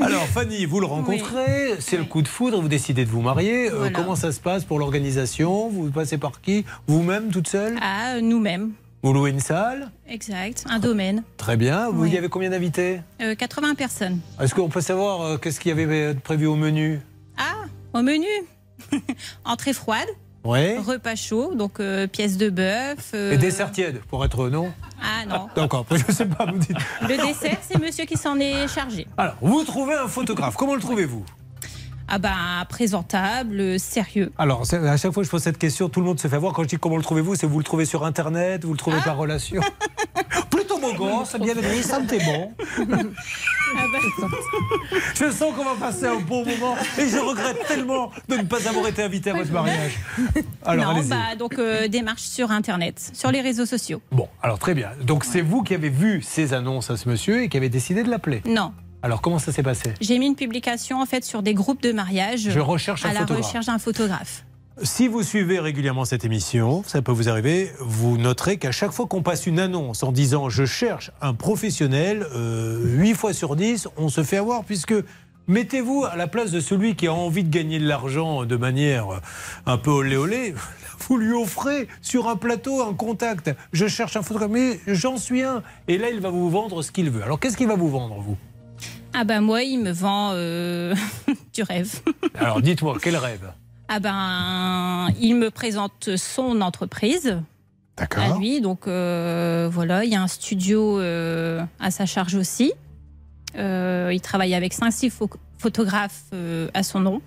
Alors Fanny, vous le rencontrez, c'est le coup de foudre, vous décidez de vous marier. Euh, comment ça se passe pour l'organisation? Vous passez par qui? Vous-même, toute seule? Ah, nous-mêmes. Vous louez une salle Exact. Un domaine. Très bien. Vous Oui. y avez combien d'invités Euh, 80 personnes. Est-ce qu'on peut savoir euh, qu'est-ce qu'il y avait prévu au menu Ah, au menu. Entrée froide, Ouais. repas chaud, donc euh, pièces de bœuf. euh, Et dessert tiède, pour être non Ah non. D'accord, je sais pas, vous dites. Le dessert, c'est monsieur qui s'en est chargé. Alors, vous trouvez un photographe. Comment le trouvez-vous? Ah bah présentable, sérieux. Alors, à chaque fois que je pose cette question, tout le monde se fait voir. Quand je dis comment le trouvez-vous, c'est vous le trouvez sur Internet, vous le trouvez par relation. Plutôt beau gosse, bien aimé, sentez bon. Ah bah, Je sens qu'on va passer un bon moment et je regrette tellement de ne pas avoir été invité à votre mariage. Alors, non, bah, donc euh, démarche sur Internet, sur les réseaux sociaux. Bon, alors très bien. Donc, c'est vous qui avez vu ces annonces à ce monsieur et qui avez décidé de l'appeler. Non. Alors, comment ça s'est passé? J'ai mis une publication en fait sur des groupes de mariage. Je recherche un à la photographe. recherche d'un photographe. Si vous suivez régulièrement cette émission, ça peut vous arriver, vous noterez qu'à chaque fois qu'on passe une annonce en disant je cherche un professionnel, euh, 8 fois sur 10, on se fait avoir puisque mettez-vous à la place de celui qui a envie de gagner de l'argent de manière un peu olé olé. Vous lui offrez sur un plateau un contact. Je cherche un photographe, mais j'en suis un. Et là, il va vous vendre ce qu'il veut. Alors, qu'est-ce qu'il va vous vendre, vous? Ah bah moi, il me vend euh, du rêve. Alors, dites-moi, quel rêve? Ah ben, il me présente son entreprise. À lui, donc euh, voilà, il y a un studio euh, à sa charge aussi. Euh, il travaille avec 5-6 photographes euh, à son nom.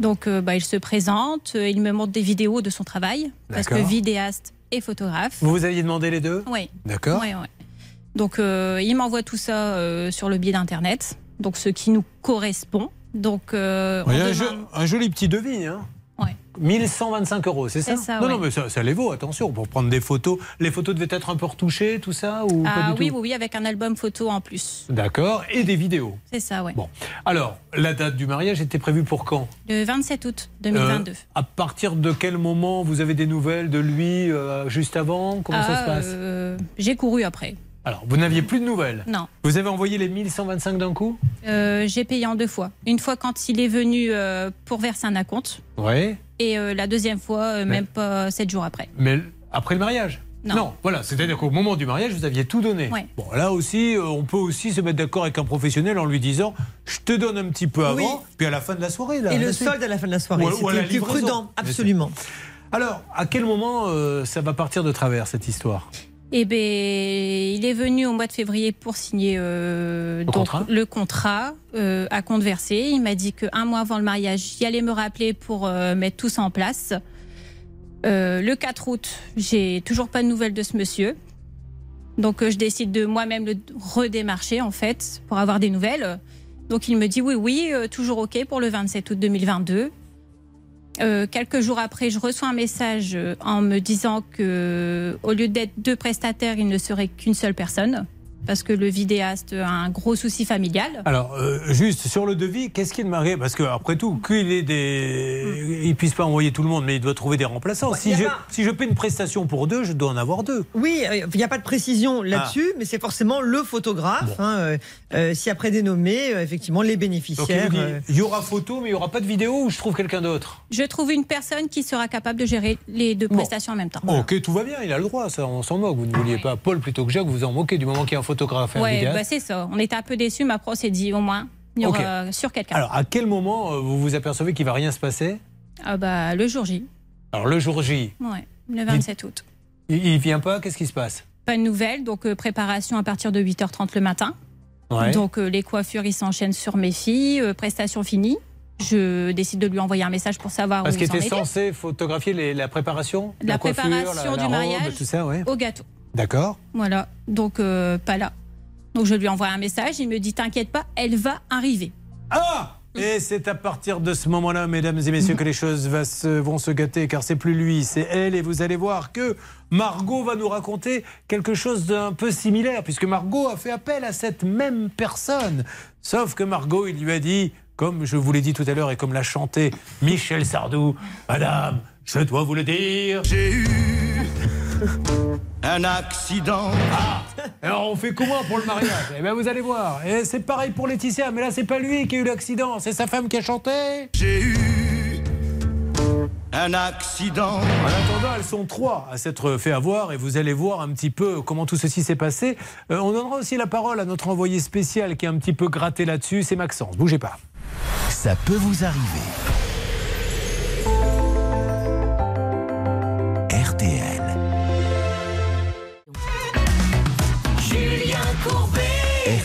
Donc euh, bah, il se présente, euh, il me montre des vidéos de son travail, parce que D'accord. vidéaste et photographe. Vous vous aviez demandé les deux? Oui. D'accord. Ouais, ouais. Donc, euh, il m'envoie tout ça euh, sur le biais d'Internet, donc ce qui nous correspond. Donc, euh, on Il y a un, demande- jo- un joli petit devis. Hein. Ouais. 1125 euros, c'est ça, C'est ça, Non, ouais. non, mais ça, ça les vaut, attention, pour prendre des photos. Les photos devaient être un peu retouchées, tout ça ou pas Ah du oui, tout oui, oui, avec un album photo en plus. D'accord, et des vidéos. C'est ça, ouais. Bon. Alors, la date du mariage était prévue pour quand? Le 27 août 2022. Euh, À partir de quel moment vous avez des nouvelles de lui euh, juste avant? Comment ça Ah, se passe? euh, J'ai couru après. Alors, vous n'aviez plus de nouvelles Non. Vous avez envoyé les 1125 d'un coup Euh, j'ai payé en deux fois. Une fois quand il est venu euh, pour verser un acompte, Oui. et euh, la deuxième fois, euh, même pas sept jours après. Mais après le mariage Non. voilà, c'est-à-dire qu'au moment du mariage, vous aviez tout donné. Ouais. Bon, là aussi, euh, on peut aussi se mettre d'accord avec un professionnel en lui disant Je te donne un petit peu avant, Oui. puis à la fin de la soirée. Là, Et le solde à la fin de la soirée. La C'était plus prudent, absolument. Alors, à quel moment euh, ça va partir de travers cette histoire? Eh ben, il est venu au mois de février pour signer euh, donc, contrat le contrat euh, à compte versé. Il m'a dit qu'un mois avant le mariage, il allait me rappeler pour euh, mettre tout ça en place. Le 4 août, j'ai toujours pas de nouvelles de ce monsieur. Donc je décide de moi-même le redémarcher en fait pour avoir des nouvelles. Donc il me dit oui, oui, toujours OK pour le 27 août 2022. Euh, quelques jours après, je reçois un message euh, en me disant que, au lieu d'être deux prestataires, il ne serait qu'une seule personne, parce que le vidéaste a un gros souci familial. Alors, euh, juste sur le devis, qu'est-ce qu'il marié Parce qu'après tout, qu'il ait des. Il puisse pas envoyer tout le monde, mais il doit trouver des remplaçants. Ouais, si, y je, pas- si je paie une prestation pour deux, je dois en avoir deux. Oui, euh, il n'y a pas de précision là-dessus, mais c'est forcément le photographe. hein, euh, euh, si après dénommé, euh, effectivement, les bénéficiaires. vous il y aura photo, mais il n'y aura pas de vidéo ou je trouve quelqu'un d'autre? Je trouve une personne qui sera capable de gérer les deux prestations en même temps. Ok, tout va bien, il a le droit, ça, on s'en moque. Vous ne vouliez pas Paul plutôt que Jacques, vous en moquez du moment qu'il y a un photographe et un Ouais, vidéaste. bah c'est ça. On était un peu déçus, mais après on s'est dit au moins, il y aura euh, sur quelqu'un. Alors, à quel moment euh, vous vous apercevez qu'il va rien se passer? Ah bah, le jour J, Alors, le jour J, ouais, le 27 août. il, il vient pas, qu'est-ce qui se passe? Pas de nouvelles, donc euh, préparation à partir de 8h30 le matin. Ouais. Donc euh, les coiffures, ils s'enchaînent sur mes filles, prestation finie. Je décide de lui envoyer un message pour savoir Parce où qu'il vous en était censé photographier les- la préparation La, coiffure, préparation la- la du robe, mariage tout ça, ouais. au gâteau. D'accord. Voilà, donc euh, pas là. Donc je lui envoie un message, il me dit T'inquiète pas, elle va arriver. Ah et c'est à partir de ce moment-là, mesdames et messieurs, que les choses va se- vont se gâter, car c'est plus lui, c'est elle, et vous allez voir que Margot va nous raconter quelque chose d'un peu similaire, puisque Margot a fait appel à cette même personne. Sauf que Margot, il lui a dit, comme je vous l'ai dit tout à l'heure et comme l'a chanté Michel Sardou, Madame, je dois vous le dire. J'ai eu un accident. Alors on fait comment pour le mariage? Eh bien vous allez voir. Et c'est pareil pour Laetitia, mais là c'est pas lui qui a eu l'accident, c'est sa femme qui a chanté. J'ai eu un accident. En attendant, elles sont trois à s'être fait avoir et vous allez voir un petit peu comment tout ceci s'est passé. Euh, on donnera aussi la parole à notre envoyé spécial qui est un petit peu gratté là-dessus, c'est Maxence. Bougez pas. Ça peut vous arriver.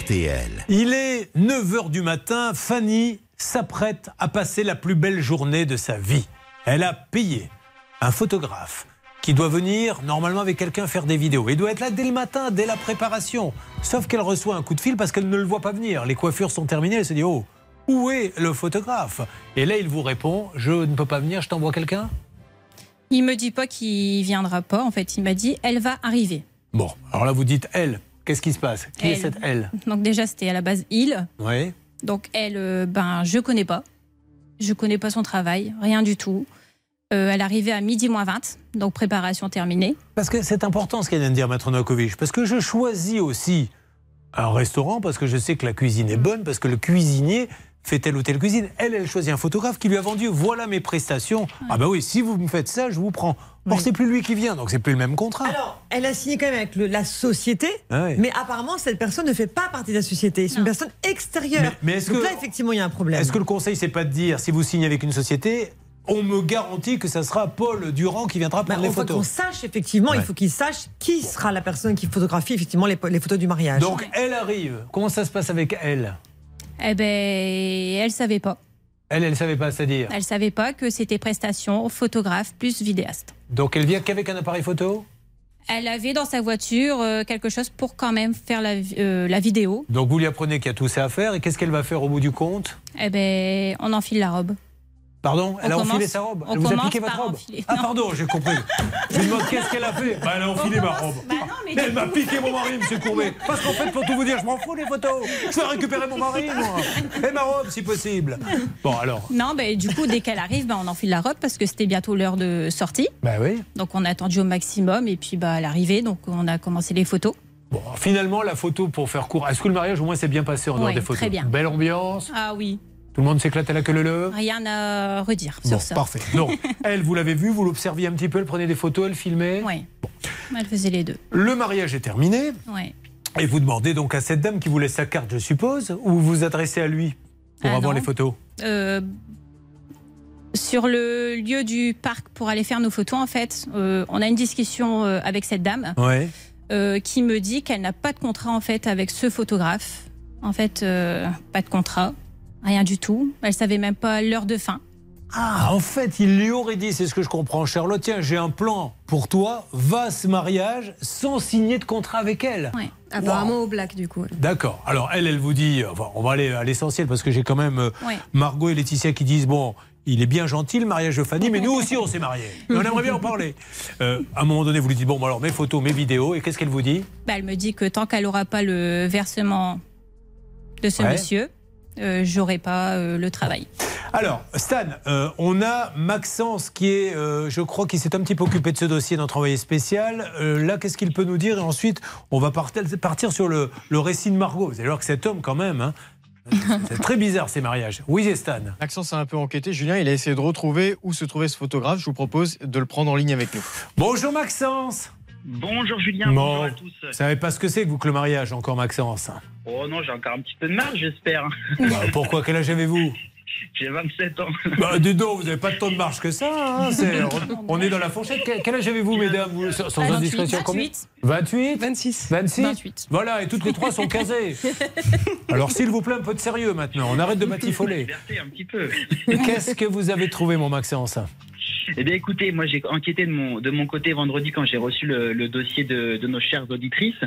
RTL. Il est 9h du matin, Fanny s'apprête à passer la plus belle journée de sa vie. Elle a payé un photographe qui doit venir normalement avec quelqu'un faire des vidéos. Il doit être là dès le matin, dès la préparation. Sauf qu'elle reçoit un coup de fil parce qu'elle ne le voit pas venir. Les coiffures sont terminées, elle se dit Oh, où est le photographe? Et là, il vous répond Je ne peux pas venir, je t'envoie quelqu'un? Il me dit pas qu'il viendra pas. En fait, il m'a dit elle va arriver. Bon, alors là, vous dites Elle. Qu'est-ce qui se passe? Qui est cette Elle? Donc déjà, c'était à la base il. Oui. Donc elle, euh, ben je connais pas. Je connais pas son travail, rien du tout. Euh, elle arrivait à midi moins 20, donc préparation terminée. Parce que c'est important ce qu'elle vient de dire, Maître Novakovic. Parce que je choisis aussi un restaurant parce que je sais que la cuisine est bonne, parce que le cuisinier fait telle ou telle cuisine. Elle, elle choisit un photographe qui lui a vendu voilà mes prestations. Ah bah oui, si vous me faites ça, je vous prends. Or, c'est plus lui qui vient, donc c'est plus le même contrat. Alors, elle a signé quand même avec le- la société, Ah mais apparemment, cette personne ne fait pas partie de la société. C'est une personne extérieure. Mais- mais est-ce Donc que- là, effectivement, il y a un problème. Est-ce que le conseil, c'est pas de dire, si vous signez avec une société, on me garantit que ça sera Paul Durand qui viendra prendre Bah, les il faut qu'on photos sache, effectivement, il faut qu'il sache qui sera la personne qui photographie effectivement les, les photos du mariage. Donc, elle arrive. Comment ça se passe avec elle? Eh ben, elle savait pas. Elle, elle savait pas, c'est-à-dire Elle savait pas que c'était prestation photographe plus vidéaste. Donc, elle vient qu'avec un appareil photo? Elle avait dans sa voiture euh, quelque chose pour quand même faire la, euh, la vidéo. Donc vous lui apprenez qu'il y a tout ça à faire et qu'est-ce qu'elle va faire au bout du compte? Eh ben, on enfile la robe. Pardon Elle a enfilé sa robe on Elle vous a piqué votre robe enfiler. Ah pardon, j'ai compris. Je lui demande qu'est-ce qu'elle a fait Bah, Elle a enfilé ma robe. Bah Elle m'a piqué mon mari, monsieur Courbet. Parce qu'en fait, pour tout vous dire, je m'en fous des photos. Je vais récupérer mon mari, moi. Et ma robe, si possible. Bon, alors. Non, ben, du coup, dès qu'elle arrive, ben, on enfile la robe parce que c'était bientôt l'heure de sortie. Bah oui. Donc on a attendu au maximum et puis bah, à l'arrivée, donc on a commencé les photos. Bon, finalement, la photo, pour faire court, est-ce que le mariage, au moins, s'est bien passé en dehors Ouais, des photos? très bien. Belle ambiance Ah oui, Tout le monde s'éclate à la queue leu rien à redire Bon, sur ça. parfait. Donc, elle, vous l'avez vue, vous l'observiez un petit peu, elle prenait des photos, elle filmait. Oui, elle faisait les deux. Le mariage est terminé. Ouais. Et vous demandez donc à cette dame qui vous laisse sa carte, je suppose, ou vous vous adressez à lui pour Ah, avoir non. les photos Euh, sur le lieu du parc pour aller faire nos photos, en fait, euh, on a une discussion euh, avec cette dame Ouais. euh, qui me dit qu'elle n'a pas de contrat en fait avec ce photographe. En fait, pas de contrat, rien du tout. Elle savait même pas l'heure de fin. Ah, en fait, il lui aurait dit, c'est ce que je comprends, Charlotte, tiens, j'ai un plan pour toi, va à ce mariage sans signer de contrat avec elle. Apparemment au black du coup. D'accord. Alors, elle, elle vous dit, enfin, on va aller à l'essentiel parce que j'ai quand même euh. Margot et Laetitia qui disent, bon, il est bien gentil le mariage de Fanny, mais nous aussi on s'est mariés. Et on aimerait bien en parler. Euh, à un moment donné, vous lui dites, bon, bah alors mes photos, mes vidéos, et qu'est-ce qu'elle vous dit? Bah, elle me dit que tant qu'elle n'aura pas le versement de ce Ouais. monsieur, euh, j'aurai pas euh, le travail. Alors, Stan, euh, on a Maxence qui est, euh, je crois, qui s'est un petit peu occupé de ce dossier, notre envoyé spécial. Euh, là, qu'est-ce qu'il peut nous dire? Et ensuite, on va partir, partir sur le, le récit de Margot. Vous allez voir que cet homme, quand même, hein, c'est très bizarre ces mariages. Oui, c'est Stan. Maxence a un peu enquêté. Julien, il a essayé de retrouver où se trouvait ce photographe. Je vous propose de le prendre en ligne avec nous. Bonjour Maxence. Bonjour Julien, Bon, bonjour à tous. Vous savez pas ce que c'est que vous que le mariage, encore Maxence Oh non, j'ai encore un petit peu de marge, j'espère. Bah, Pourquoi Quel âge avez-vous J'ai 27 ans. bah, dis donc, vous n'avez pas tant de marge que ça. hein, c'est- on, on est dans la fourchette. Quel, quel âge avez-vous, mesdames vous, Sans sans 28, indiscrétion, combien 28. 28 26. 26 28. Voilà, et toutes les trois sont casées. Alors, s'il vous plaît, un peu de sérieux maintenant. On arrête de batifoler. Liberté, un petit peu. Qu'est-ce que vous avez trouvé, mon Maxence Eh bien, écoutez, moi, j'ai enquêté de mon, de mon côté vendredi quand j'ai reçu le, le dossier de, de nos chères auditrices.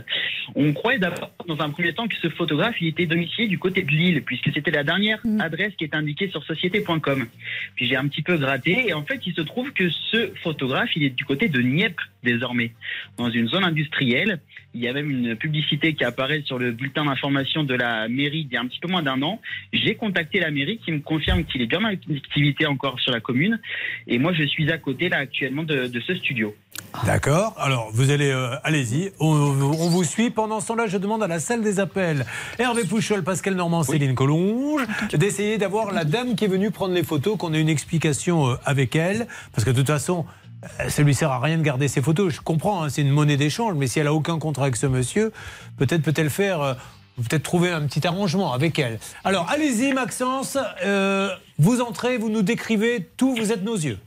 On croyait d'abord, dans un premier temps, que ce photographe, il était domicilié du côté de Lille, puisque c'était la dernière adresse qui est indiquée sur société.com. Puis j'ai un petit peu gratté, et en fait, il se trouve que ce photographe, il est du côté de Nieppe, désormais, dans une zone industrielle. Il y a même une publicité qui apparaît sur le bulletin d'information de la mairie il y a un petit peu moins d'un an. J'ai contacté la mairie qui me confirme qu'il est bien en activité encore sur la commune. Et moi, je suis à côté, là, actuellement, de, de ce studio. D'accord. Alors, vous allez, euh, allez-y. On, on vous suit. Pendant ce temps-là, je demande à la salle des appels, Hervé Pouchol, Pascal Normand, Céline Collonge, d'essayer d'avoir la dame qui est venue prendre les photos, qu'on ait une explication euh, avec elle. Parce que de toute façon, euh, ça lui sert à rien de garder ses photos. Je comprends, hein, c'est une monnaie d'échange, mais si elle a aucun contrat avec ce monsieur, peut-être peut-elle faire. euh, Peut-être trouver un petit arrangement avec elle. Alors, allez-y, Maxence. euh, vous entrez, vous nous décrivez tout, vous êtes nos yeux.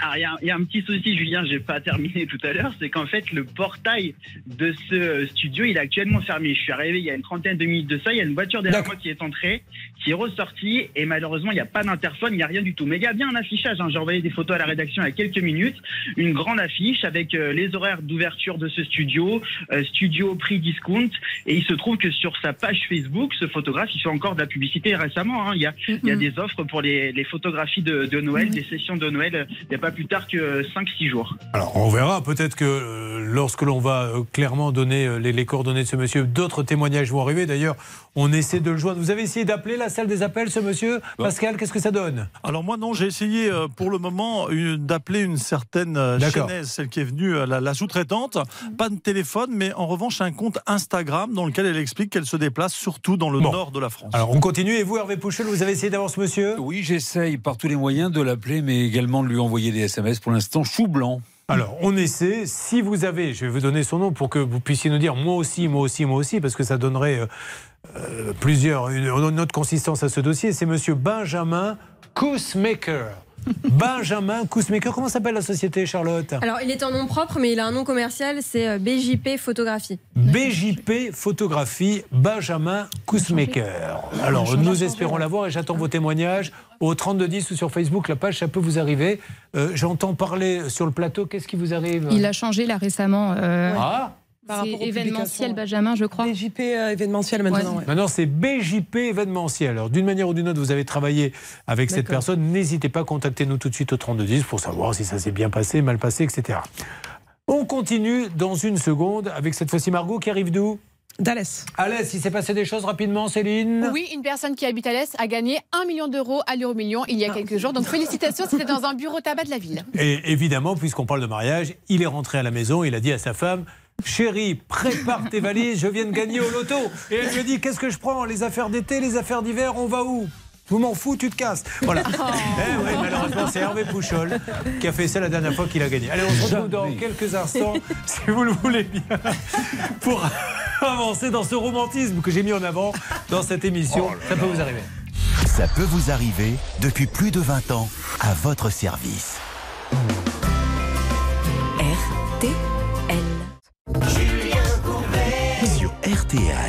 Alors, il y, y a un petit souci, Julien, j'ai pas terminé tout à l'heure, c'est qu'en fait, le portail de ce studio, il est actuellement fermé. Je suis arrivé il y a une trentaine de minutes de ça, il y a une voiture derrière moi qui est entrée, qui est ressortie, et malheureusement, il n'y a pas d'interphone, il n'y a rien du tout. Mais il y a bien un affichage, hein. j'ai envoyé des photos à la rédaction il y a quelques minutes, une grande affiche avec euh, les horaires d'ouverture de ce studio, euh, studio prix discount, et il se trouve que sur sa page Facebook, ce photographe, il fait encore de la publicité récemment. hein. Il, y a, il y a des offres pour les, les photographies de, de Noël, des sessions de Noël, euh, il n'y a pas plus tard que 5-6 jours. Alors, on verra. Peut-être que euh, lorsque l'on va euh, clairement donner euh, les, les coordonnées de ce monsieur, d'autres témoignages vont arriver. D'ailleurs, on essaie de le joindre. Vous avez essayé d'appeler la salle des appels, ce monsieur Pascal, qu'est-ce que ça donne? Alors moi non, j'ai essayé euh, pour le moment d'appeler une certaine euh, chaînaise, celle qui est venue, euh, la, la sous-traitante. Pas de téléphone, mais en revanche un compte Instagram dans lequel elle explique qu'elle se déplace surtout dans le Bon. nord de la France. Alors, on continue. Et vous, Hervé Pouchel, vous avez essayé d'avoir ce monsieur? Oui, j'essaye par tous les moyens de l'appeler, mais également de lui envoyer des SMS. Pour l'instant, chou blanc. Alors, on essaie. Si vous avez, je vais vous donner son nom pour que vous puissiez nous dire moi aussi, moi aussi, moi aussi, parce que ça donnerait euh, euh, plusieurs, une, autre consistance à ce dossier. C'est monsieur Benjamin Kousmaker. Benjamin Kousmaker. Comment s'appelle la société, Charlotte? Alors, il est en nom propre, mais il a un nom commercial, c'est euh, BJP Photographie. BJP Photographie Benjamin Kousmaker. Alors, nous espérons l'avoir et j'attends vos témoignages au 3210 ou sur Facebook. La page, ça peut vous arriver. Euh, J'entends parler sur le plateau. Qu'est-ce qui vous arrive? Il a changé là récemment. euh, Ah c'est événementiel. Benjamin, je crois. BJP euh, événementiel maintenant. ouais. Maintenant, c'est BJP événementiel. Alors, d'une manière ou d'une autre, vous avez travaillé avec cette personne. N'hésitez pas à contacter nous tout de suite au 3210 pour savoir si ça s'est bien passé, mal passé, etc. On continue dans une seconde avec cette fois-ci Margot qui arrive d'où D'Alès. Alès, il s'est passé des choses rapidement, Céline? Oui, une personne qui habite à l'Est a gagné 1 million d'euros à l'euro million il y a quelques jours. Donc félicitations, c'était dans un bureau tabac de la ville. Et évidemment, puisqu'on parle de mariage, il est rentré à la maison, il a dit à sa femme Chérie, prépare tes valises, je viens de gagner au loto. Et elle a dit Qu'est-ce que je prends Les affaires d'été, les affaires d'hiver, on va où? Je m'en fous, tu te casses. Voilà. Eh oui, malheureusement, c'est Hervé Pouchol qui a fait ça la dernière fois qu'il a gagné. Allez, on se retrouve dans quelques instants, si vous le voulez bien, pour avancer dans ce romantisme que j'ai mis en avant dans cette émission. ça peut vous arriver. Ça peut vous arriver depuis plus de 20 ans à votre service.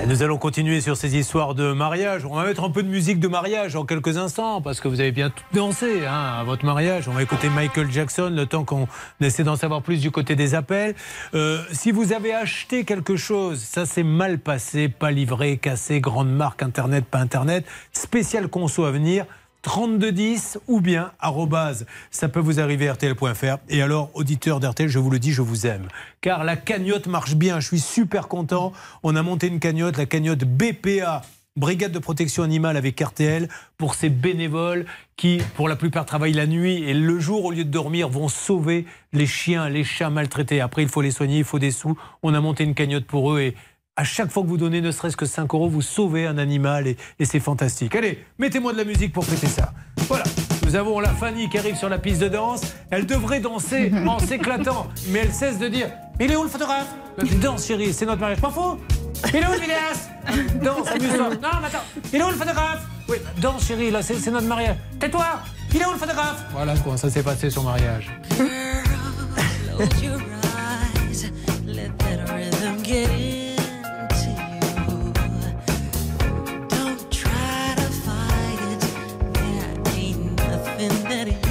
Nous allons continuer sur ces histoires de mariage. On va mettre un peu de musique de mariage en quelques instants parce que vous avez bien tout dansé hein, à votre mariage. On va écouter Michael Jackson le temps qu'on essaie d'en savoir plus du côté des appels. Euh, si vous avez acheté quelque chose, ça s'est mal passé, pas livré, cassé, grande marque, internet, pas internet, spécial conso à venir. 3210 ou bien arrobase, ça peut vous arriver rtl.fr. Et alors, auditeur d'RTL, je vous le dis, je vous aime. Car la cagnotte marche bien, je suis super content. On a monté une cagnotte, la cagnotte BPA. Brigade de protection animale avec RTL pour ces bénévoles qui, pour la plupart, travaillent la nuit et le jour, au lieu de dormir, vont sauver les chiens, les chats maltraités. Après, il faut les soigner, il faut des sous. On a monté une cagnotte pour eux et à chaque fois que vous donnez ne serait-ce que 5 euros, vous sauvez un animal et, et c'est fantastique. Allez, mettez-moi de la musique pour fêter ça. Voilà. Nous avons la Fanny qui arrive sur la piste de danse. Elle devrait danser en s'éclatant, mais elle cesse de dire Mais il est où le photographe? Danse, chérie, c'est notre mariage. Pas faux Il est où le vidéaste? Danse, amuse-toi. Non, mais attends. Il est où le photographe? Oui, danse, chérie, là, c'est notre mariage. Tais-toi Il est où le photographe? Voilà comment ça s'est passé son mariage. Nothing that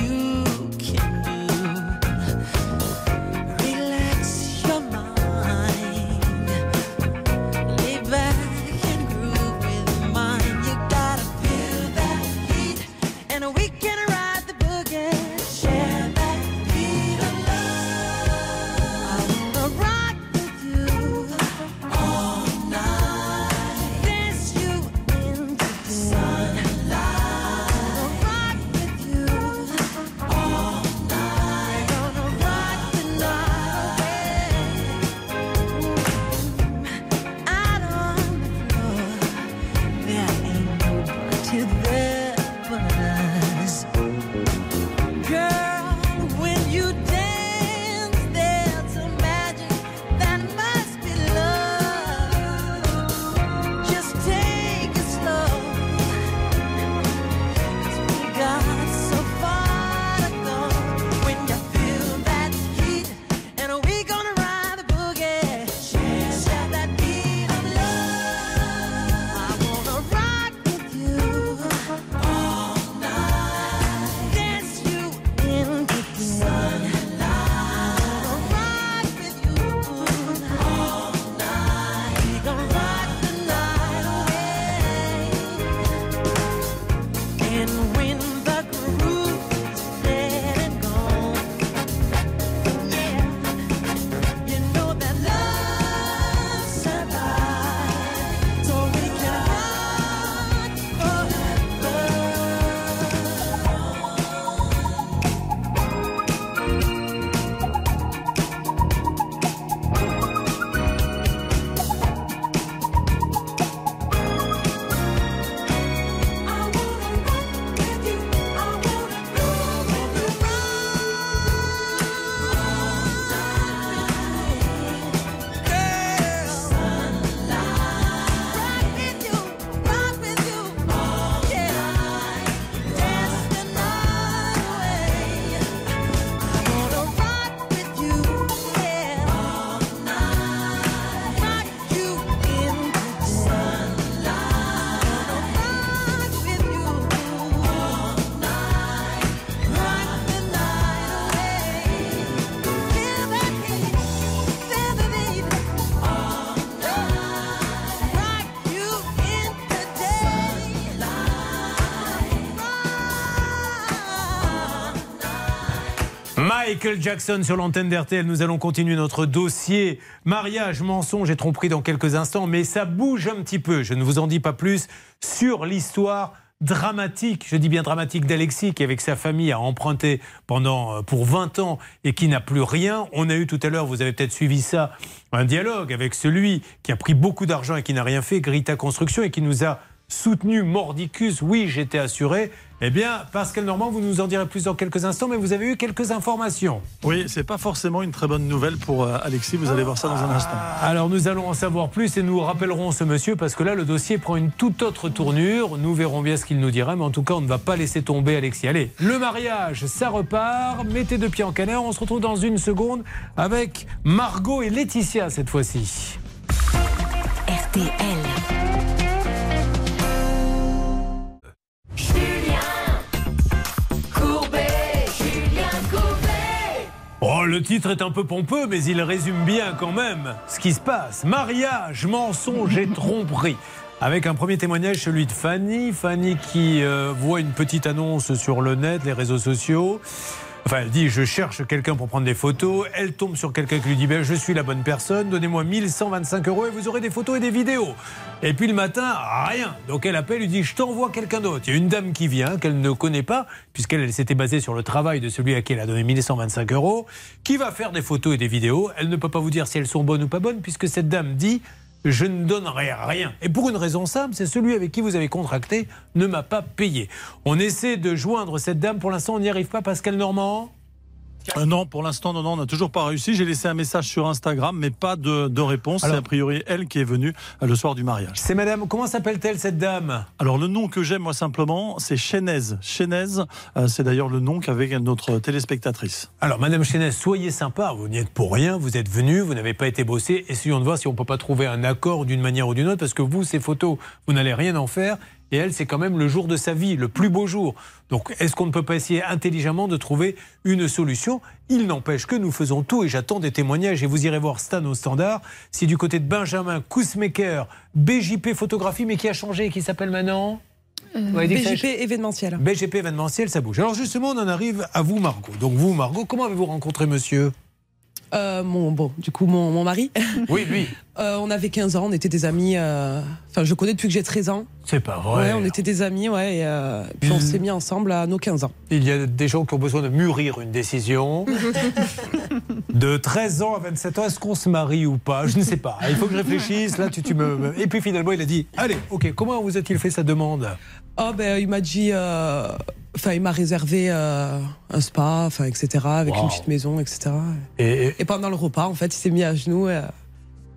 Michael Jackson sur l'antenne d'RTL. Nous allons continuer notre dossier mariage, mensonge et tromperie dans quelques instants, mais ça bouge un petit peu. Je ne vous en dis pas plus sur l'histoire dramatique, je dis bien dramatique d'Alexis qui avec sa famille a emprunté pendant euh, pour 20 ans et qui n'a plus rien. On a eu tout à l'heure, vous avez peut-être suivi ça, un dialogue avec celui qui a pris beaucoup d'argent et qui n'a rien fait, Grita Construction et qui nous a soutenu mordicus, oui, j'étais assuré. Eh bien, Pascal Normand, vous nous en direz plus dans quelques instants, mais vous avez eu quelques informations. Oui, c'est pas forcément une très bonne nouvelle pour euh, Alexis. Vous allez voir ça dans un instant. Alors nous allons en savoir plus et nous rappellerons ce monsieur parce que là le dossier prend une toute autre tournure. Nous verrons bien ce qu'il nous dira, mais en tout cas on ne va pas laisser tomber Alexis. Allez, le mariage, ça repart. Mettez deux pieds en canard. On se retrouve dans une seconde avec Margot et Laetitia cette fois-ci. RTL. Oh, le titre est un peu pompeux, mais il résume bien quand même ce qui se passe. Mariage, mensonge et tromperie. Avec un premier témoignage, celui de Fanny. Fanny qui euh, voit une petite annonce sur le net, les réseaux sociaux. Enfin, elle dit Je cherche quelqu'un pour prendre des photos. Elle tombe sur quelqu'un qui lui dit ben, Je suis la bonne personne, donnez-moi 1125 euros et vous aurez des photos et des vidéos. Et puis le matin, rien. Donc elle appelle, lui dit Je t'envoie quelqu'un d'autre. Il y a une dame qui vient, qu'elle ne connaît pas, puisqu'elle elle s'était basée sur le travail de celui à qui elle a donné 1125 euros, qui va faire des photos et des vidéos. Elle ne peut pas vous dire si elles sont bonnes ou pas bonnes, puisque cette dame dit je ne donnerai rien. Et pour une raison simple, c'est celui avec qui vous avez contracté ne m'a pas payé. On essaie de joindre cette dame. Pour l'instant, on n'y arrive pas, Pascal Normand Euh, non, pour l'instant, non, non, on n'a toujours pas réussi. J'ai laissé un message sur Instagram, mais pas de, de réponse. C'est a priori elle qui est venue euh, le soir du mariage. C'est madame, comment s'appelle-t-elle cette dame? Alors le nom que j'aime moi simplement, c'est Chénez. Chénez, euh, c'est d'ailleurs le nom qu'avait notre téléspectatrice. Alors, Madame Chénez, soyez sympa, vous n'y êtes pour rien, vous êtes venu, vous n'avez pas été bossé. Essayons de voir si on ne peut pas trouver un accord d'une manière ou d'une autre, parce que vous, ces photos, vous n'allez rien en faire. Et elle, c'est quand même le jour de sa vie, le plus beau jour. Donc, est-ce qu'on ne peut pas essayer intelligemment de trouver une solution? Il n'empêche que nous faisons tout et j'attends des témoignages. Et vous irez voir Stan au standard. Si du côté de Benjamin Kousmaker, BJP photographie, mais qui a changé, qui s'appelle maintenant? Dit que ça événementiel. BGP événementiel, ça bouge. Alors justement, on en arrive à vous, Margot. Donc vous, Margot, comment avez-vous rencontré monsieur? Euh, mon, bon, du coup, mon, mon mari. Oui, lui. Euh, on avait 15 ans, on était des amis. euh, Enfin, je connais depuis que j'ai 13 ans. C'est pas vrai. Ouais, on était des amis, ouais. Et, euh, puis on s'est mis ensemble à nos 15 ans. Il y a des gens qui ont besoin de mûrir une décision. De 13 ans à 27 ans, est-ce qu'on se marie ou pas? Je ne sais pas. Il faut que je réfléchisse. Là, tu, tu me... Et puis finalement, il a dit Allez, ok, comment vous a-t-il fait sa demande? Oh, ben, il m'a dit. Enfin, il m'a réservé euh, un spa, enfin, etc., avec Wow. une petite maison, etc. Et, Et pendant le repas, en fait, il s'est mis à genoux et, euh,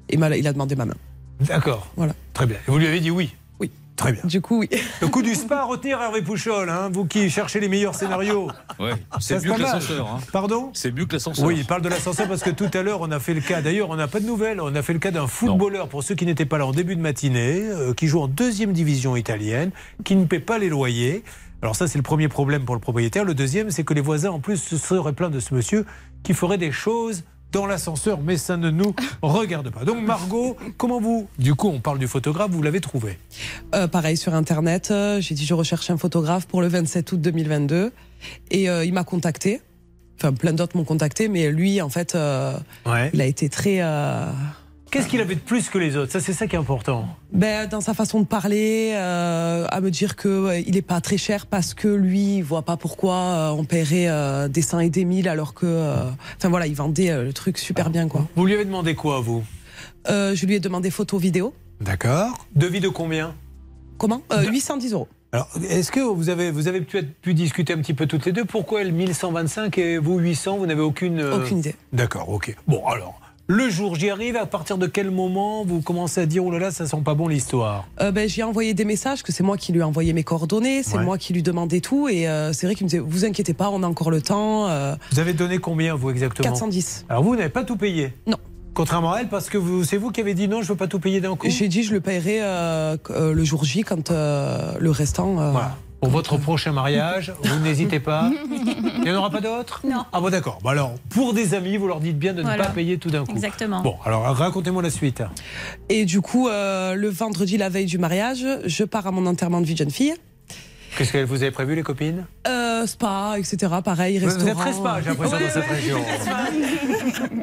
et m'a- il a demandé ma main. D'accord. Voilà. Très bien. Et vous lui avez dit oui? Oui. Très bien. Du coup, oui. Le coup du spa à retenir, Hervé Pouchol, hein, vous qui cherchez les meilleurs scénarios. Ouais, Ça, c'est mieux que l'ascenseur. hein. Pardon? C'est mieux que l'ascenseur. Oui, il parle de l'ascenseur parce que tout à l'heure, on a fait le cas. D'ailleurs, on n'a pas de nouvelles. On a fait le cas d'un footballeur, pour ceux qui n'étaient pas là en début de matinée, euh, qui joue en deuxième division italienne, qui ne paie pas les loyers. Alors ça, c'est le premier problème pour le propriétaire. Le deuxième, c'est que les voisins, en plus, se seraient plaints de ce monsieur qui ferait des choses dans l'ascenseur, mais ça ne nous regarde pas. Donc Margot, comment vous Du coup, on parle du photographe, vous l'avez trouvé? Euh, pareil sur internet, euh, j'ai dit je recherche un photographe pour le 27 août 2022 et euh, il m'a contacté. Enfin, plein d'autres m'ont contacté, mais lui, en fait, Ouais. il a été très. Qu'est-ce qu'il avait de plus que les autres? Ça, c'est ça qui est important. ben, dans sa façon de parler, euh, à me dire que euh, il est pas très cher parce que lui, il voit pas pourquoi euh, on paierait euh, des 100 et des 1000 alors que. euh, Enfin voilà, il vendait euh, le truc super bien, quoi. Vous lui avez demandé quoi, vous? Euh, je lui ai demandé photo vidéo. D'accord. Devis de combien? Comment? Euh, 810 euros. Alors, est-ce que vous avez, vous avez pu, pu discuter un petit peu toutes les deux? Pourquoi elle 1125 et vous 800 Vous n'avez aucune. euh, Aucune idée. D'accord, ok. Bon, alors, le jour, j'y arrive. À partir de quel moment vous commencez à dire oh là là, ça sent pas bon l'histoire? Euh, ben, j'ai envoyé des messages que c'est moi qui lui ai envoyé mes coordonnées, c'est Ouais. moi qui lui demandais tout et euh, c'est vrai qu'il me disait vous inquiétez pas, on a encore le temps. euh, Vous avez donné combien, vous, exactement? 410. Alors, vous n'avez pas tout payé? Non. Contrairement à elle, parce que c'est vous qui avez dit non, je veux pas tout payer d'un coup? J'ai dit je le paierai le jour J quand le restant. Voilà. Pour votre prochain mariage, vous n'hésitez pas. Il n'y en aura pas d'autres? Non. Ah bon d'accord. Bon alors, pour des amis, vous leur dites bien de Voilà. ne pas payer tout d'un coup. Exactement. Bon, alors racontez-moi la suite. Et du coup, euh, le vendredi, la veille du mariage, je pars à mon enterrement de vie de jeune fille. Qu'est-ce que vous avez prévu, les copines? Euh, spa, etc. Pareil, Vous restaurant. êtes très spa, j'ai l'impression, dans cette région.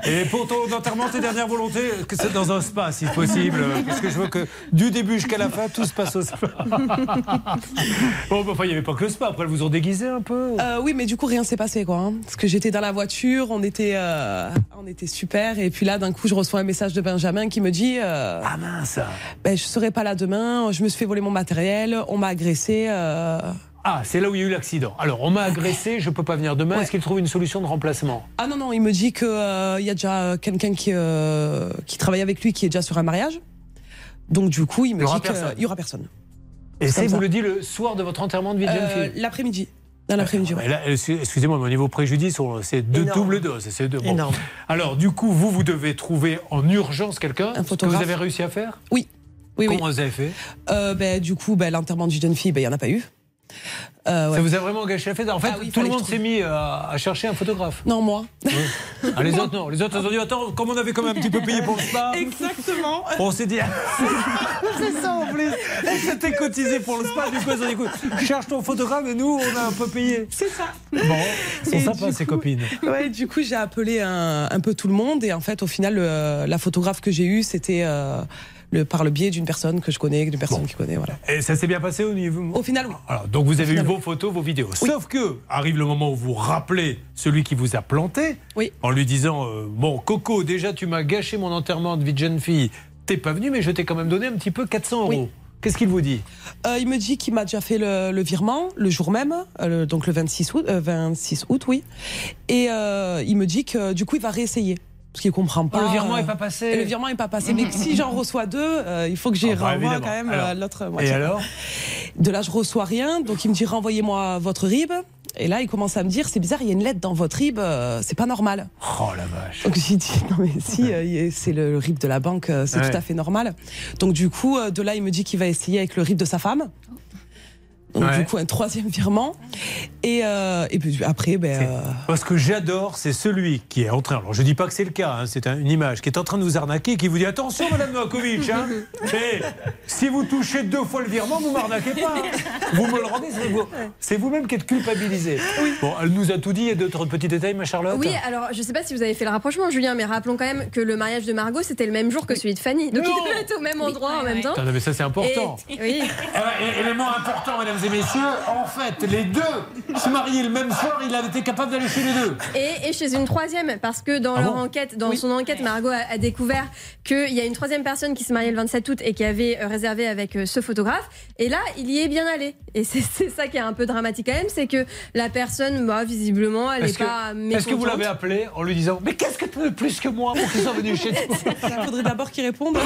Et pour ton enterrement, tes dernières volontés, que c'est dans un spa, si possible. Parce que je veux que du début jusqu'à la fin, tout se passe au spa. bon, bah, enfin, il n'y avait pas que le spa. Après, elles vous ont déguisé un peu Euh, oui, mais du coup, rien s'est passé, quoi. hein. Parce que j'étais dans la voiture, on était, euh, on était super. Et puis là, d'un coup, je reçois un message de Benjamin qui me dit Ah mince ben, Je serai pas là demain, je me suis fait voler mon matériel, on m'a agressé. euh. Ah, c'est là où il y a eu l'accident. Alors, on m'a agressé, je peux pas venir demain. Est-ce qu'il trouve une solution de remplacement? Ah non, non, il me dit qu'il y a déjà quelqu'un qui, euh, qui travaille avec lui qui est déjà sur un mariage. Donc, du coup, il me Il y aura dit qu'il personne. y aura personne. Et C'est vous ça. le dit, le soir de votre enterrement de vie de jeune Euh, fille? L'après-midi. Dans l'après-midi, euh, excusez-moi, mais au niveau préjudice, c'est deux Énorme. double dose. C'est deux, bon. Énorme. Alors, du coup, vous, vous devez trouver en urgence quelqu'un. Ce que vous avez réussi à faire? Oui. Oui, Comment oui. vous avez fait? Euh, ben, du coup, ben, l'enterrement d'une jeune fille, ben, il n'y en a pas eu. Euh, ouais. Ça vous a vraiment gâché la fête En fait, Ah oui, tout le monde s'est mis à, à chercher un photographe. Non, moi. Ah, les autres, non. Les autres, ils ont dit Attends, comme on avait quand même un petit peu payé pour le spa. Exactement. On s'est dit. C'est ça en plus. On s'était cotisé pour le spa. Du coup, ils ont dit Écoute, cherche ton photographe et nous, on a un peu payé. C'est ça. Bon, ils sont Et sympas, du ces copines. Ouais, du coup, j'ai appelé un, un peu tout le monde et en fait, au final, le- la photographe que j'ai eue, c'était euh, le, par le biais d'une personne que je connais, d'une personne qui connaît, voilà. Et ça s'est bien passé au niveau Au final, oui. Alors, donc vous avez eu vos photos, vos vidéos. Sauf que arrive le moment où vous rappelez celui qui vous a planté en lui disant euh, Bon, Coco, déjà tu m'as gâché mon enterrement de vie de jeune fille. T'es pas venu, mais je t'ai quand même donné un petit peu 400 euros. Qu'est-ce qu'il vous dit? Euh, il me dit qu'il m'a déjà fait le, le virement le jour même, euh, le- donc le 26 août, euh, 26 août, oui. Et euh, il me dit que du coup, il va réessayer. Parce qu'il comprend pas. Le virement euh, est pas passé. et le virement est pas passé. Mais si j'en reçois deux, euh, il faut que j'y Ah bah, renvoie quand même euh, l'autre Et moitié. alors De là, je reçois rien. Donc, il me dit renvoyez-moi votre RIB. Et là, il commence à me dire c'est bizarre, il y a une lettre dans votre RIB, euh, c'est pas normal. Oh la vache. Donc j'ai dit non mais si euh, c'est le RIB de la banque, euh, c'est Ouais. tout à fait normal. Donc du coup euh, de là il me dit qu'il va essayer avec le RIB de sa femme. Donc Ouais. du coup un troisième virement et euh, et puis après ben euh, Moi, ce que j'adore, c'est celui qui est en train. Alors, je dis pas que c'est le cas, hein, c'est un- une image qui est en train de vous arnaquer, et qui vous dit attention, Madame Novakovic, hein, si vous touchez deux fois le virement, vous m'arnaquez pas. hein. Vous me le rendez, c'est vous- c'est vous-même qui êtes culpabilisé. Bon, elle nous a tout dit. Il y a d'autres petits détails, ma Charlotte. Oui, alors je sais pas si vous avez fait le rapprochement, Julien, mais rappelons quand même que le mariage de Margot c'était le même jour que celui de Fanny. Donc Non. ils devaient être au même endroit en même temps. Attends, mais ça, c'est important. Et- oui. Euh, élément important, mesdames et messieurs, en fait, les deux se mariaient le même soir, il avait été capable d'aller chez les deux. Et, et chez une troisième, parce que dans Ah leur bon enquête, dans son enquête, Margot a, a découvert qu'il y a une troisième personne qui se mariait le 27 août et qui avait euh, réservé avec euh, ce photographe. Et là, il y est bien allé. Et c'est ça qui est un peu dramatique quand même, c'est que la personne, bah, visiblement, elle n'est pas est-ce que vous mécontente. l'avez appelé en lui disant Mais qu'est-ce que tu veux plus que moi pour qu'il soit venu chez toi il faudrait d'abord qu'il réponde.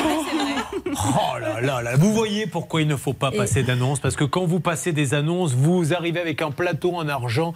Oh là là là, vous voyez pourquoi il ne faut pas Et- passer d'annonces Parce que quand vous passez des annonces, vous arrivez avec un plateau en argent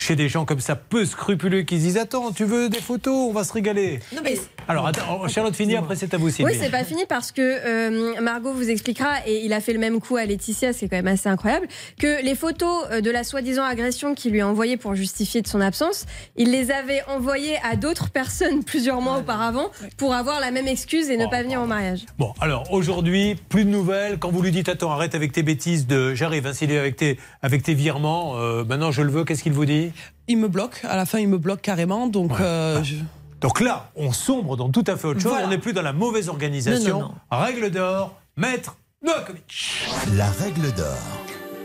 chez des gens comme ça, peu scrupuleux, qui se disent Attends, tu veux des photos On va se régaler. Et- Alors, attends, Charlotte Fini, après c'est à vous, Sylvie. Oui, c'est pas fini parce que euh, Margot vous expliquera, et il a fait le même coup à Laetitia, c'est quand même assez incroyable, que les photos euh, de la soi-disant agression qu'il lui a envoyées pour justifier de son absence, il les avait envoyées à d'autres personnes plusieurs mois auparavant pour avoir la même excuse et ne pas venir au mariage. Bon, alors aujourd'hui, plus de nouvelles. Quand vous lui dites Attends, arrête avec tes bêtises de J'arrive, hein, Sylvie, avec tes, avec tes virements, euh, maintenant je le veux, qu'est-ce qu'il vous dit? Il me bloque. À la fin, il me bloque carrément. Donc euh, je- Donc là, on sombre dans tout à fait autre chose. Voilà. On n'est plus dans la mauvaise organisation. Non, non, Règle d'or, maître Novakovic. La règle d'or.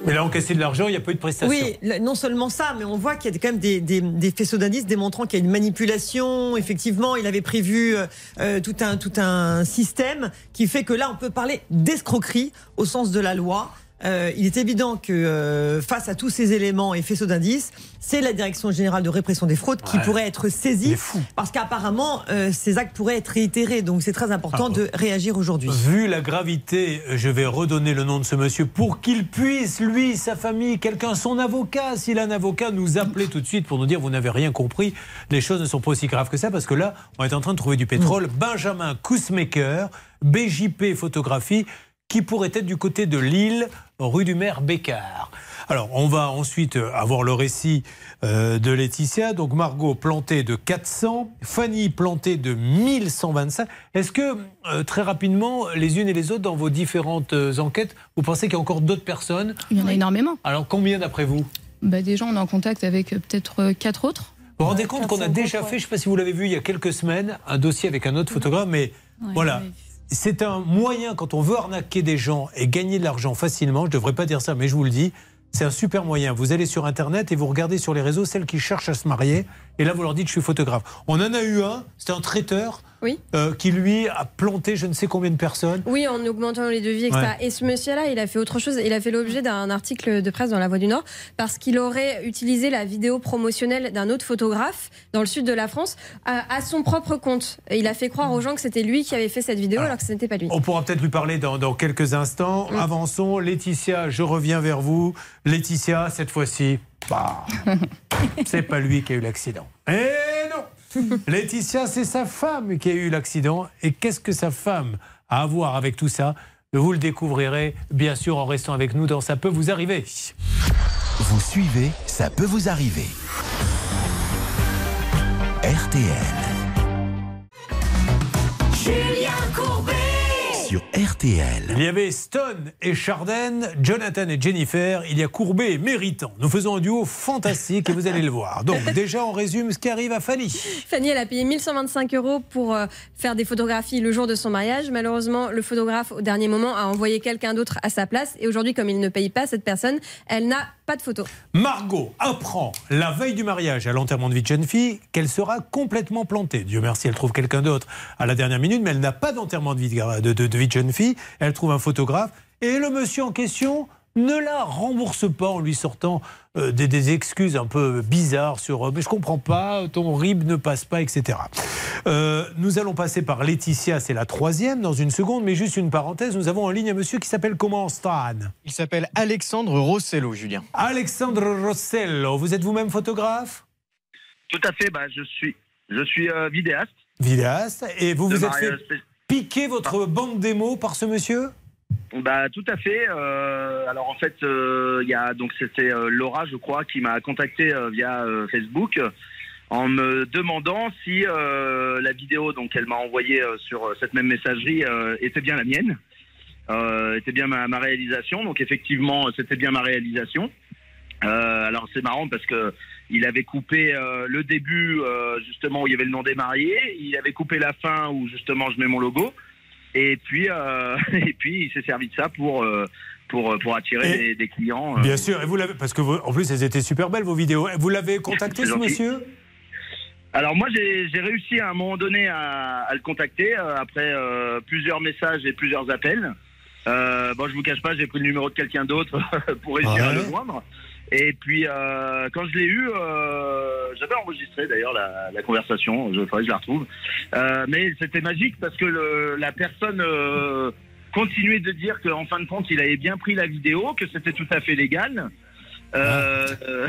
Mais là, encaisser de l'argent, il n'y a pas eu de prestation. Oui, non seulement ça, mais on voit qu'il y a quand même des, des, des faisceaux d'indices démontrant qu'il y a une manipulation. Effectivement, il avait prévu euh, euh, tout, un, tout un système qui fait que là, on peut parler d'escroquerie au sens de la loi. Euh, il est évident que euh, face à tous ces éléments et faisceaux d'indices, c'est la Direction générale de répression des fraudes qui pourrait être saisie parce qu'apparemment euh, ces actes pourraient être réitérés. Donc c'est très important de réagir aujourd'hui. Vu la gravité, je vais redonner le nom de ce monsieur pour qu'il puisse, lui, sa famille, quelqu'un, son avocat, s'il a un avocat, nous appeler tout de suite pour nous dire vous n'avez rien compris. Les choses ne sont pas aussi graves que ça parce que là, on est en train de trouver du pétrole. Benjamin Kousmaker, BJP Photographie, qui pourrait être du côté de Lille, rue du maire Bécard. Alors, on va ensuite euh, avoir le récit euh, de Laetitia. Donc, Margot plantée de 400, Fanny plantée de 1125. Est-ce que, euh, très rapidement, les unes et les autres, dans vos différentes enquêtes, vous pensez qu'il y a encore d'autres personnes? Il y en a énormément. Alors, combien d'après vous? Bah, déjà, on est en contact avec euh, peut-être quatre autres. Vous vous rendez compte qu'on a déjà fait, je ne sais pas si vous l'avez vu il y a quelques semaines, un dossier avec un autre photographe, mais Ouais, voilà. C'est un moyen, quand on veut arnaquer des gens et gagner de l'argent facilement, je ne devrais pas dire ça, mais je vous le dis, c'est un super moyen. Vous allez sur Internet et vous regardez sur les réseaux celles qui cherchent à se marier, et là vous leur dites je suis photographe. On en a eu un, c'était un traiteur Oui. euh, qui lui a planté je ne sais combien de personnes. Oui, en augmentant les devis, etc. Ouais. Et ce monsieur-là, il a fait autre chose. Il a fait l'objet d'un article de presse dans La Voix du Nord parce qu'il aurait utilisé la vidéo promotionnelle d'un autre photographe dans le sud de la France à, à son propre compte. Et il a fait croire aux gens que c'était lui qui avait fait cette vidéo alors que ce n'était pas lui. On pourra peut-être lui parler dans, dans quelques instants. Avançons. Laetitia, je reviens vers vous. Laetitia, cette fois-ci, bah, c'est pas lui qui a eu l'accident. Eh non Laetitia, c'est sa femme qui a eu l'accident. Et qu'est-ce que sa femme a à voir avec tout ça? Vous le découvrirez, bien sûr, en restant avec nous dans Ça peut vous arriver. Vous suivez, ça peut vous arriver. RTL. Julien Courbet Sur RTL. Il y avait Stone et Charden, Jonathan et Jennifer. Il y a Courbet et Méritant. Nous faisons un duo fantastique et vous allez le voir. Donc, déjà, on résume ce qui arrive à Fanny. Fanny, elle a payé 1125 euros pour euh, faire des photographies le jour de son mariage. Malheureusement, le photographe, au dernier moment, a envoyé quelqu'un d'autre à sa place. Et aujourd'hui, comme il ne paye pas cette personne, elle n'a pas de photo. Margot apprend la veille du mariage à l'enterrement de vie de jeune fille qu'elle sera complètement plantée. Dieu merci, elle trouve quelqu'un d'autre à la dernière minute, mais elle n'a pas d'enterrement de vie de, de- de- de vie de jeune fille. Elle trouve un photographe et le monsieur en question ne la rembourse pas en lui sortant euh, des, des excuses un peu bizarres sur euh, mais je comprends pas, ton RIB ne passe pas, etc. Euh, nous allons passer par Laetitia, c'est la troisième dans une seconde, mais juste une parenthèse, nous avons en ligne un monsieur qui s'appelle comment Stan? Il s'appelle Alexandre Rossello, Julien. Alexandre Rossello, vous êtes vous-même photographe? Tout à fait, bah, je suis, je suis euh, vidéaste. Vidéaste. Et vous vous êtes fait piquer votre bande démo par ce monsieur Bah, tout à fait. euh, alors en fait, euh, il y a donc c'était euh, Laura, je crois, qui m'a contacté via Facebook en me demandant si la vidéo donc elle m'a envoyée sur cette même messagerie était bien la mienne, était bien ma, réalisation. Donc effectivement, c'était bien ma réalisation. Alors c'est marrant parce que il avait coupé euh, le début euh, justement où il y avait le nom des mariés, il avait coupé la fin où justement je mets mon logo, et puis euh, et puis il s'est servi de ça pour pour pour attirer des, des clients. Bien sûr, et vous l'avez parce que vous- en plus elles étaient super belles vos vidéos. Vous l'avez contacté ce monsieur? Alors moi j'ai j'ai réussi à un moment donné à, à le contacter après plusieurs messages et plusieurs appels. Euh, bon je vous cache pas j'ai pris le numéro de quelqu'un d'autre pour réussir à Ouais. le joindre. Et puis euh, quand je l'ai eu, euh, j'avais enregistré d'ailleurs la, la conversation, je faudrait que je la retrouve. Euh, mais c'était magique parce que le, la personne euh, continuait de dire qu'en fin de compte il avait bien pris la vidéo, que c'était tout à fait légal. Euh,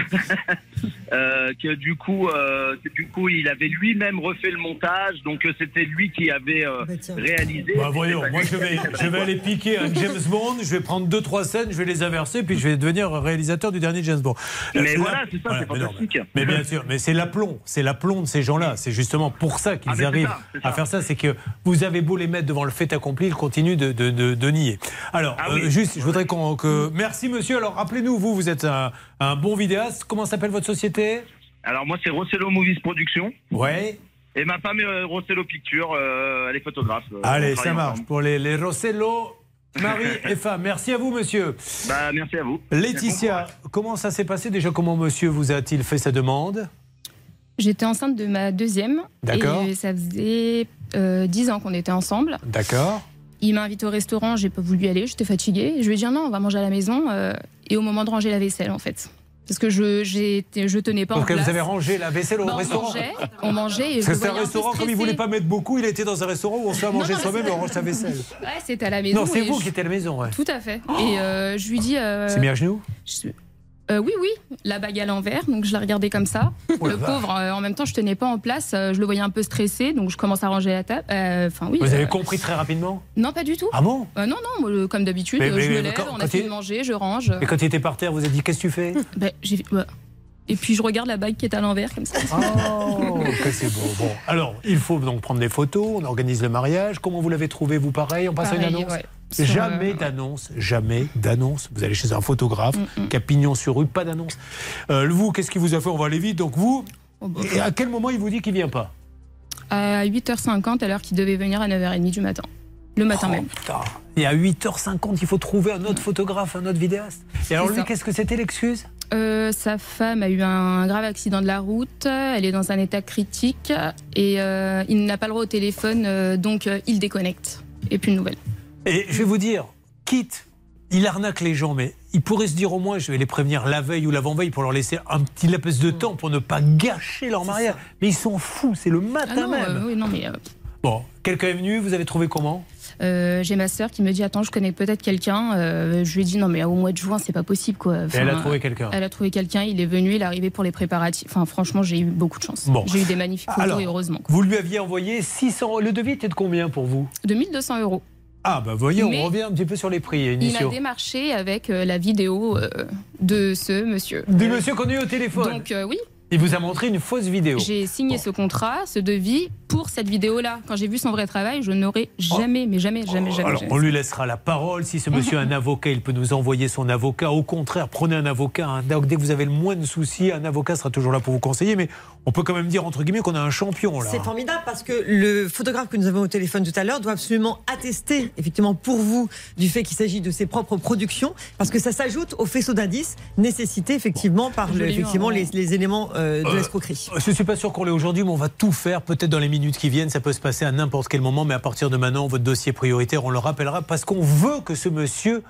euh, que du coup, euh, que du coup, il avait lui-même refait le montage, donc euh, c'était lui qui avait euh, réalisé. Bah voyons, moi je vais, je vais aller piquer un James Bond, je vais prendre deux trois scènes, je vais les inverser, puis je vais devenir réalisateur du dernier James Bond. Mais Euh, voilà, c'est ça, c'est mais non, fantastique. Mais bien sûr, mais c'est l'aplomb, c'est l'aplomb de ces gens-là. C'est justement pour ça qu'ils Ah, arrivent ça, à faire ça. C'est que vous avez beau les mettre devant le fait accompli, ils continuent de, de, de- de nier. Alors, Ah euh, juste, je voudrais qu'on. Que... Merci, monsieur. Alors, rappelez-nous, vous, vous êtes un, un bon vidéaste. Comment s'appelle votre société? Alors moi, c'est Rossello Movies Production. Ouais. Et ma femme est euh, Rossello Picture, euh, elle est photographe. euh, Allez, ça marche. ensemble. Pour les, les Rossello, mari et femme. Merci à vous, monsieur. Bah, merci à vous. Laetitia, comment ça s'est passé? Déjà Comment monsieur vous a-t-il fait sa demande? J'étais enceinte de ma deuxième. D'accord. Et ça faisait euh, 10 ans qu'on était ensemble. D'accord. Il m'a invité au restaurant, j'ai pas voulu y aller, j'étais fatiguée. Je lui ai dit non, on va manger à la maison. euh, et au moment de ranger la vaisselle, en fait. Parce que je, je tenais pas Donc en place. vous avez rangé la vaisselle au Bah, on restaurant mangeait, on mangeait et Parce que un restaurant, comme il voulait pas mettre beaucoup, il était dans un restaurant où on se fait à manger soi-même et on range sa vaisselle. Ouais, c'était à la maison. Non, c'est vous je- qui étiez à la maison, ouais. Tout à fait. Et euh, je lui dis. euh, C'est mis à genoux je- euh, oui, oui, la bague à l'envers, donc je la regardais comme ça. Oh le pauvre, euh, en même temps, je tenais pas en place, euh, je le voyais un peu stressé, donc je commence à ranger la table. Enfin, oui. Vous avez compris très rapidement? Non, pas du tout. Ah bon? Non, non, moi, comme d'habitude, mais- je me lève, quand- on a fini de manger, je range. Et quand il était par terre, vous avez dit Qu'est-ce que tu fais? Ben, j'ai-. Et puis je regarde la bague qui est à l'envers, comme ça. Oh, que c'est beau. Bon, alors, il faut donc prendre des photos, on organise le mariage. Comment vous l'avez trouvé, vous, pareil? On passe à une annonce? ouais. Jamais euh, d'annonce, jamais d'annonce. Vous allez chez un photographe, Mm, qui a pignon sur rue, pas d'annonce. Euh, vous, qu'est-ce qu'il vous a fait? On va aller vite. Donc vous, Oh, bah, et à quel moment il vous dit qu'il vient pas? À 8h50, à l'heure qu'il devait venir à 9h30 du matin. Le matin Oh, même. putain. Et à 8h50, il faut trouver un autre photographe, un autre vidéaste. Et alors lui, qu'est-ce que c'était l'excuse? Euh, sa femme a eu un grave accident de la route. Elle est dans un état critique et euh, il n'a pas le droit au téléphone, euh, donc euh, il déconnecte. Et plus de nouvelles. Et je vais vous dire, quitte, il arnaque les gens, mais il pourrait se dire au moins, je vais les prévenir la veille ou l'avant-veille pour leur laisser un petit laps de temps pour ne pas gâcher leur mariage. Mais ils sont fous, c'est le matin Ah non, même. euh, oui, non, mais euh, Bon, quelqu'un est venu, vous avez trouvé comment? Euh, j'ai ma sœur qui me dit Attends, je connais peut-être quelqu'un. Euh, je lui ai dit Non, mais au mois de juin, c'est pas possible. Quoi. Et elle a trouvé quelqu'un. Elle a trouvé quelqu'un, il est venu, il est arrivé pour les préparatifs. Enfin, franchement, j'ai eu beaucoup de chance. Bon. J'ai eu des magnifiques photos Alors, et heureusement. Vous lui aviez envoyé 600. Le devis était de combien pour vous? 2200 euros. Ah, bah voyez, on revient un petit peu sur les prix Il a démarché avec euh, la vidéo euh, de ce monsieur. Du monsieur qu'on a eu au téléphone. Donc, euh, oui, Il vous a montré une fausse vidéo. j'ai signé ce contrat, ce devis pour cette vidéo-là. Quand j'ai vu son vrai travail, je n'aurais jamais, mais jamais, jamais, jamais. Alors, jamais. on lui laissera la parole. Si ce monsieur a un avocat, il peut nous envoyer son avocat. Au contraire, prenez un avocat. hein. Donc, dès que vous avez le moins de soucis, un avocat sera toujours là pour vous conseiller. Mais on peut quand même dire, entre guillemets, qu'on a un champion là. C'est formidable parce que le photographe que nous avons au téléphone tout à l'heure doit absolument attester, effectivement, pour vous, du fait qu'il s'agit de ses propres productions, parce que ça s'ajoute au faisceau d'indices nécessités, effectivement, par le- effectivement, en- les, les éléments euh, de Euh, l'escroquerie. Je suis pas sûr qu'on l'ait aujourd'hui, mais on va tout faire. Peut-être dans les minutes qui viennent, ça peut se passer à n'importe quel moment. Mais à partir de maintenant, votre dossier prioritaire, on le rappellera parce qu'on veut que ce monsieur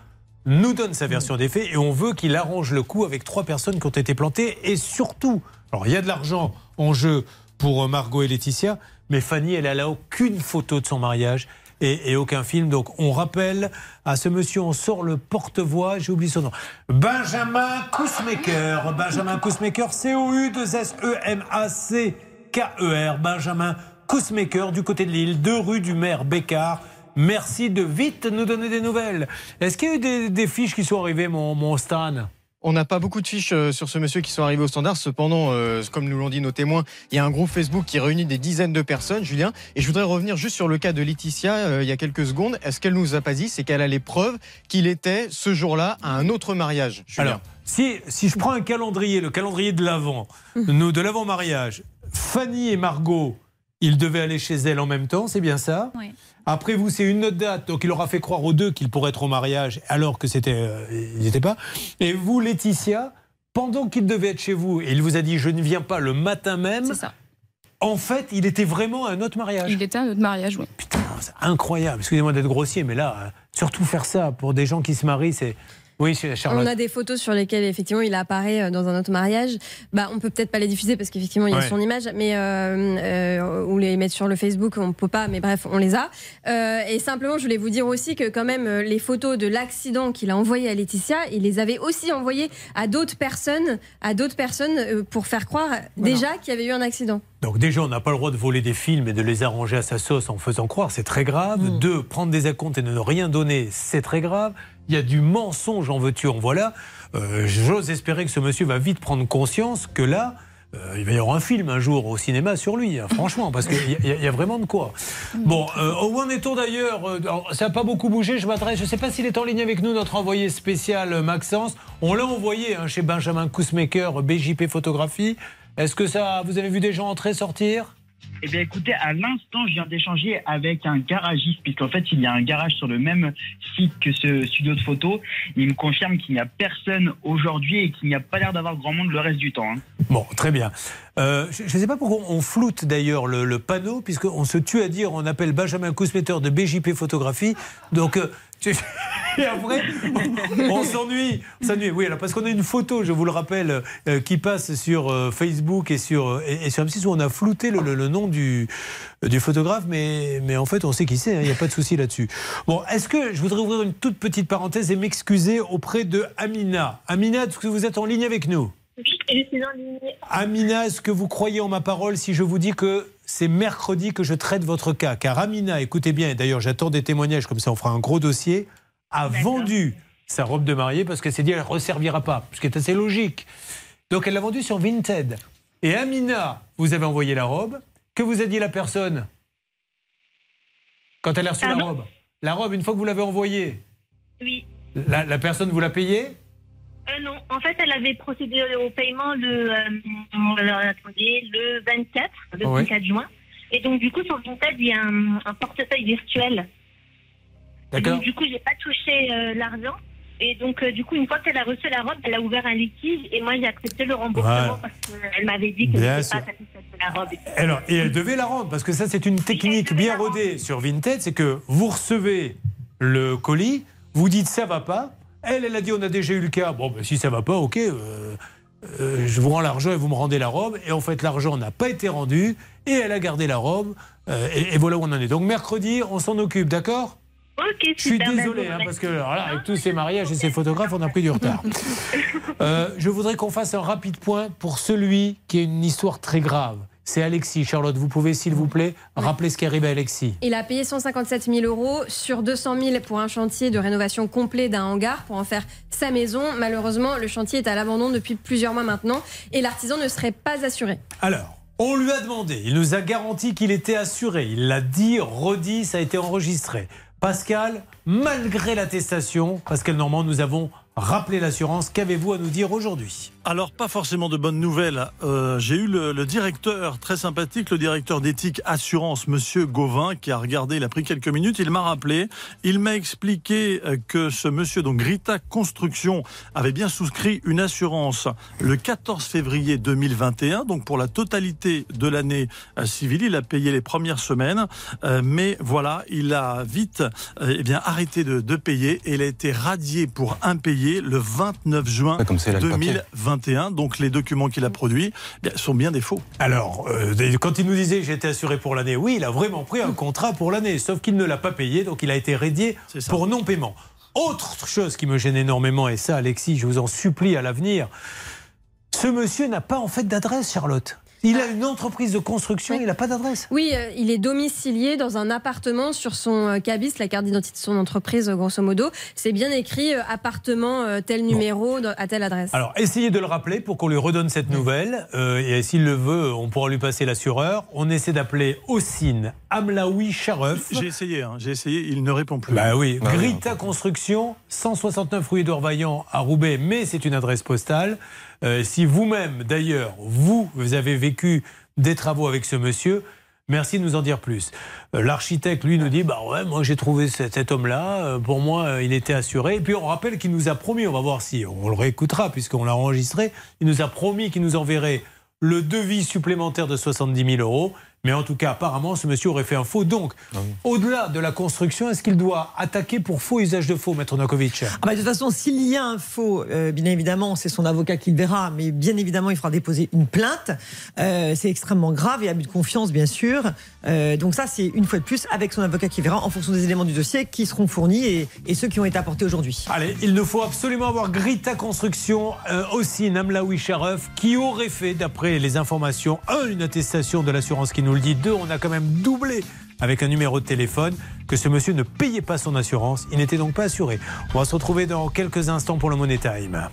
nous donne sa version des faits et on veut qu'il arrange le coup avec trois personnes qui ont été plantées. Et surtout, alors il y a de l'argent en jeu pour euh, Margot et Laetitia, mais Fanny, elle a aucune photo de son mariage. Et, et aucun film. Donc on rappelle à ce monsieur, on sort le porte-voix, j'ai oublié son nom. Benjamin Kousmaker. Benjamin Kousmaker, C-O-U-2-S-E-M-A-C-K-E-R. Benjamin Kousmaker, du côté de Lille, deux rue du maire Bécard. Merci de vite nous donner des nouvelles. Est-ce qu'il y a eu des, des fiches qui sont arrivées, mon, mon Stan? On n'a pas beaucoup de fiches euh, sur ce monsieur qui sont arrivés au standard. Cependant, euh, comme nous l'ont dit nos témoins, il y a un groupe Facebook qui réunit des dizaines de personnes, Julien. Et je voudrais revenir juste sur le cas de Laetitia euh, il y a quelques secondes. Est-ce qu'elle nous a pas dit C'est qu'elle a les preuves qu'il était ce jour-là à un autre mariage. Julien. Alors, si, si je prends un calendrier, le calendrier de l'avant, nous de l'avant-mariage, Fanny et Margot, ils devaient aller chez elle en même temps, c'est bien ça Oui. Après vous, c'est une autre date, donc il aura fait croire aux deux qu'ils pourraient être au mariage, alors que c'était, euh, ils n'étaient pas. Et vous, Laetitia, pendant qu'il devait être chez vous, et il vous a dit je ne viens pas le matin même. C'est ça. En fait, il était vraiment à un autre mariage. Il était à notre mariage, oui. C'est incroyable. Excusez-moi d'être grossier, mais là, euh, surtout faire ça pour des gens qui se marient, c'est. Oui, Charlotte. On a des photos sur lesquelles effectivement il apparaît euh, dans un autre mariage. Bah, on peut peut-être pas les diffuser parce qu'effectivement il y a Ouais. son image, mais euh, euh, ou les mettre sur le Facebook, on peut pas. Mais bref, on les a. Euh, et simplement, je voulais vous dire aussi que quand même les photos de l'accident qu'il a envoyé à Laetitia, il les avait aussi envoyées à d'autres personnes, à d'autres personnes pour faire croire déjà qu'il y avait eu un accident. Donc déjà, on n'a pas le droit de voler des films et de les arranger à sa sauce en faisant croire, c'est très grave. Mm. Deux, prendre des acomptes et ne rien donner, c'est très grave. Il y a du mensonge, en veux-tu, en voilà. Euh, J'ose espérer que ce monsieur va vite prendre conscience que là, euh, il va y avoir un film un jour au cinéma sur lui, hein, franchement, parce qu'il y, a- vraiment de quoi. Bon, euh, où en est-on d'ailleurs Euh, Ça n'a pas beaucoup bougé, je m'adresse, je ne sais pas s'il est en ligne avec nous, notre envoyé spécial euh, Maxence. On l'a envoyé hein, chez Benjamin Kousmaker, BJP Photographie. Est-ce que ça, vous avez vu des gens entrer, sortir? Eh bien, écoutez, à l'instant, je viens d'échanger avec un garagiste, puisqu'en fait, il y a un garage sur le même site que ce studio de photo. Il me confirme qu'il n'y a personne aujourd'hui et qu'il n'y a pas l'air d'avoir grand monde le reste du temps. hein. Bon, très bien. Euh, je ne sais pas pourquoi on floute d'ailleurs le, le panneau, puisqu'on se tue à dire on appelle Benjamin Kousmeter de BJP Photographie. Donc, euh, et après, on, s'ennuie. s'ennuie. Oui, alors parce qu'on a une photo, je vous le rappelle, euh, qui passe sur euh, Facebook et sur, euh, et, sur M6 où on a flouté le, le- le nom du, du photographe, mais, mais en fait, on sait qui c'est, hein, il n'y a pas de souci là-dessus. Bon, est-ce que je voudrais ouvrir une toute petite parenthèse et m'excuser auprès de Amina. Amina, est-ce que vous êtes en ligne avec nous? Je suis en ligne. Amina, est-ce que vous croyez en ma parole si je vous dis que c'est mercredi que je traite votre cas? Car Amina, écoutez bien, et d'ailleurs j'attends des témoignages, comme ça on fera un gros dossier, a vendu sa robe de mariée parce qu'elle s'est dit elle ne resservira pas, ce qui est assez logique. Donc elle l'a vendue sur Vinted. Et Amina, vous avez envoyé la robe. Que vous a dit la personne? Quand elle a reçu la robe La robe, une fois que vous l'avez envoyée, Oui. la, la personne vous l'a payée? Euh, non, en fait, elle avait procédé au paiement le, euh, alors, attendez, le 24, le Ouais. 24 juin. Et donc, du coup, sur Vinted, il y a un, un portefeuille virtuel. D'accord. Donc, du coup, j'ai pas touché euh, l'argent. Et donc, du coup, une fois qu'elle a reçu la robe, elle a ouvert un litige. Et moi, j'ai accepté le remboursement Voilà. parce qu'elle m'avait dit que je pas satisfaite de la robe. Alors, et elle devait la rendre, parce que ça, c'est une technique bien rodée sur Vinted, c'est que vous recevez le colis, vous dites ça va pas. Elle, elle a dit on a déjà eu le cas. Bon, ben, si ça va pas, ok, euh, euh, je vous rends l'argent et vous me rendez la robe. Et en fait, l'argent n'a pas été rendu et elle a gardé la robe. euh, et, et voilà où on en est. Donc, mercredi, on s'en occupe, d'accord? Ok, Je suis super, désolé, ben, hein, parce que alors là, avec tous ces mariages et ces photographes, on a pris du retard. Je voudrais qu'on fasse un rapide point pour celui qui a une histoire très grave. C'est Alexis. Charlotte, vous pouvez, s'il vous plaît, rappeler ce qui arrive à Alexis. Il a payé 157 000 euros sur 200 000 pour un chantier de rénovation complet d'un hangar pour en faire sa maison. Malheureusement, le chantier est à l'abandon depuis plusieurs mois maintenant et l'artisan ne serait pas assuré. Alors, on lui a demandé, il nous a garanti qu'il était assuré. Il l'a dit, redit, ça a été enregistré. Pascal, malgré l'attestation, Pascal Normand, nous avons rappelé l'assurance. Qu'avez-vous à nous dire aujourd'hui? Alors, pas forcément de bonnes nouvelles. Euh, j'ai eu le, directeur, très sympathique, le directeur d'éthique assurance, monsieur Gauvin, qui a regardé, il a pris quelques minutes, il m'a rappelé, il m'a expliqué euh, que ce monsieur, donc Grita Construction, avait bien souscrit une assurance le 14 février 2021, donc pour la totalité de l'année euh, civile. Il a payé les premières semaines, mais voilà, il a vite eh bien, arrêté de, de payer et il a été radié pour impayé le 29 juin 2021. 2021. Donc les documents qu'il a produits eh bien, sont bien des faux. Alors, euh, quand il nous disait j'étais assuré pour l'année, oui, il a vraiment pris un contrat pour l'année, sauf qu'il ne l'a pas payé, donc il a été radié pour non-paiement. Autre chose qui me gêne énormément, et ça, Alexis, je vous en supplie à l'avenir, ce monsieur n'a pas en fait d'adresse, Charlotte. Il a une entreprise de construction, il n'a pas d'adresse? Oui, euh, il est domicilié dans un appartement sur son euh, cabis, la carte d'identité de son entreprise, euh, grosso modo. C'est bien écrit euh, appartement euh, tel numéro à telle adresse. Alors, essayez de le rappeler pour qu'on lui redonne cette nouvelle. Euh, et s'il le veut, on pourra lui passer l'assureur. On essaie d'appeler Ossine Amlaoui Sharef. J'ai essayé, hein, j'ai essayé, il ne répond plus. Bah oui, Ah oui, Grita Construction, 169 rue Édouard Vaillant à Roubaix, mais c'est une adresse postale. Euh, si vous-même, d'ailleurs, vous, vous avez vécu des travaux avec ce monsieur, merci de nous en dire plus. Euh, L'architecte, lui, nous dit, bah ouais, moi j'ai trouvé cet, cet homme-là, euh, pour moi, il était assuré. Et puis on rappelle qu'il nous a promis, on va voir si on le réécoutera, puisqu'on l'a enregistré, il nous a promis qu'il nous enverrait le devis supplémentaire de 70 000 euros. Mais en tout cas, apparemment, ce monsieur aurait fait un faux. Donc, au-delà de la construction, est-ce qu'il doit attaquer pour faux usage de faux, Maître Novakovic? Ah bah, de toute façon, s'il y a un faux, euh, bien évidemment, c'est son avocat qui le verra, mais bien évidemment, il fera déposer une plainte. Euh, c'est extrêmement grave et abus de confiance, bien sûr. Euh, donc ça, c'est une fois de plus avec son avocat qui verra en fonction des éléments du dossier qui seront fournis et, et ceux qui ont été apportés aujourd'hui. Allez, il nous faut absolument avoir Grita Construction, euh, aussi Namlaoui qui aurait fait, d'après les informations, un, une attestation de l'assurance qui nous le dit, deux, on a quand même doublé avec un numéro de téléphone que ce monsieur ne payait pas son assurance, il n'était donc pas assuré. On va se retrouver dans quelques instants pour le Money Time.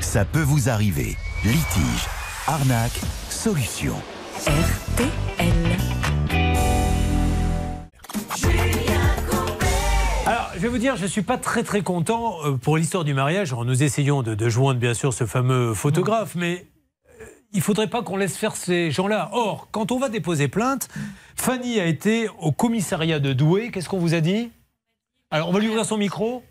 Ça peut vous arriver. Litige, arnaque, solution. Alors, je vais vous dire, je ne suis pas très très content euh, pour l'histoire du mariage. Alors, nous essayons de, de joindre bien sûr ce fameux photographe, mais il faudrait pas qu'on laisse faire ces gens-là. Or, quand on va déposer plainte, Fanny a été au commissariat de Douai. Qu'est-ce qu'on vous a dit? Alors, on va lui ouvrir son micro.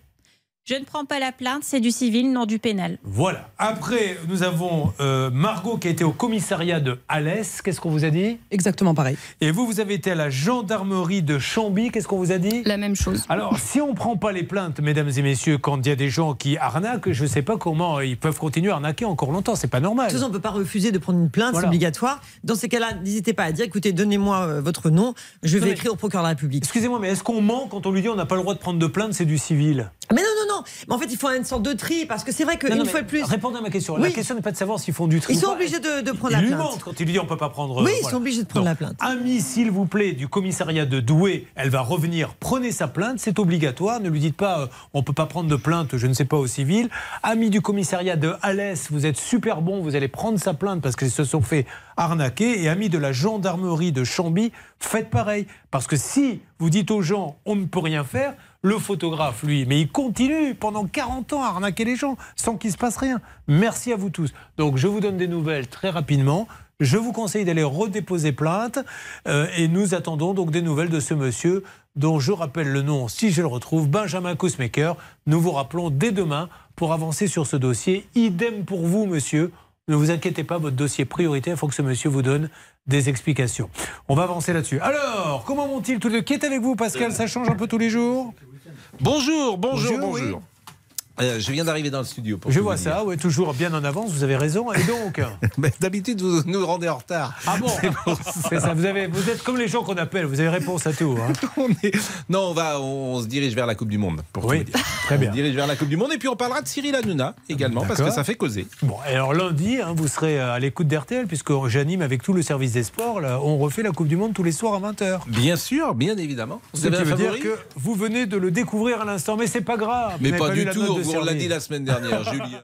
Je ne prends pas la plainte, c'est du civil, non du pénal. Voilà. Après, nous avons euh, Margot qui a été au commissariat de Alès. Qu'est-ce qu'on vous a dit? Exactement pareil. Et vous, vous avez été à la gendarmerie de Chambly. Qu'est-ce qu'on vous a dit? La même chose. Alors, si on ne prend pas les plaintes, mesdames et messieurs, quand il y a des gens qui arnaquent, je ne sais pas comment ils peuvent continuer à arnaquer encore longtemps. C'est pas normal. De toute façon, on ne peut pas refuser de prendre une plainte, Voilà. c'est obligatoire. Dans ces cas-là, n'hésitez pas à dire écoutez, donnez-moi euh, votre nom, je Non, vais mais- écrire au procureur de la République. Excusez-moi, mais est-ce qu'on ment quand on lui dit on n'a pas le droit de prendre de plainte, c'est du civil? Mais non, non, non, non. Mais en fait, il faut une sorte de tri parce que c'est vrai qu'une fois de plus. Répondez à ma question. Oui. La question n'est pas de savoir s'ils font du tri. Ils sont obligés de, de prendre Il la lui plainte. montre quand il lui dit on peut pas prendre. Oui, ils voilà. sont obligés de prendre Donc, la plainte. Ami, s'il vous plaît, du commissariat de Douai, elle va revenir. Prenez sa plainte, c'est obligatoire. Ne lui dites pas euh, on peut pas prendre de plainte, je ne sais pas au civil. Ami du commissariat de Alès, vous êtes super bon, vous allez prendre sa plainte parce qu'ils se sont fait arnaquer. Et ami de la gendarmerie de Chamby, faites pareil. Parce que si vous dites aux gens on ne peut rien faire, le photographe, lui, mais il continue pendant 40 ans à arnaquer les gens sans qu'il se passe rien. Merci à vous tous. Donc je vous donne des nouvelles très rapidement. Je vous conseille d'aller redéposer plainte euh, et nous attendons donc des nouvelles de ce monsieur dont je rappelle le nom si je le retrouve, Benjamin Kousmaker. Nous vous rappelons dès demain pour avancer sur ce dossier. Idem pour vous, monsieur. Ne vous inquiétez pas, votre dossier prioritaire. Il faut que ce monsieur vous donne des explications. On va avancer là-dessus. Alors, comment vont-ils tous les deux? Qui est avec vous, Pascal? Ça change un peu tous les jours? Bonjour, bonjour, Bonjour, bonjour. Euh, je viens d'arriver dans le studio. Pour Je vois ça, ouais, toujours bien en avance, vous avez raison. Et donc D'habitude, vous nous rendez en retard. Ah bon ça, vous, avez, vous êtes comme les gens qu'on appelle, vous avez réponse à tout. hein. On est- Non, on va, on se dirige vers la Coupe du Monde. Pour Oui, dire. très bien. On se dirige vers la Coupe du Monde et puis on parlera de Cyril Hanouna également parce que ça fait causer. Bon, et alors lundi, hein, vous serez à l'écoute d'RTL, puisque j'anime avec tout le service des sports. là, on refait la Coupe du Monde tous les soirs à 20h. Bien sûr, bien évidemment. Vous Ce qui veut dire que vous venez de le découvrir à l'instant, mais c'est pas grave. Mais vous pas lu du tout. On l'a dit la semaine dernière, Julien.